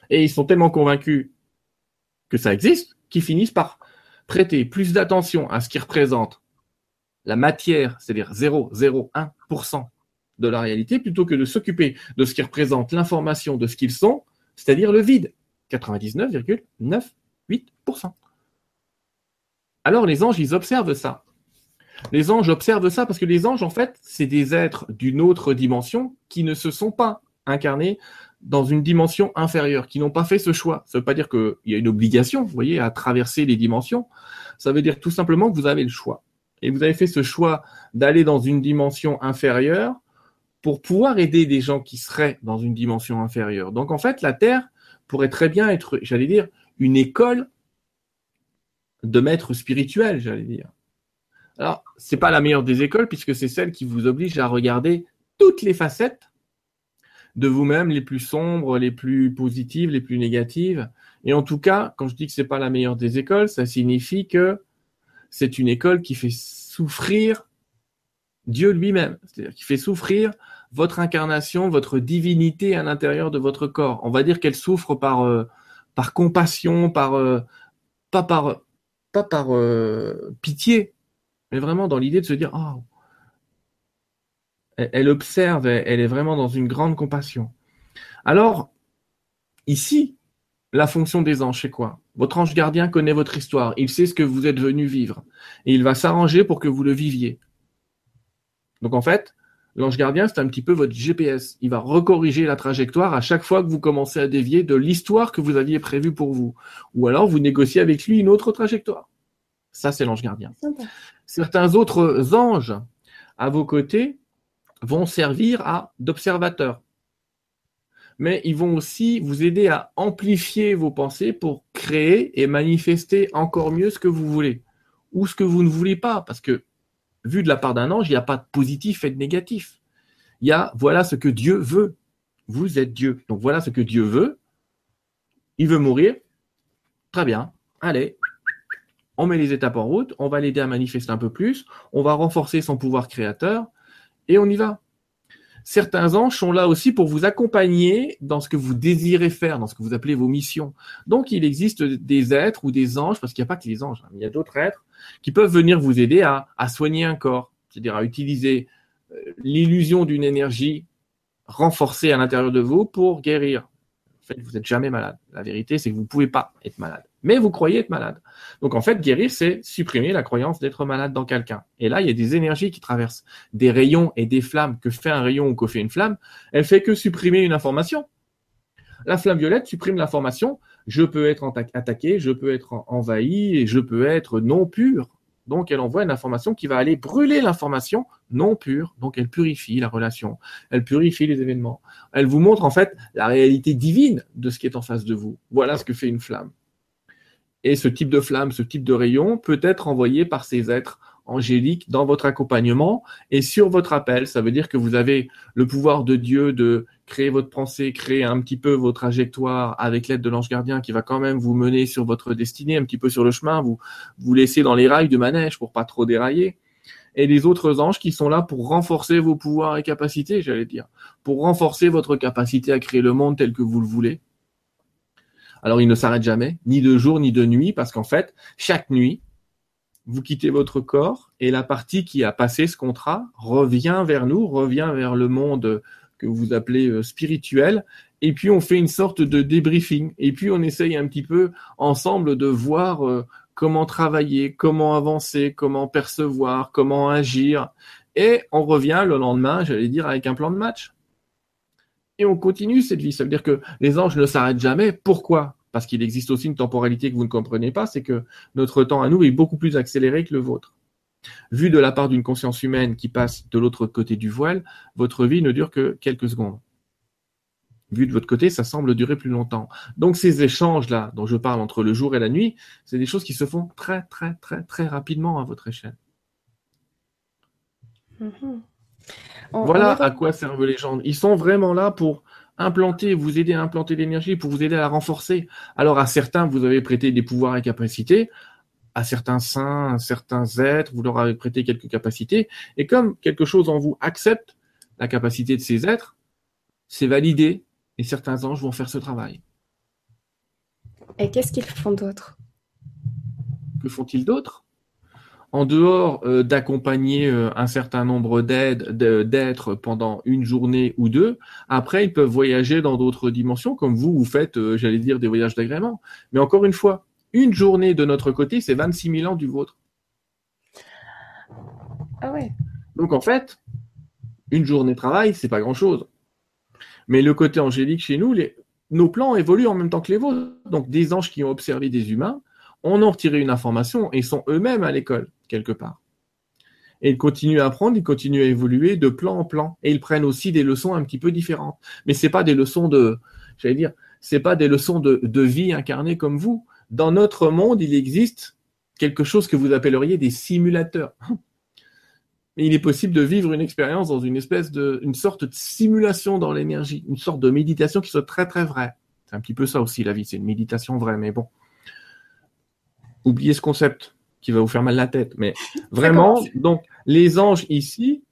Speaker 2: Et ils sont tellement convaincus que ça existe qu'ils finissent par prêter plus d'attention à ce qui représente la matière, c'est-à-dire 0,01% de la réalité, plutôt que de s'occuper de ce qui représente l'information de ce qu'ils sont, c'est-à-dire le vide, 99,98%. Alors les anges, ils observent ça. Les anges observent ça parce que les anges, en fait, c'est des êtres d'une autre dimension qui ne se sont pas incarnés dans une dimension inférieure, qui n'ont pas fait ce choix. Ça ne veut pas dire qu'il y a une obligation, vous voyez, à traverser les dimensions. Ça veut dire tout simplement que vous avez le choix. Et vous avez fait ce choix d'aller dans une dimension inférieure pour pouvoir aider des gens qui seraient dans une dimension inférieure. Donc en fait, la Terre pourrait très bien être, j'allais dire, une école de maîtres spirituels, j'allais dire. Alors, c'est pas la meilleure des écoles puisque c'est celle qui vous oblige à regarder toutes les facettes de vous-même, les plus sombres, les plus positives, les plus négatives. Et en tout cas, quand je dis que c'est pas la meilleure des écoles, ça signifie que c'est une école qui fait souffrir Dieu lui-même, c'est-à-dire qui fait souffrir votre incarnation, votre divinité à l'intérieur de votre corps. On va dire qu'elle souffre par euh, par compassion, par euh, pas par pas par euh, pitié, mais vraiment dans l'idée de se dire, oh, elle, observe, elle, est vraiment dans une grande compassion. Alors, ici, la fonction des anges, c'est quoi? Votre ange gardien connaît votre histoire, il sait ce que vous êtes venu vivre, et il va s'arranger pour que vous le viviez. Donc en fait, l'ange gardien, c'est un petit peu votre GPS. Il va recorriger la trajectoire à chaque fois que vous commencez à dévier de l'histoire que vous aviez prévue pour vous. Ou alors vous négociez avec lui une autre trajectoire. Ça, c'est l'ange gardien. Certains autres anges à vos côtés vont servir à d'observateurs. Mais ils vont aussi vous aider à amplifier vos pensées pour créer et manifester encore mieux ce que vous voulez ou ce que vous ne voulez pas. Parce que, vu de la part d'un ange, il n'y a pas de positif et de négatif. Il y a voilà ce que Dieu veut. Vous êtes Dieu. Donc voilà ce que Dieu veut. Il veut mourir. Très bien. Allez, on met les étapes en route, on va l'aider à manifester un peu plus, on va renforcer son pouvoir créateur, et on y va. Certains anges sont là aussi pour vous accompagner dans ce que vous désirez faire, dans ce que vous appelez vos missions. Donc il existe des êtres ou des anges, parce qu'il n'y a pas que les anges, hein, il y a d'autres êtres qui peuvent venir vous aider à, à soigner un corps, c'est-à-dire à utiliser euh, l'illusion d'une énergie renforcée à l'intérieur de vous pour guérir. En fait, vous n'êtes jamais malade. La vérité, c'est que vous ne pouvez pas être malade mais vous croyez être malade. Donc en fait, guérir, c'est supprimer la croyance d'être malade dans quelqu'un. Et là, il y a des énergies qui traversent des rayons et des flammes. Que fait un rayon ou que fait une flamme? Elle fait que supprimer une information. La flamme violette supprime l'information. Je peux être attaqué, je peux être envahi et je peux être non pur. Donc, elle envoie une information qui va aller brûler l'information non pure. Donc, elle purifie la relation. Elle purifie les événements. Elle vous montre, en fait, la réalité divine de ce qui est en face de vous. Voilà ce que fait une flamme. Et ce type de flamme, ce type de rayon peut être envoyé par ces êtres angéliques dans votre accompagnement et sur votre appel. Ça veut dire que vous avez le pouvoir de Dieu de créer votre pensée, créer un petit peu vos trajectoires avec l'aide de l'ange gardien qui va quand même vous mener sur votre destinée, un petit peu sur le chemin, vous vous laisser dans les rails de manège pour pas trop dérailler. Et les autres anges qui sont là pour renforcer vos pouvoirs et capacités, j'allais dire, pour renforcer votre capacité à créer le monde tel que vous le voulez. Alors ils ne s'arrêtent jamais, ni de jour ni de nuit, parce qu'en fait, chaque nuit, vous quittez votre corps et la partie qui a passé ce contrat revient vers nous, revient vers le monde que vous appelez euh, spirituel. Et puis on fait une sorte de débriefing. Et puis on essaye un petit peu ensemble de voir euh, comment travailler, comment avancer, comment percevoir, comment agir. Et on revient le lendemain, j'allais dire, avec un plan de match. Et on continue cette vie. Ça veut dire que les anges ne s'arrêtent jamais. Pourquoi? Parce qu'il existe aussi une temporalité que vous ne comprenez pas, c'est que notre temps à nous est beaucoup plus accéléré que le vôtre. Vu de la part d'une conscience humaine qui passe de l'autre côté du voile, votre vie ne dure que quelques secondes. Vu de votre côté, ça semble durer plus longtemps. Donc ces échanges-là dont je parle entre le jour et la nuit, c'est des choses qui se font très très très très rapidement à votre échelle. Voilà à quoi servent les gens. Ils sont vraiment là pour implanter, vous aider à implanter l'énergie, pour vous aider à la renforcer. Alors à certains, vous avez prêté des pouvoirs et capacités, à certains saints, à certains êtres, vous leur avez prêté quelques capacités, et comme quelque chose en vous accepte la capacité de ces êtres, c'est validé, et certains anges vont faire ce travail.
Speaker 1: Et qu'est-ce qu'ils font d'autre?
Speaker 2: Que font-ils d'autre? En dehors euh, d'accompagner euh, un certain nombre d'êtres pendant une journée ou deux, après ils peuvent voyager dans d'autres dimensions, comme vous, vous faites, euh, j'allais dire, des voyages d'agrément. Mais encore une fois, une journée de notre côté, c'est 26 000 ans du vôtre.
Speaker 1: Ah ouais.
Speaker 2: Donc en fait, une journée de travail, c'est pas grand-chose. Mais le côté angélique chez nous, nos plans évoluent en même temps que les vôtres. Donc des anges qui ont observé des humains, on en retiré une information et sont eux-mêmes à l'école, quelque part. Et ils continuent à apprendre, ils continuent à évoluer de plan en plan. Et ils prennent aussi des leçons un petit peu différentes. Mais c'est pas des leçons de, j'allais dire, c'est pas des leçons de, de vie incarnées comme vous dans notre monde, il existe quelque chose que vous appelleriez des simulateurs. Mais il est possible de vivre une expérience dans une espèce de, une sorte de simulation dans l'énergie, une sorte de méditation qui soit très très vraie. C'est un petit peu ça aussi la vie, c'est une méditation vraie, mais bon. Oubliez ce concept qui va vous faire mal la tête, mais vraiment, donc les anges ici,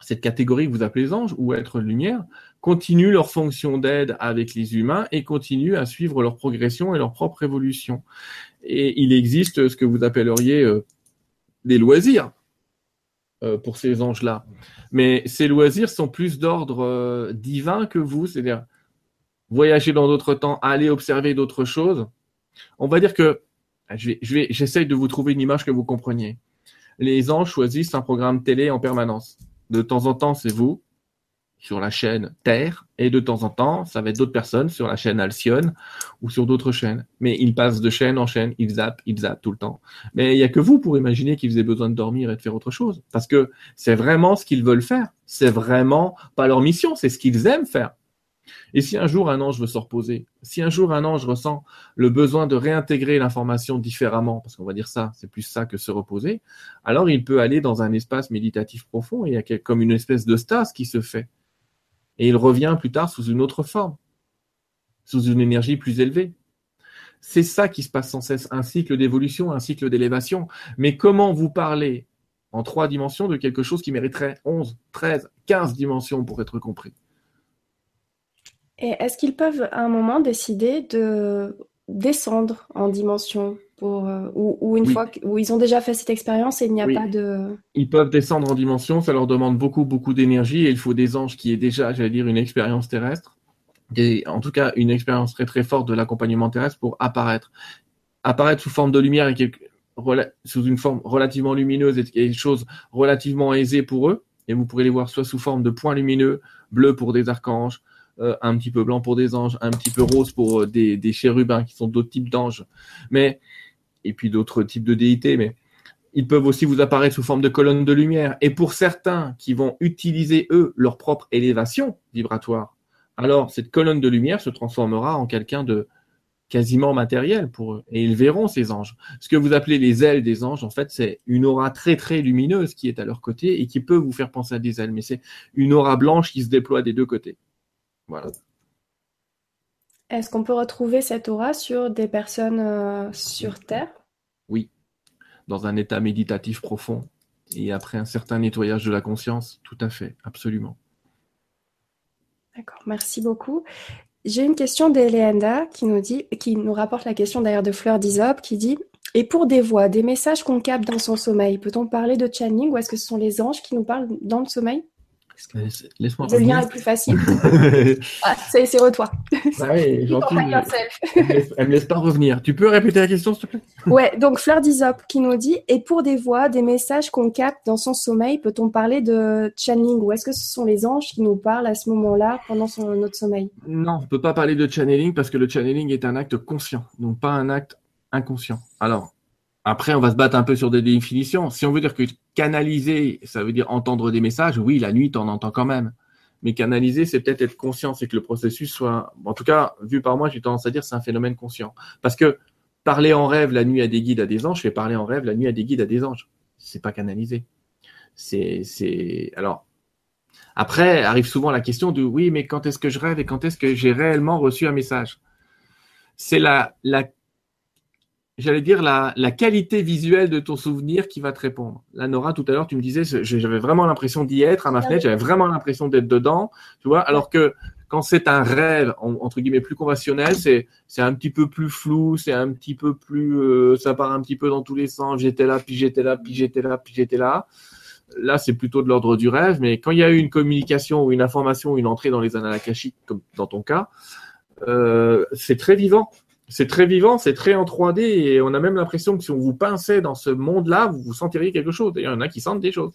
Speaker 2: cette catégorie que vous appelez les anges ou être lumière, continuent leur fonction d'aide avec les humains et continuent à suivre leur progression et leur propre évolution. Et il existe ce que vous appelleriez euh, des loisirs euh, pour ces anges-là. Mais ces loisirs sont plus d'ordre euh, divin que vous, c'est-à-dire voyager dans d'autres temps, aller observer d'autres choses. On va dire que je vais, je j'essaye de vous trouver une image que vous compreniez. Les anges choisissent un programme télé en permanence. De temps en temps, c'est vous sur la chaîne Terre, et de temps en temps, ça va être d'autres personnes sur la chaîne Alcyone ou sur d'autres chaînes. Mais ils passent de chaîne en chaîne, ils zappent, ils zappent tout le temps. Mais il n'y a que vous pour imaginer qu'ils aient besoin de dormir et de faire autre chose. Parce que c'est vraiment ce qu'ils veulent faire. C'est vraiment pas leur mission, c'est ce qu'ils aiment faire. Et si un jour un ange veut se reposer, si un jour un ange ressent le besoin de réintégrer l'information différemment, parce qu'on va dire ça, c'est plus ça que se reposer, alors il peut aller dans un espace méditatif profond et il y a comme une espèce de stase qui se fait et il revient plus tard sous une autre forme, sous une énergie plus élevée. C'est ça qui se passe sans cesse, un cycle d'évolution, un cycle d'élévation. Mais comment vous parlez en trois dimensions de quelque chose qui mériterait 11, 13, 15 dimensions pour être compris?
Speaker 1: Et est-ce qu'ils peuvent à un moment décider de descendre en dimension pour, euh, ou, une fois où ils ont déjà fait cette expérience et il n'y a pas de...
Speaker 2: Ils peuvent descendre en dimension, ça leur demande beaucoup, beaucoup d'énergie et il faut des anges qui aient déjà, j'allais dire, une expérience terrestre, et en tout cas une expérience très très forte de l'accompagnement terrestre pour apparaître. Apparaître sous forme de lumière et quelque, sous une forme relativement lumineuse et quelque chose relativement aisé pour eux, et vous pourrez les voir soit sous forme de points lumineux, bleus pour des archanges, euh, un petit peu blanc pour des anges, un petit peu rose pour euh, des, des chérubins qui sont d'autres types d'anges, mais et puis d'autres types de déités, mais ils peuvent aussi vous apparaître sous forme de colonnes de lumière. Et pour certains qui vont utiliser eux leur propre élévation vibratoire, alors cette colonne de lumière se transformera en quelqu'un de quasiment matériel pour eux. Et ils verront ces anges. Ce que vous appelez les ailes des anges, en fait, c'est une aura très très lumineuse qui est à leur côté et qui peut vous faire penser à des ailes. Mais c'est une aura blanche qui se déploie des deux côtés. Voilà.
Speaker 1: Est-ce qu'on peut retrouver cette aura sur des personnes euh, sur Terre?
Speaker 2: Oui, dans un état méditatif profond et après un certain nettoyage de la conscience, tout à fait, absolument.
Speaker 1: D'accord, merci beaucoup. J'ai une question d'Eleanda qui nous dit, qui nous rapporte la question d'ailleurs de Fleur d'Isop, qui dit Et pour des voix, des messages qu'on capte dans son sommeil, peut-on parler de channeling ou est-ce que ce sont les anges qui nous parlent dans le sommeil?
Speaker 2: Laisse-moi
Speaker 1: Le lien est plus facile. ah, c'est toi.
Speaker 2: Bah oui, gentil. Elle, me me laisse pas revenir. Tu peux répéter la question, s'il te plaît?
Speaker 1: Ouais, donc Fleur d'Isop qui nous dit Et pour des voix, des messages qu'on capte dans son sommeil, peut-on parler de channeling ou est-ce que ce sont les anges qui nous parlent à ce moment-là pendant son, notre sommeil?
Speaker 2: Non, on peut pas parler de channeling parce que le channeling est un acte conscient, donc pas un acte inconscient. Alors, après, on va se battre un peu sur des définitions. Si on veut dire que canaliser, ça veut dire entendre des messages, oui, la nuit, en entends quand même. Mais canaliser, c'est peut-être être conscient, c'est que le processus soit, en tout cas, vu par moi, j'ai tendance à dire c'est un phénomène conscient. Parce que parler en rêve la nuit à des guides, à des anges, je fais parler en rêve la nuit à des guides, à des anges. C'est pas canalisé. C'est, c'est, alors, après, arrive souvent la question de oui, mais quand est-ce que je rêve et quand est-ce que j'ai réellement reçu un message? C'est la, la j'allais dire, la, qualité visuelle de ton souvenir qui va te répondre. Là, Nora, tout à l'heure, tu me disais, j'avais vraiment l'impression d'y être à ma fenêtre, j'avais vraiment l'impression d'être dedans, tu vois, alors que quand c'est un rêve, entre guillemets, plus conventionnel, c'est, c'est un petit peu plus flou, c'est un petit peu plus, euh, ça part un petit peu dans tous les sens, j'étais là, puis j'étais là, puis j'étais là, puis j'étais là. Là, c'est plutôt de l'ordre du rêve, mais quand il y a eu une communication ou une information, ou une entrée dans les annales akashiques, comme dans ton cas, euh, c'est très vivant c'est très vivant, c'est très en 3D et on a même l'impression que si on vous pinçait dans ce monde-là, vous vous sentiriez quelque chose. D'ailleurs, il y en a qui sentent des choses.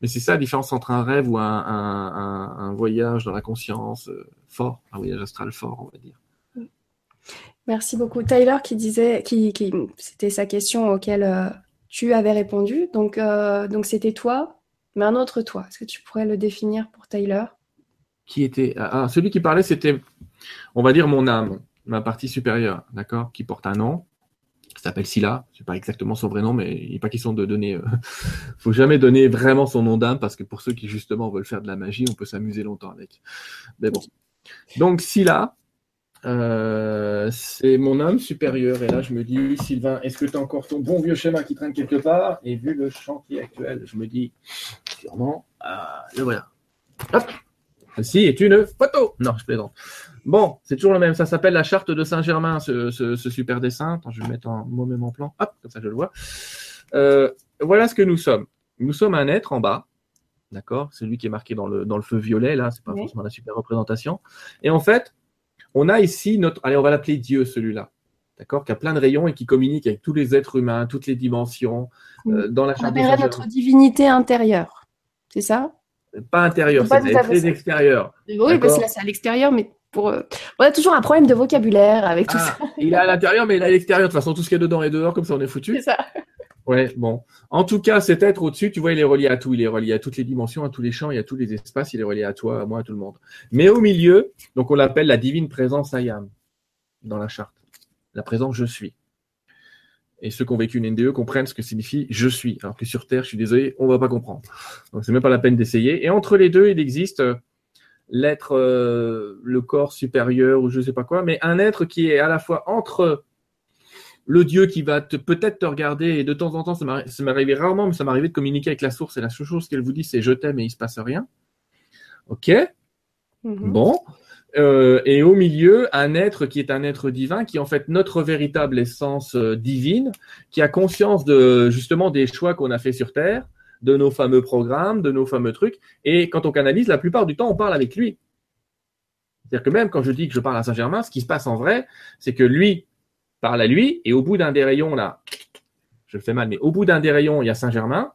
Speaker 2: Mais c'est ça la différence entre un rêve ou un, voyage dans la conscience euh, fort, un voyage astral fort, on va dire.
Speaker 1: Merci beaucoup. Tyler qui disait, qui, c'était sa question auquel euh, tu avais répondu. Donc, euh, donc c'était toi, mais un autre toi. Est-ce que tu pourrais le définir pour Tyler?
Speaker 2: Qui était ah, ah, celui qui parlait, c'était, on va dire mon âme ma partie supérieure, d'accord, qui porte un nom, s'appelle Scylla, c'est pas exactement son vrai nom, mais il n'est pas question de donner, euh... faut jamais donner vraiment son nom d'âme, parce que pour ceux qui justement veulent faire de la magie, on peut s'amuser longtemps avec. Mais bon. Donc Scylla, euh, c'est mon âme supérieure, et là je me dis, Sylvain, est-ce que tu as encore ton bon vieux schéma qui traîne quelque part? Et vu le chantier actuel, je me dis, sûrement, euh, le voilà. Hop Ceci est une photo Non, je plaisante. Bon, c'est toujours le même. Ça s'appelle la charte de Saint-Germain, ce, super dessin. Attends, je vais le mettre en moi-même en plan. Hop, comme ça je le vois. Euh, voilà ce que nous sommes. Nous sommes un être en bas. D'accord? Celui qui est marqué dans le, dans le feu violet, là, c'est pas forcément la super représentation. Et en fait, on a ici notre. Allez, on va l'appeler Dieu, celui-là. D'accord? Qui a plein de rayons et qui communique avec tous les êtres humains, toutes les dimensions. Euh, dans la
Speaker 1: charte on notre divinité intérieure. C'est ça?
Speaker 2: Pas intérieure, c'est très extérieur.
Speaker 1: Oui, parce que là, c'est à l'extérieur, mais euh, on a toujours un problème de vocabulaire avec tout ah, ça.
Speaker 2: Il est à l'intérieur, mais il est à l'extérieur. De toute façon, tout ce qui est dedans et dehors, comme ça, on est foutu.
Speaker 1: C'est ça.
Speaker 2: Ouais, bon. En tout cas, cet être au-dessus, tu vois, il est relié à tout. Il est relié à toutes les dimensions, à tous les champs et à tous les espaces. Il est relié à toi, à moi, à tout le monde. Mais au milieu, donc on l'appelle la divine présence Ayam dans la charte. La présence je suis. Et ceux qui ont vécu une NDE comprennent ce que signifie je suis. Alors que sur Terre, je suis désolé, on va pas comprendre. Donc c'est même pas la peine d'essayer. Et entre les deux, il existe euh, l'être, euh, le corps supérieur ou je sais pas quoi, mais un être qui est à la fois entre le Dieu qui va peut-être te regarder et de temps en temps, ça arrivé rarement, mais ça arrivé de communiquer avec la source et la seule chose qu'elle vous dit, c'est je t'aime et il se passe rien. Ok. Mhm. Bon. Euh, et au milieu, un être qui est un être divin, qui est en fait notre véritable essence euh, divine, qui a conscience de justement des choix qu'on a fait sur Terre, de nos fameux programmes, de nos fameux trucs. Et quand on canalise, la plupart du temps, on parle avec lui. C'est-à-dire que même quand je dis que je parle à Saint-Germain, ce qui se passe en vrai, c'est que lui parle à lui, et au bout d'un des rayons, là, je le fais mal, mais au bout d'un des rayons, il y a Saint-Germain.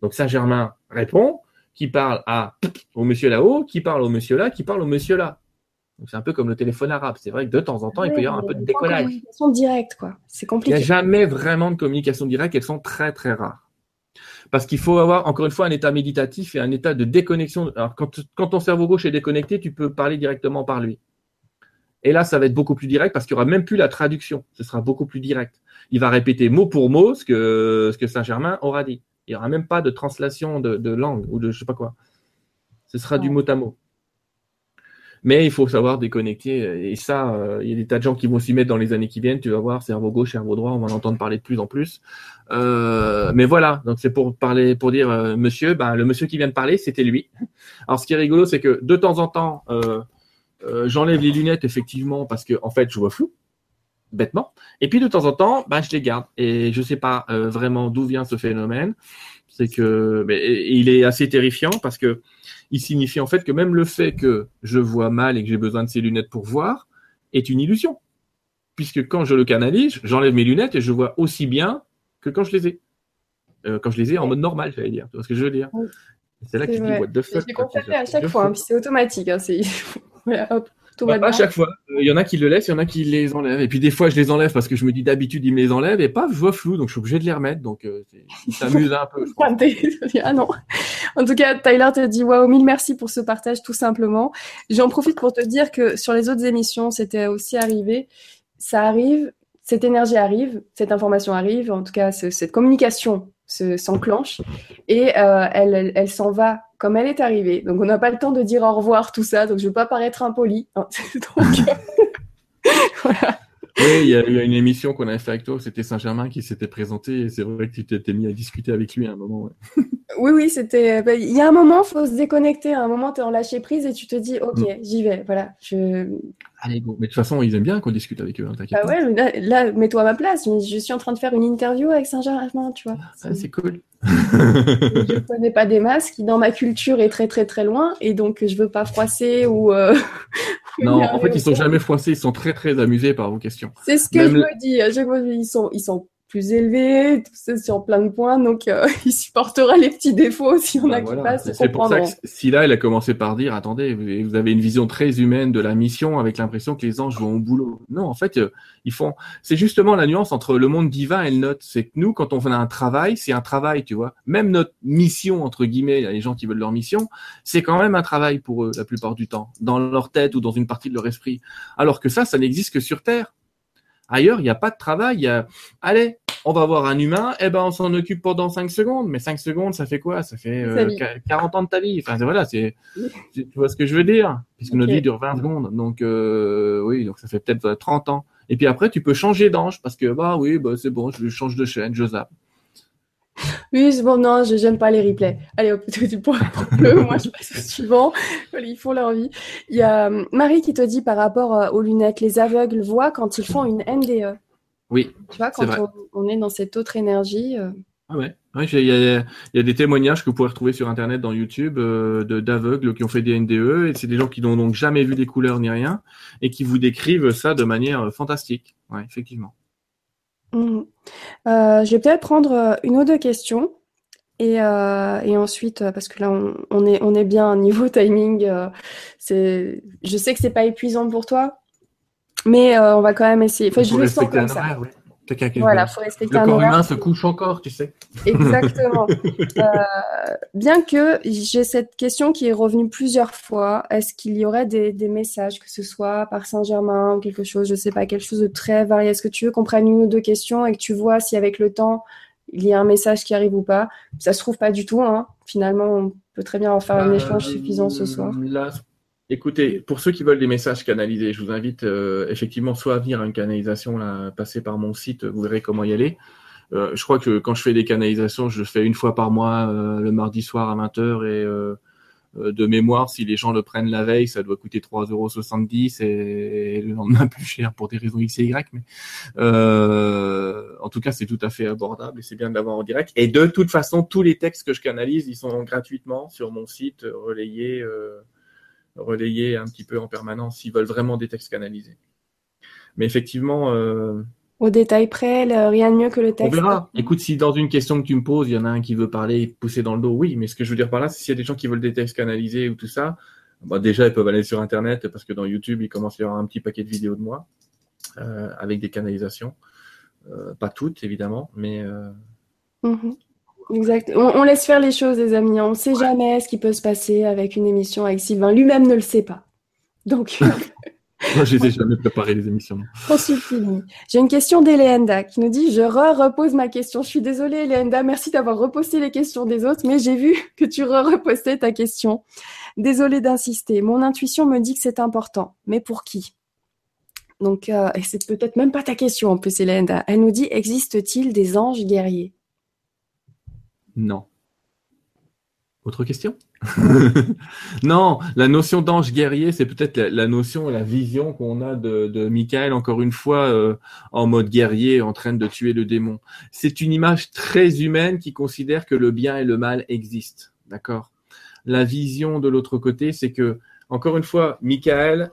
Speaker 2: Donc Saint-Germain répond, qui parle à, au monsieur là-haut, qui parle au monsieur là, qui parle au monsieur là. C'est un peu comme le téléphone arabe. C'est vrai que de temps en temps, il peut y avoir un peu de décollage.
Speaker 1: Communication directe, quoi. C'est compliqué.
Speaker 2: Il n'y a jamais vraiment de communication directe. Elles sont très, très rares. Parce qu'il faut avoir, encore une fois, un état méditatif et un état de déconnexion. Alors, quand, quand ton cerveau gauche est déconnecté, tu peux parler directement par lui. Et là, ça va être beaucoup plus direct parce qu'il n'y aura même plus la traduction. Ce sera beaucoup plus direct. Il va répéter mot pour mot ce que, ce que Saint-Germain aura dit. Il n'y aura même pas de translation de, de, langue ou de je sais pas quoi. Ce sera du mot à mot. Mais il faut savoir déconnecter. Et ça, euh, il y a des tas de gens qui vont s'y mettre dans les années qui viennent. Tu vas voir, cerveau gauche, cerveau droit, on va en entendre parler de plus en plus. Euh, mais voilà, donc c'est pour parler, pour dire, euh, monsieur, ben, le monsieur qui vient de parler, c'était lui. Alors ce qui est rigolo, c'est que de temps en temps, j'enlève les lunettes effectivement parce que en fait, je vois flou bêtement. Et puis de temps en temps, ben, je les garde. Et je sais pas vraiment d'où vient ce phénomène. C'est que mais, il est assez terrifiant parce que il signifie en fait que même le fait que je vois mal et que j'ai besoin de ces lunettes pour voir est une illusion. Puisque quand je le canalise, j'enlève mes lunettes et je vois aussi bien que quand je les ai. Euh, quand je les ai en mode normal, j'allais dire. Tu vois ce que je veux dire?
Speaker 1: C'est là que tu dis what the fuck. Je confirmé à chaque fois, hein, c'est automatique. Hein,
Speaker 2: voilà, hop. Bah, pas à chaque fois. Il y en a qui le laissent, il y en a qui les enlèvent. Et puis des fois, je les enlève parce que je me dis d'habitude, ils me les enlèvent et paf, je vois flou, donc je suis obligé de les remettre. Donc, euh, ça m'amuse un peu.
Speaker 1: ah non. En tout cas, Tyler te dit waouh, mille merci pour ce partage, tout simplement. J'en profite pour te dire que sur les autres émissions, c'était aussi arrivé. Ça arrive, cette énergie arrive, cette information arrive, en tout cas, cette communication s'enclenche et euh, elle, elle, s'en va comme elle est arrivée. Donc on n'a pas le temps de dire au revoir, tout ça. Donc je ne veux pas paraître impoli. Hein.
Speaker 2: voilà. Oui, il y, a, eu une émission qu'on avait fait avec toi, c'était Saint-Germain qui s'était présenté et c'est vrai que tu t'étais mis à discuter avec lui à un moment.
Speaker 1: oui, oui, c'était. Bah, il y a un moment, faut se déconnecter. À un moment, tu es en lâcher prise et tu te dis, ok, mm. j'y vais. Voilà. Je...
Speaker 2: Allez, bon. Mais de toute façon, ils aiment bien qu'on discute avec eux, hein,
Speaker 1: t'inquiète. Ah ouais, là, mets-toi à ma place. Je suis en train de faire une interview avec Saint-Germain, tu vois.
Speaker 2: Ah, c'est cool.
Speaker 1: je ne connais pas des masses qui, dans ma culture, est très, très, très loin. Et donc, je veux pas froisser ou. Euh,
Speaker 2: non, en fait, ils sont jamais froissés. Ils sont très, très amusés par vos questions.
Speaker 1: C'est ce que je me dis. À chaque fois, ils sont, ils sont plus élevé, tout ça sur plein de points, donc euh, il supportera les petits défauts si on a qui passent.
Speaker 2: C'est pour ça que si là, elle a commencé par dire, attendez, vous avez une vision très humaine de la mission avec l'impression que les anges vont au boulot. Non, en fait, euh, ils font. C'est justement la nuance entre le monde divin et le nôtre. C'est que nous, quand on fait un travail, c'est un travail, tu vois. Même notre mission entre guillemets, il y a les gens qui veulent leur mission, c'est quand même un travail pour eux la plupart du temps, dans leur tête ou dans une partie de leur esprit. Alors que ça, ça n'existe que sur Terre. Ailleurs, il n'y a pas de travail. Il y a, allez, on va voir un humain, eh ben on s'en occupe pendant 5 secondes, mais 5 secondes, ça fait quoi? Ça fait 40 euh, ans de ta vie. Enfin voilà, c'est tu vois ce que je veux dire? Puisque notre vie dure 20 secondes, donc euh, oui, donc ça fait peut-être 30 ans. Et puis après, tu peux changer d'ange parce que bah oui, bah c'est bon, je change de chaîne, je zappe.
Speaker 1: Oui, bon, non, je n'aime pas les replays. Allez, hop, pour le, moi je passe au suivant. Ils font leur vie. Il y a euh, Marie qui te dit par rapport aux lunettes, les aveugles voient quand ils font une NDE.
Speaker 2: Oui.
Speaker 1: Tu vois, quand on, est dans cette autre énergie. Euh,
Speaker 2: ah ouais. Il y, a, des témoignages que vous pouvez retrouver sur Internet, dans YouTube, euh, d'aveugles qui ont fait des NDE, et c'est des gens qui n'ont donc jamais vu des couleurs ni rien, et qui vous décrivent ça de manière euh, fantastique. Ouais, effectivement.
Speaker 1: Mmh. je vais peut-être prendre une ou deux questions. Et, ensuite, parce que là, on, est, on est bien niveau timing. c'est, je sais que c'est pas épuisant pour toi, mais euh, on va quand même essayer. Enfin, je le sens comme ça.
Speaker 2: Voilà, faut respecter le corps humain se couche encore, tu sais.
Speaker 1: Exactement. euh, bien que j'ai cette question qui est revenue plusieurs fois, est-ce qu'il y aurait des, des, messages, que ce soit par Saint-Germain ou quelque chose, je sais pas, quelque chose de très varié? Est-ce que tu veux qu'on prenne une ou deux questions et que tu vois si avec le temps il y a un message qui arrive ou pas? Ça se trouve pas du tout. Hein. Finalement, on peut très bien en faire un euh, échange suffisant ce soir.
Speaker 2: Là, Écoutez, pour ceux qui veulent des messages canalisés, je vous invite euh, effectivement soit à venir à une canalisation, là, passer par mon site, vous verrez comment y aller. Euh, je crois que quand je fais des canalisations, je fais une fois par mois, euh, le mardi soir à 20h et de mémoire, si les gens le prennent la veille, ça doit coûter 3,70€ et, et le lendemain plus cher pour des raisons X et Y. Mais en tout cas, c'est tout à fait abordable et c'est bien de l'avoir en direct. Et de toute façon, tous les textes que je canalise, ils sont gratuitement sur mon site relayés relayer un petit peu en permanence s'ils veulent vraiment des textes canalisés. Mais effectivement, euh,
Speaker 1: Au détail près, rien de mieux que le texte.
Speaker 2: On verra. Écoute, si dans une question que tu me poses, il y en a un qui veut parler, pousser dans le dos, oui. Mais ce que je veux dire par là, c'est s'il y a des gens qui veulent des textes canalisés ou tout ça, bah déjà, ils peuvent aller sur Internet parce que dans YouTube, il commence à y avoir un petit paquet de vidéos de moi euh, avec des canalisations. Euh, pas toutes, évidemment, mais. Euh...
Speaker 1: Exact. On, laisse faire les choses, les amis. On ne sait jamais ce qui peut se passer avec une émission avec Sylvain. Lui-même ne le sait pas. Donc.
Speaker 2: Moi, j'ai jamais préparé les émissions.
Speaker 1: J'ai une question d'Eleenda qui nous dit Je re-repose ma question. Je suis désolée, Eleenda. Merci d'avoir reposté les questions des autres, mais j'ai vu que tu re-repostais ta question. Désolée d'insister. Mon intuition me dit que c'est important. Mais pour qui? Donc, euh, et c'est peut-être même pas ta question en plus, Eleenda. Elle nous dit Existe-t-il des anges guerriers?
Speaker 2: Non. Autre question? Non, la notion d'ange guerrier, c'est peut-être la, notion la vision qu'on a de, de Michael, encore une fois, euh, en mode guerrier, en train de tuer le démon. C'est une image très humaine qui considère que le bien et le mal existent. D'accord? La vision de l'autre côté, c'est que, encore une fois, Michael,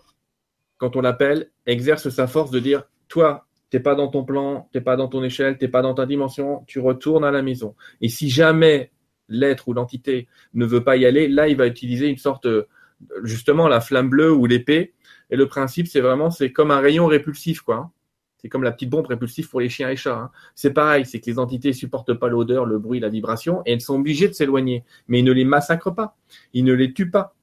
Speaker 2: quand on l'appelle, exerce sa force de dire, toi, t'es pas dans ton plan, t'es pas dans ton échelle, t'es pas dans ta dimension, tu retournes à la maison. Et si jamais l'être ou l'entité ne veut pas y aller, là, il va utiliser une sorte, justement, la flamme bleue ou l'épée. Et le principe, c'est vraiment, c'est comme un rayon répulsif, quoi. C'est comme la petite bombe répulsive pour les chiens et chats. Hein. C'est pareil, c'est que les entités supportent pas l'odeur, le bruit, la vibration, et elles sont obligées de s'éloigner. Mais ils ne les massacrent pas, ils ne les tuent pas.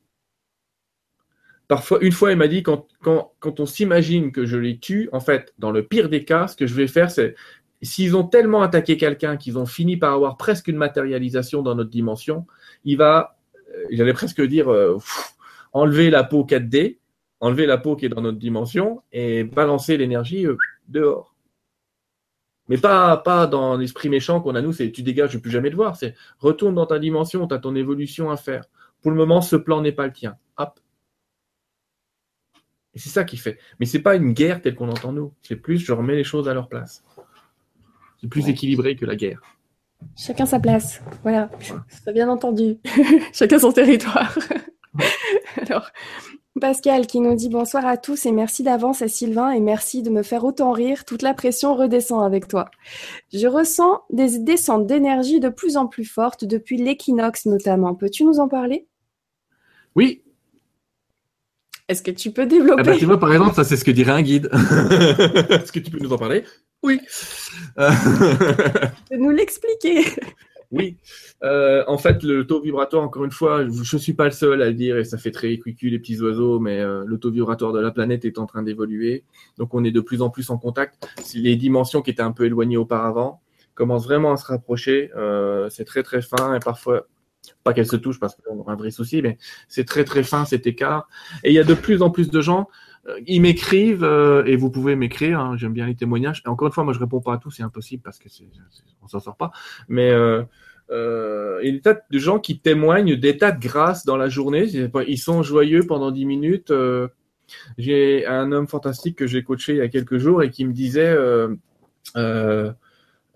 Speaker 2: Parfois, une fois, il m'a dit quand, quand, quand on s'imagine que je les tue, en fait, dans le pire des cas, ce que je vais faire, c'est s'ils ont tellement attaqué quelqu'un qu'ils ont fini par avoir presque une matérialisation dans notre dimension, il va, euh, j'allais presque dire, euh, enlever la peau 4D, enlever la peau qui est dans notre dimension et balancer l'énergie euh, dehors. Mais pas, pas dans l'esprit méchant qu'on a nous, c'est tu dégages, je ne plus jamais te voir. C'est retourne dans ta dimension, tu as ton évolution à faire. Pour le moment, ce plan n'est pas le tien. Hop. Et c'est ça qui fait. Mais c'est pas une guerre telle qu'on entend nous. C'est plus, je remets les choses à leur place. C'est plus équilibré que la guerre.
Speaker 1: Chacun sa place. Voilà. Ça bien entendu. Chacun son territoire. Alors, Pascal qui nous dit bonsoir à tous et merci d'avance à Sylvain et merci de me faire autant rire. Toute la pression redescend avec toi. Je ressens des descentes d'énergie de plus en plus fortes depuis l'équinoxe notamment. Peux-tu nous en parler?
Speaker 2: Oui.
Speaker 1: Est-ce que tu peux développer
Speaker 2: ah bah, Tu vois, par exemple, ça c'est ce que dirait un guide. Est-ce que tu peux nous en parler? Oui.
Speaker 1: de nous l'expliquer.
Speaker 2: Oui. Euh, en fait, le taux vibratoire, encore une fois, je ne suis pas le seul à le dire et ça fait très cuicul les petits oiseaux, mais euh, le taux vibratoire de la planète est en train d'évoluer. Donc, on est de plus en plus en contact. Les dimensions qui étaient un peu éloignées auparavant commencent vraiment à se rapprocher. Euh, c'est très très fin et parfois pas qu'elles se touchent parce qu'on aura un vrai souci, mais c'est très très fin cet écart. Et il y a de plus en plus de gens euh, ils m'écrivent euh, et vous pouvez m'écrire. Hein, J'aime bien les témoignages. Et encore une fois, moi je réponds pas à tout, c'est impossible parce que c'est, on s'en sort pas. Mais euh, il y a des tas de gens qui témoignent des tas de grâces dans la journée. Ils sont joyeux pendant dix minutes. J'ai un homme fantastique que j'ai coaché il y a quelques jours et qui me disait.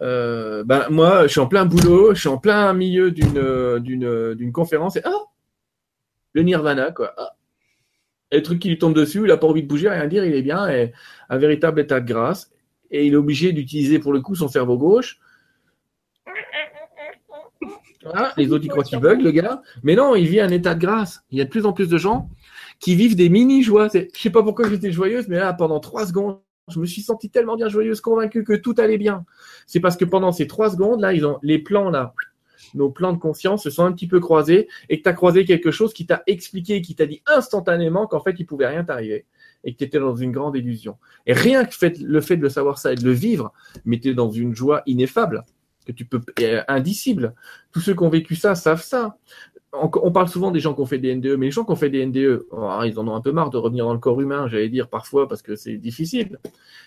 Speaker 2: Ben moi, je suis en plein boulot, je suis en plein milieu d'une d'une d'une conférence et ah le nirvana quoi. Ah, le truc qui lui tombe dessus, il n'a pas envie de bouger, rien dire, il est bien, et un véritable état de grâce. Et il est obligé d'utiliser pour le coup son cerveau gauche. les autres, ils croient qu'il bug, le gars. Mais non, il vit un état de grâce. Il y a de plus en plus de gens qui vivent des mini-joies. Je sais pas pourquoi j'étais joyeuse, mais là, pendant trois secondes, je me suis senti tellement bien joyeuse, convaincue que tout allait bien. C'est parce que pendant ces trois secondes, là, ils ont les plans, là, nos plans de conscience se sont un petit peu croisés et que tu as croisé quelque chose qui t'a expliqué, qui t'a dit instantanément qu'en fait, il pouvait rien t'arriver et que tu étais dans une grande illusion. Et rien que le fait de le savoir ça et de le vivre mettait dans une joie ineffable, que tu peux, indicible. Tous ceux qui ont vécu ça savent ça on, parle souvent des gens qui ont fait des NDE, mais les gens qui ont fait des NDE, oh, ils en ont un peu marre de revenir dans le corps humain, j'allais dire parfois, parce que c'est difficile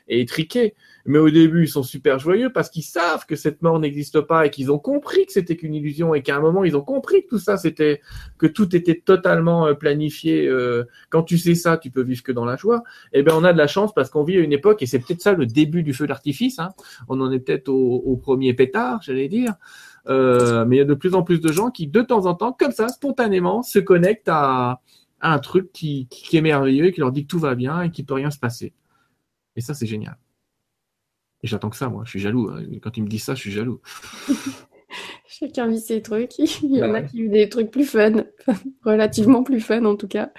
Speaker 2: et triqué. Mais au début, ils sont super joyeux parce qu'ils savent que cette mort n'existe pas et qu'ils ont compris que c'était qu'une illusion et qu'à un moment, ils ont compris que tout ça, c'était que tout était totalement euh, planifié. Euh, quand tu sais ça, tu peux vivre que dans la joie. Eh bien, on a de la chance parce qu'on vit à une époque et c'est peut-être ça le début du feu d'artifice. Hein. On en est peut-être au, au premier pétard, j'allais dire. Euh, mais il y a de plus en plus de gens qui, de temps en temps, comme ça, spontanément, se connectent à, un truc qui, qui, est merveilleux, qui leur dit que tout va bien et qu'il peut rien se passer. Et ça, c'est génial. Et j'attends que ça, moi. Je suis jaloux. Hein. Quand tu me dis ça, je suis jaloux.
Speaker 1: Chacun vit ses trucs. Il y en a qui vivent des trucs plus fun, relativement plus fun en tout cas.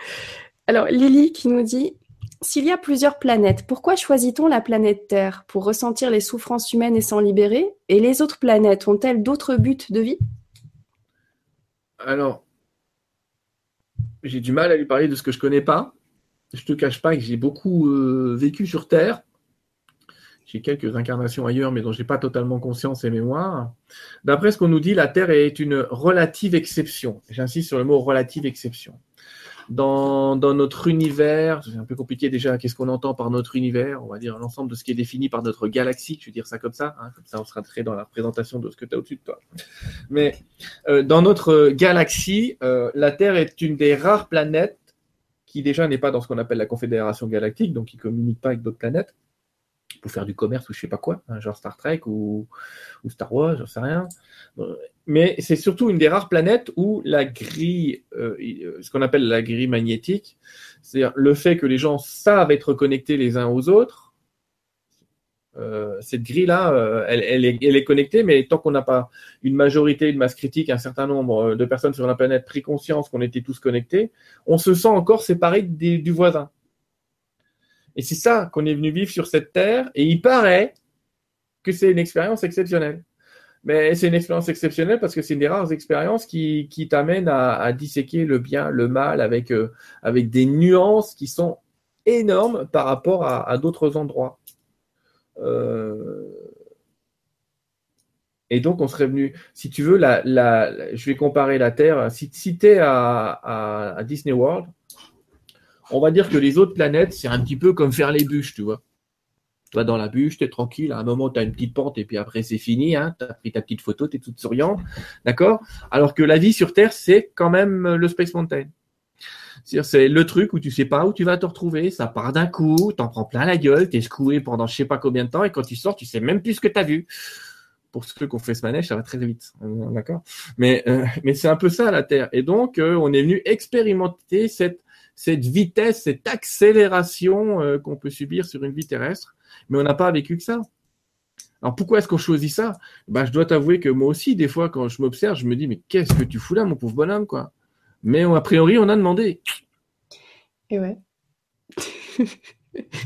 Speaker 1: Alors, Lily qui nous dit S'il y a plusieurs planètes, pourquoi choisit-on la planète Terre Pour ressentir les souffrances humaines et s'en libérer? Et les autres planètes ont-elles d'autres buts de vie?
Speaker 2: Alors, j'ai du mal à lui parler de ce que je connais pas. Je te cache pas que j'ai beaucoup euh, vécu sur Terre. J'ai quelques incarnations ailleurs, mais dont j'ai pas totalement conscience et mémoire. D'après ce qu'on nous dit, la Terre est une relative exception. J'insiste sur le mot relative exception dans, notre univers, c'est un peu compliqué déjà, qu'est-ce qu'on entend par notre univers On va dire l'ensemble de ce qui est défini par notre galaxie, je vais dire ça comme ça, hein, comme ça on sera très dans la représentation de ce que tu as au-dessus de toi. Mais euh, dans notre galaxie, euh, la Terre est une des rares planètes qui déjà n'est pas dans ce qu'on appelle la Confédération galactique, donc qui communique pas avec d'autres planètes faire du commerce ou je sais pas quoi, hein, genre Star Trek ou, Star Wars, j'en sais rien mais c'est surtout une des rares planètes où la grille, euh, euh, ce qu'on appelle la grille magnétique, c'est-à-dire le fait que les gens savent être connectés les uns aux autres, euh, cette grille-là, elle, elle, est, elle, est, connectée, mais tant qu'on n'a pas une majorité, une masse critique, un certain nombre de personnes sur la planète pris conscience qu'on était tous connectés, on se sent encore séparé du voisin. Et c'est ça qu'on est venu vivre sur cette terre, et il paraît que c'est une expérience exceptionnelle. Mais c'est une expérience exceptionnelle parce que c'est une des rares expériences qui, qui t'amène à, disséquer le bien, le mal avec, euh, avec des nuances qui sont énormes par rapport à, d'autres endroits. Euh... Et donc, on serait venu, si tu veux, la, la, je vais comparer la Terre. Si, tu es à, à Disney World, on va dire que les autres planètes, c'est un petit peu comme faire les bûches, tu vois vas dans la bûche, tu es tranquille, à un moment tu une petite pente et puis après c'est fini, hein, tu pris ta petite photo, tu es toute souriante, d'accord? Alors que la vie sur Terre, c'est quand même le Space Mountain. C'est le truc où tu sais pas où tu vas te retrouver, ça part d'un coup, t'en prends plein la gueule, t'es secoué pendant je sais pas combien de temps et quand tu sors, tu sais même plus ce que tu as vu. Pour ceux qui ont fait ce manège, ça va très vite, euh, d'accord? Mais euh, mais c'est un peu ça la Terre. Et donc euh, on est venu expérimenter cette cette vitesse, cette accélération qu'on peut subir sur une vie terrestre mais on n'a pas vécu que ça. Alors pourquoi est-ce qu'on choisit ça? Bah, Je dois t'avouer que moi aussi, des fois, quand je m'observe, je me dis, mais qu'est-ce que tu fous là, mon pauvre bonhomme, quoi? Mais a priori, on a demandé.
Speaker 1: Et ouais.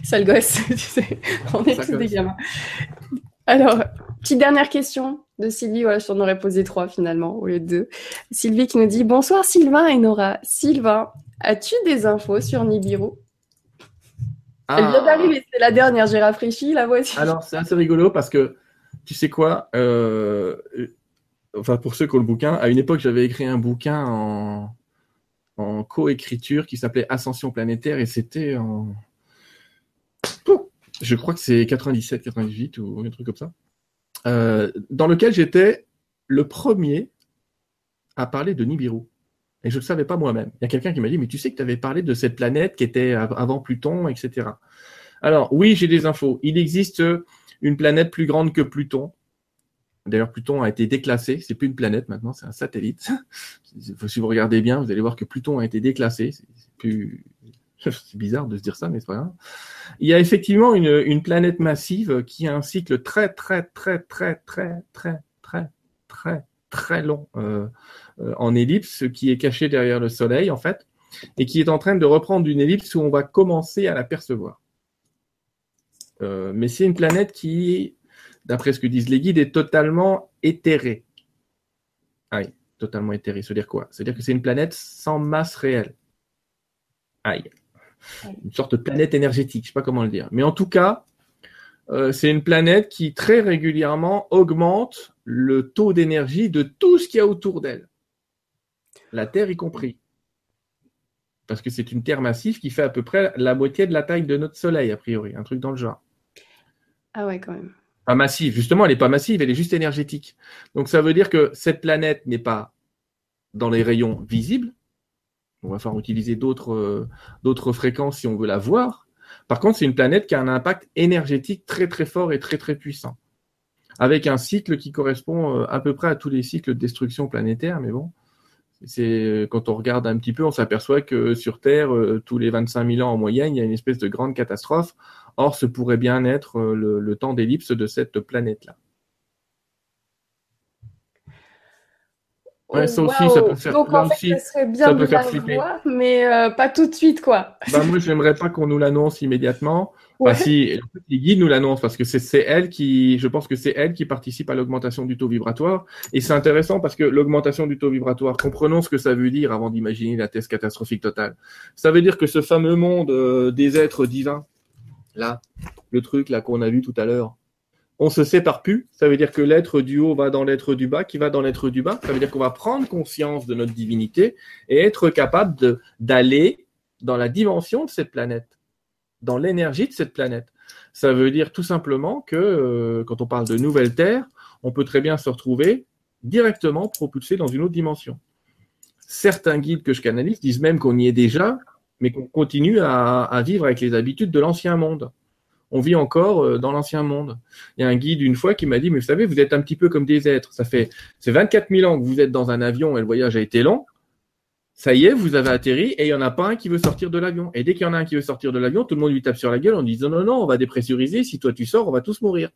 Speaker 1: Sale gosse, tu sais. On est tous des gamins. Alors, petite dernière question de Sylvie. Voilà, je t'en aurais posé trois finalement, au lieu de deux. Sylvie qui nous dit Bonsoir Sylvain et Nora. Sylvain, as-tu des infos sur Nibiru? Elle vient ah. d'arriver, c'est la dernière, j'ai rafraîchi la voici.
Speaker 2: Alors, c'est assez rigolo parce que, tu sais quoi, euh, enfin, pour ceux qui ont le bouquin, à une époque, j'avais écrit un bouquin en, en coécriture qui s'appelait Ascension planétaire et c'était en. Je crois que c'est 97, 98 ou un truc comme ça. Euh, dans lequel j'étais le premier à parler de Nibiru. Et je ne le savais pas moi-même. Il y a quelqu'un qui m'a dit, mais tu sais que tu avais parlé de cette planète qui était avant Pluton, etc. Alors, oui, j'ai des infos. Il existe une planète plus grande que Pluton. D'ailleurs, Pluton a été déclassé. C'est plus une planète maintenant, c'est un satellite. si vous regardez bien, vous allez voir que Pluton a été déclassé. C'est plus, bizarre de se dire ça, mais c'est pas grave. Il y a effectivement une, une planète massive qui a un cycle très, très, très, très, très, très, très, très, très long. Euh, euh, en ellipse qui est caché derrière le Soleil en fait, et qui est en train de reprendre une ellipse où on va commencer à l'apercevoir. Euh, mais c'est une planète qui, d'après ce que disent les guides, est totalement éthérée. Aïe, totalement éthérée. Ça veut dire quoi? Ça veut dire que c'est une planète sans masse réelle. Aïe. Une sorte de planète énergétique, je sais pas comment le dire. Mais en tout cas, euh, c'est une planète qui très régulièrement augmente le taux d'énergie de tout ce qu'il y a autour d'elle la Terre y compris. Parce que c'est une Terre massive qui fait à peu près la moitié de la taille de notre Soleil, a priori, un truc dans le genre.
Speaker 1: Ah ouais, quand même.
Speaker 2: Pas massive, justement, elle n'est pas massive, elle est juste énergétique. Donc ça veut dire que cette planète n'est pas dans les rayons visibles. On va falloir utiliser d'autres euh, d'autres fréquences si on veut la voir. Par contre, c'est une planète qui a un impact énergétique très très fort et très très puissant. Avec un cycle qui correspond euh, à peu près à tous les cycles de destruction planétaire, mais bon, C'est quand on regarde un petit peu, on s'aperçoit que sur Terre, euh, tous les 25 000 ans en moyenne, il y a une espèce de grande catastrophe. Or, ce pourrait bien être euh, le, temps d'ellipse de cette planète-là.
Speaker 1: Ouais, ça aussi, ça peut faire. Donc en fait, ça serait bien de la voir, mais euh, pas tout de suite, quoi.
Speaker 2: Bah moi, j'aimerais pas qu'on nous l'annonce immédiatement. Ouais. si les guides nous l'annoncent parce que c'est elle qui, je pense que c'est elle qui participe à l'augmentation du taux vibratoire. Et c'est intéressant parce que l'augmentation du taux vibratoire, comprenons ce que ça veut dire avant d'imaginer la thèse catastrophique totale. Ça veut dire que ce fameux monde euh, des êtres divins, là, le truc là qu'on a vu tout à l'heure, on se sépare plus. Ça veut dire que l'être du haut va dans l'être du bas, qui va dans l'être du bas. Ça veut dire qu'on va prendre conscience de notre divinité et être capable d'aller dans la dimension de cette planète dans l'énergie de cette planète. Ça veut dire tout simplement que euh, quand on parle de nouvelle Terre, on peut très bien se retrouver directement propulsé dans une autre dimension. Certains guides que je canalise disent même qu'on y est déjà, mais qu'on continue à, vivre avec les habitudes de l'ancien monde. On vit encore euh, dans l'ancien monde. Il y a un guide une fois qui m'a dit, mais vous savez, vous êtes un petit peu comme des êtres. Ça fait, c'est 24 000 ans que vous êtes dans un avion et le voyage a été long ça y est, vous avez atterri et il n'y en a pas un qui veut sortir de l'avion. Et dès qu'il y en a un qui veut sortir de l'avion, tout le monde lui tape sur la gueule en disant non, non, on va dépressuriser. Si toi tu sors, on va tous mourir.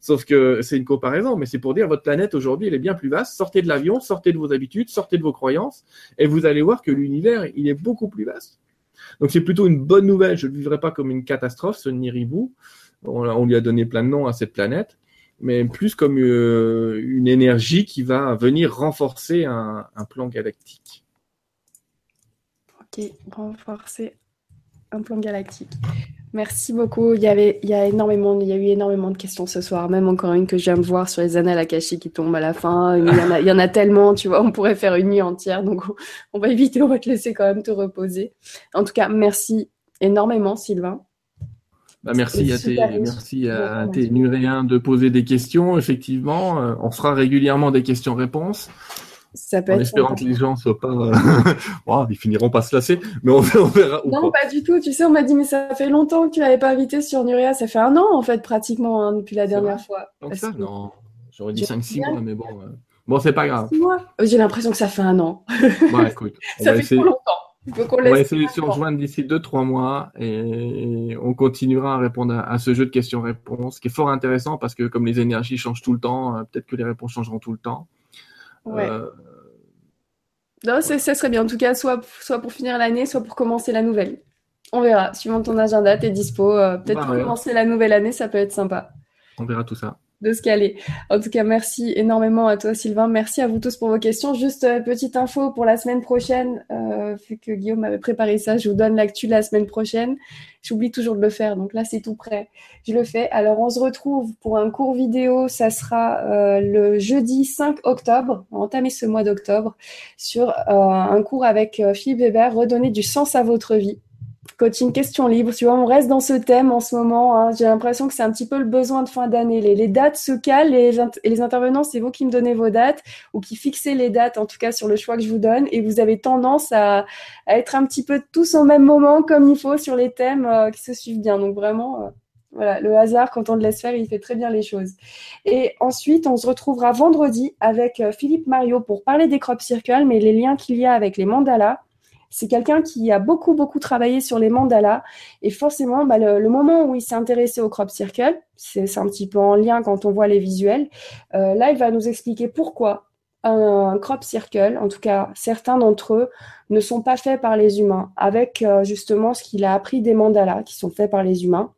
Speaker 2: Sauf que c'est une comparaison, mais c'est pour dire votre planète aujourd'hui, elle est bien plus vaste. Sortez de l'avion, sortez de vos habitudes, sortez de vos croyances et vous allez voir que l'univers, il est beaucoup plus vaste. Donc c'est plutôt une bonne nouvelle. Je ne le vivrai pas comme une catastrophe, ce Niribou. On, lui a donné plein de noms à cette planète mais plus comme euh, une énergie qui va venir renforcer un plan galactique
Speaker 1: qui renforcer un plan galactique. Merci beaucoup. Il y avait, il y a énormément, il y a eu énormément de questions ce soir. Même encore une que je viens de voir sur les annales akashiques qui tombent à la fin. Il y en a, il y en a tellement, tu vois. On pourrait faire une nuit entière. Donc, on va éviter. On va te laisser quand même te reposer. En tout cas, merci énormément, Sylvain.
Speaker 2: Bah, merci à tes, merci à tes nuréens de poser des questions. Effectivement, euh, on fera régulièrement des questions-réponses. Ça peut en espérant que les gens soient pas, euh, ils finiront pas se lasser, mais on, verra.
Speaker 1: non, pas. du tout. Tu sais, on m'a dit, mais ça fait longtemps que tu l'avais pas invité sur Nuria. Ça fait un an, en fait, pratiquement, hein, depuis la dernière fois.
Speaker 2: Donc ça, non. J'aurais dit 5-6 mois, mais bon. Euh... Bon, c'est pas grave.
Speaker 1: J'ai l'impression que ça fait un an.
Speaker 2: Bon, écoute.
Speaker 1: On ça fait essayer... trop longtemps.
Speaker 2: On, on va essayer de se rejoindre d'ici 2-3 mois et on continuera à répondre à, ce jeu de questions-réponses qui est fort intéressant parce que comme les énergies changent tout le temps, euh, peut-être que les réponses changeront tout le temps.
Speaker 1: Ouais. Euh... Non, ça serait bien. En tout cas, soit, soit pour finir l'année, soit pour commencer la nouvelle. On verra. Suivant ton agenda, t'es dispo. Euh, peut-être pour commencer la nouvelle année, ça peut être sympa.
Speaker 2: On verra tout ça
Speaker 1: de se caler. En tout cas, merci énormément à toi, Sylvain. Merci à vous tous pour vos questions. Juste euh, petite info pour la semaine prochaine, euh, vu que Guillaume avait préparé ça, je vous donne l'actu la semaine prochaine. J'oublie toujours de le faire, donc là c'est tout prêt. Je le fais. Alors on se retrouve pour un cours vidéo. Ça sera euh, le jeudi 5 octobre. Entamer ce mois d'octobre sur euh, un cours avec Philippe Weber, redonner du sens à votre vie coaching question libre. Tu vois, on reste dans ce thème en ce moment. Hein. J'ai l'impression que c'est un petit peu le besoin de fin d'année. Les, dates se calent et les, intervenants, c'est vous qui me donnez vos dates ou qui fixez les dates, en tout cas sur le choix que je vous donne. Et vous avez tendance à, être un petit peu tous au même moment, comme il faut, sur les thèmes euh, qui se suivent bien. Donc vraiment, euh, voilà, le hasard, quand on le laisse faire, il fait très bien les choses. Et ensuite, on se retrouvera vendredi avec euh, Philippe Mario pour parler des crop circles, mais les liens qu'il y a avec les mandalas. C'est quelqu'un qui a beaucoup, beaucoup travaillé sur les mandalas. Et forcément, bah, le, moment où il s'est intéressé au crop circle, c'est un petit peu en lien quand on voit les visuels, euh, là, il va nous expliquer pourquoi un crop circle, en tout cas certains d'entre eux, ne sont pas faits par les humains, avec euh, justement ce qu'il a appris des mandalas qui sont faits par les humains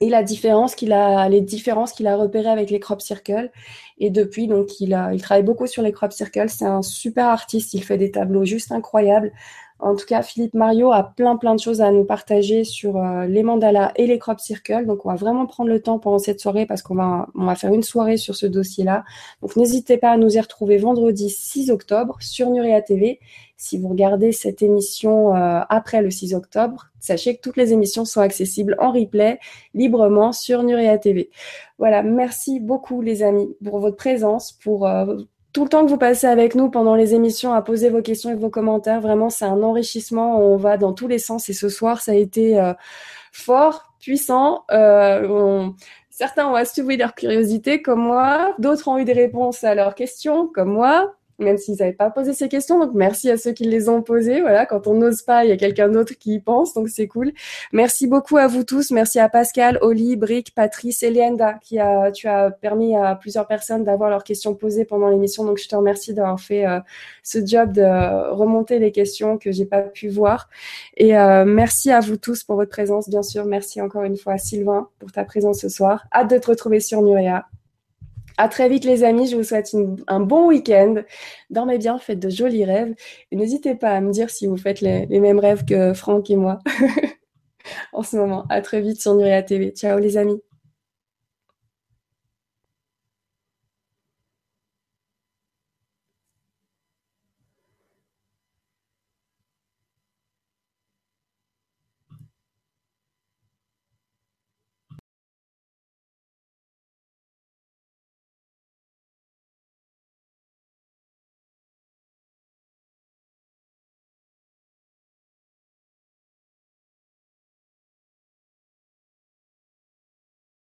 Speaker 1: et la différence qu'il a, les différences qu'il a repérées avec les crop circles. Et depuis, donc, il, travaille beaucoup sur les crop circles. C'est un super artiste. Il fait des tableaux juste incroyables. En tout cas, Philippe Mario a plein plein de choses à nous partager sur euh, les mandalas et les crop circles. Donc, on va vraiment prendre le temps pendant cette soirée parce qu'on va, on va faire une soirée sur ce dossier-là. Donc, n'hésitez pas à nous y retrouver vendredi 6 octobre sur Nuria TV. Si vous regardez cette émission euh, après le 6 octobre, sachez que toutes les émissions sont accessibles en replay librement sur Nuria TV. Voilà, merci beaucoup les amis pour votre présence, pour euh, tout le temps que vous passez avec nous pendant les émissions à poser vos questions et vos commentaires. Vraiment, c'est un enrichissement. On va dans tous les sens. Et ce soir, ça a été euh, fort, puissant. Euh, certains ont assouvi leur curiosité, comme moi. D'autres ont eu des réponses à leurs questions, comme moi. Même s'ils n'avaient pas posé ces questions. Donc merci à ceux qui les ont posées. Voilà, quand on n'ose pas, il y a quelqu'un d'autre qui y pense, donc c'est cool. Merci beaucoup à vous tous. Merci à Pascal, Oli, Brick, Patrice et Léenda qui a, tu as permis à plusieurs personnes d'avoir leurs questions posées pendant l'émission. Donc je te remercie d'avoir fait euh, ce job de remonter les questions que j'ai pas pu voir. Et euh, merci à vous tous pour votre présence, bien sûr. Merci encore une fois, Sylvain, pour ta présence ce soir. Hâte de te retrouver sur Nurea. À très vite les amis, je vous souhaite un bon week-end. Dormez bien, faites de jolis rêves. Et n'hésitez pas à me dire si vous faites les, mêmes rêves que Franck et moi en ce moment. À très vite sur Nuria TV. Ciao les amis.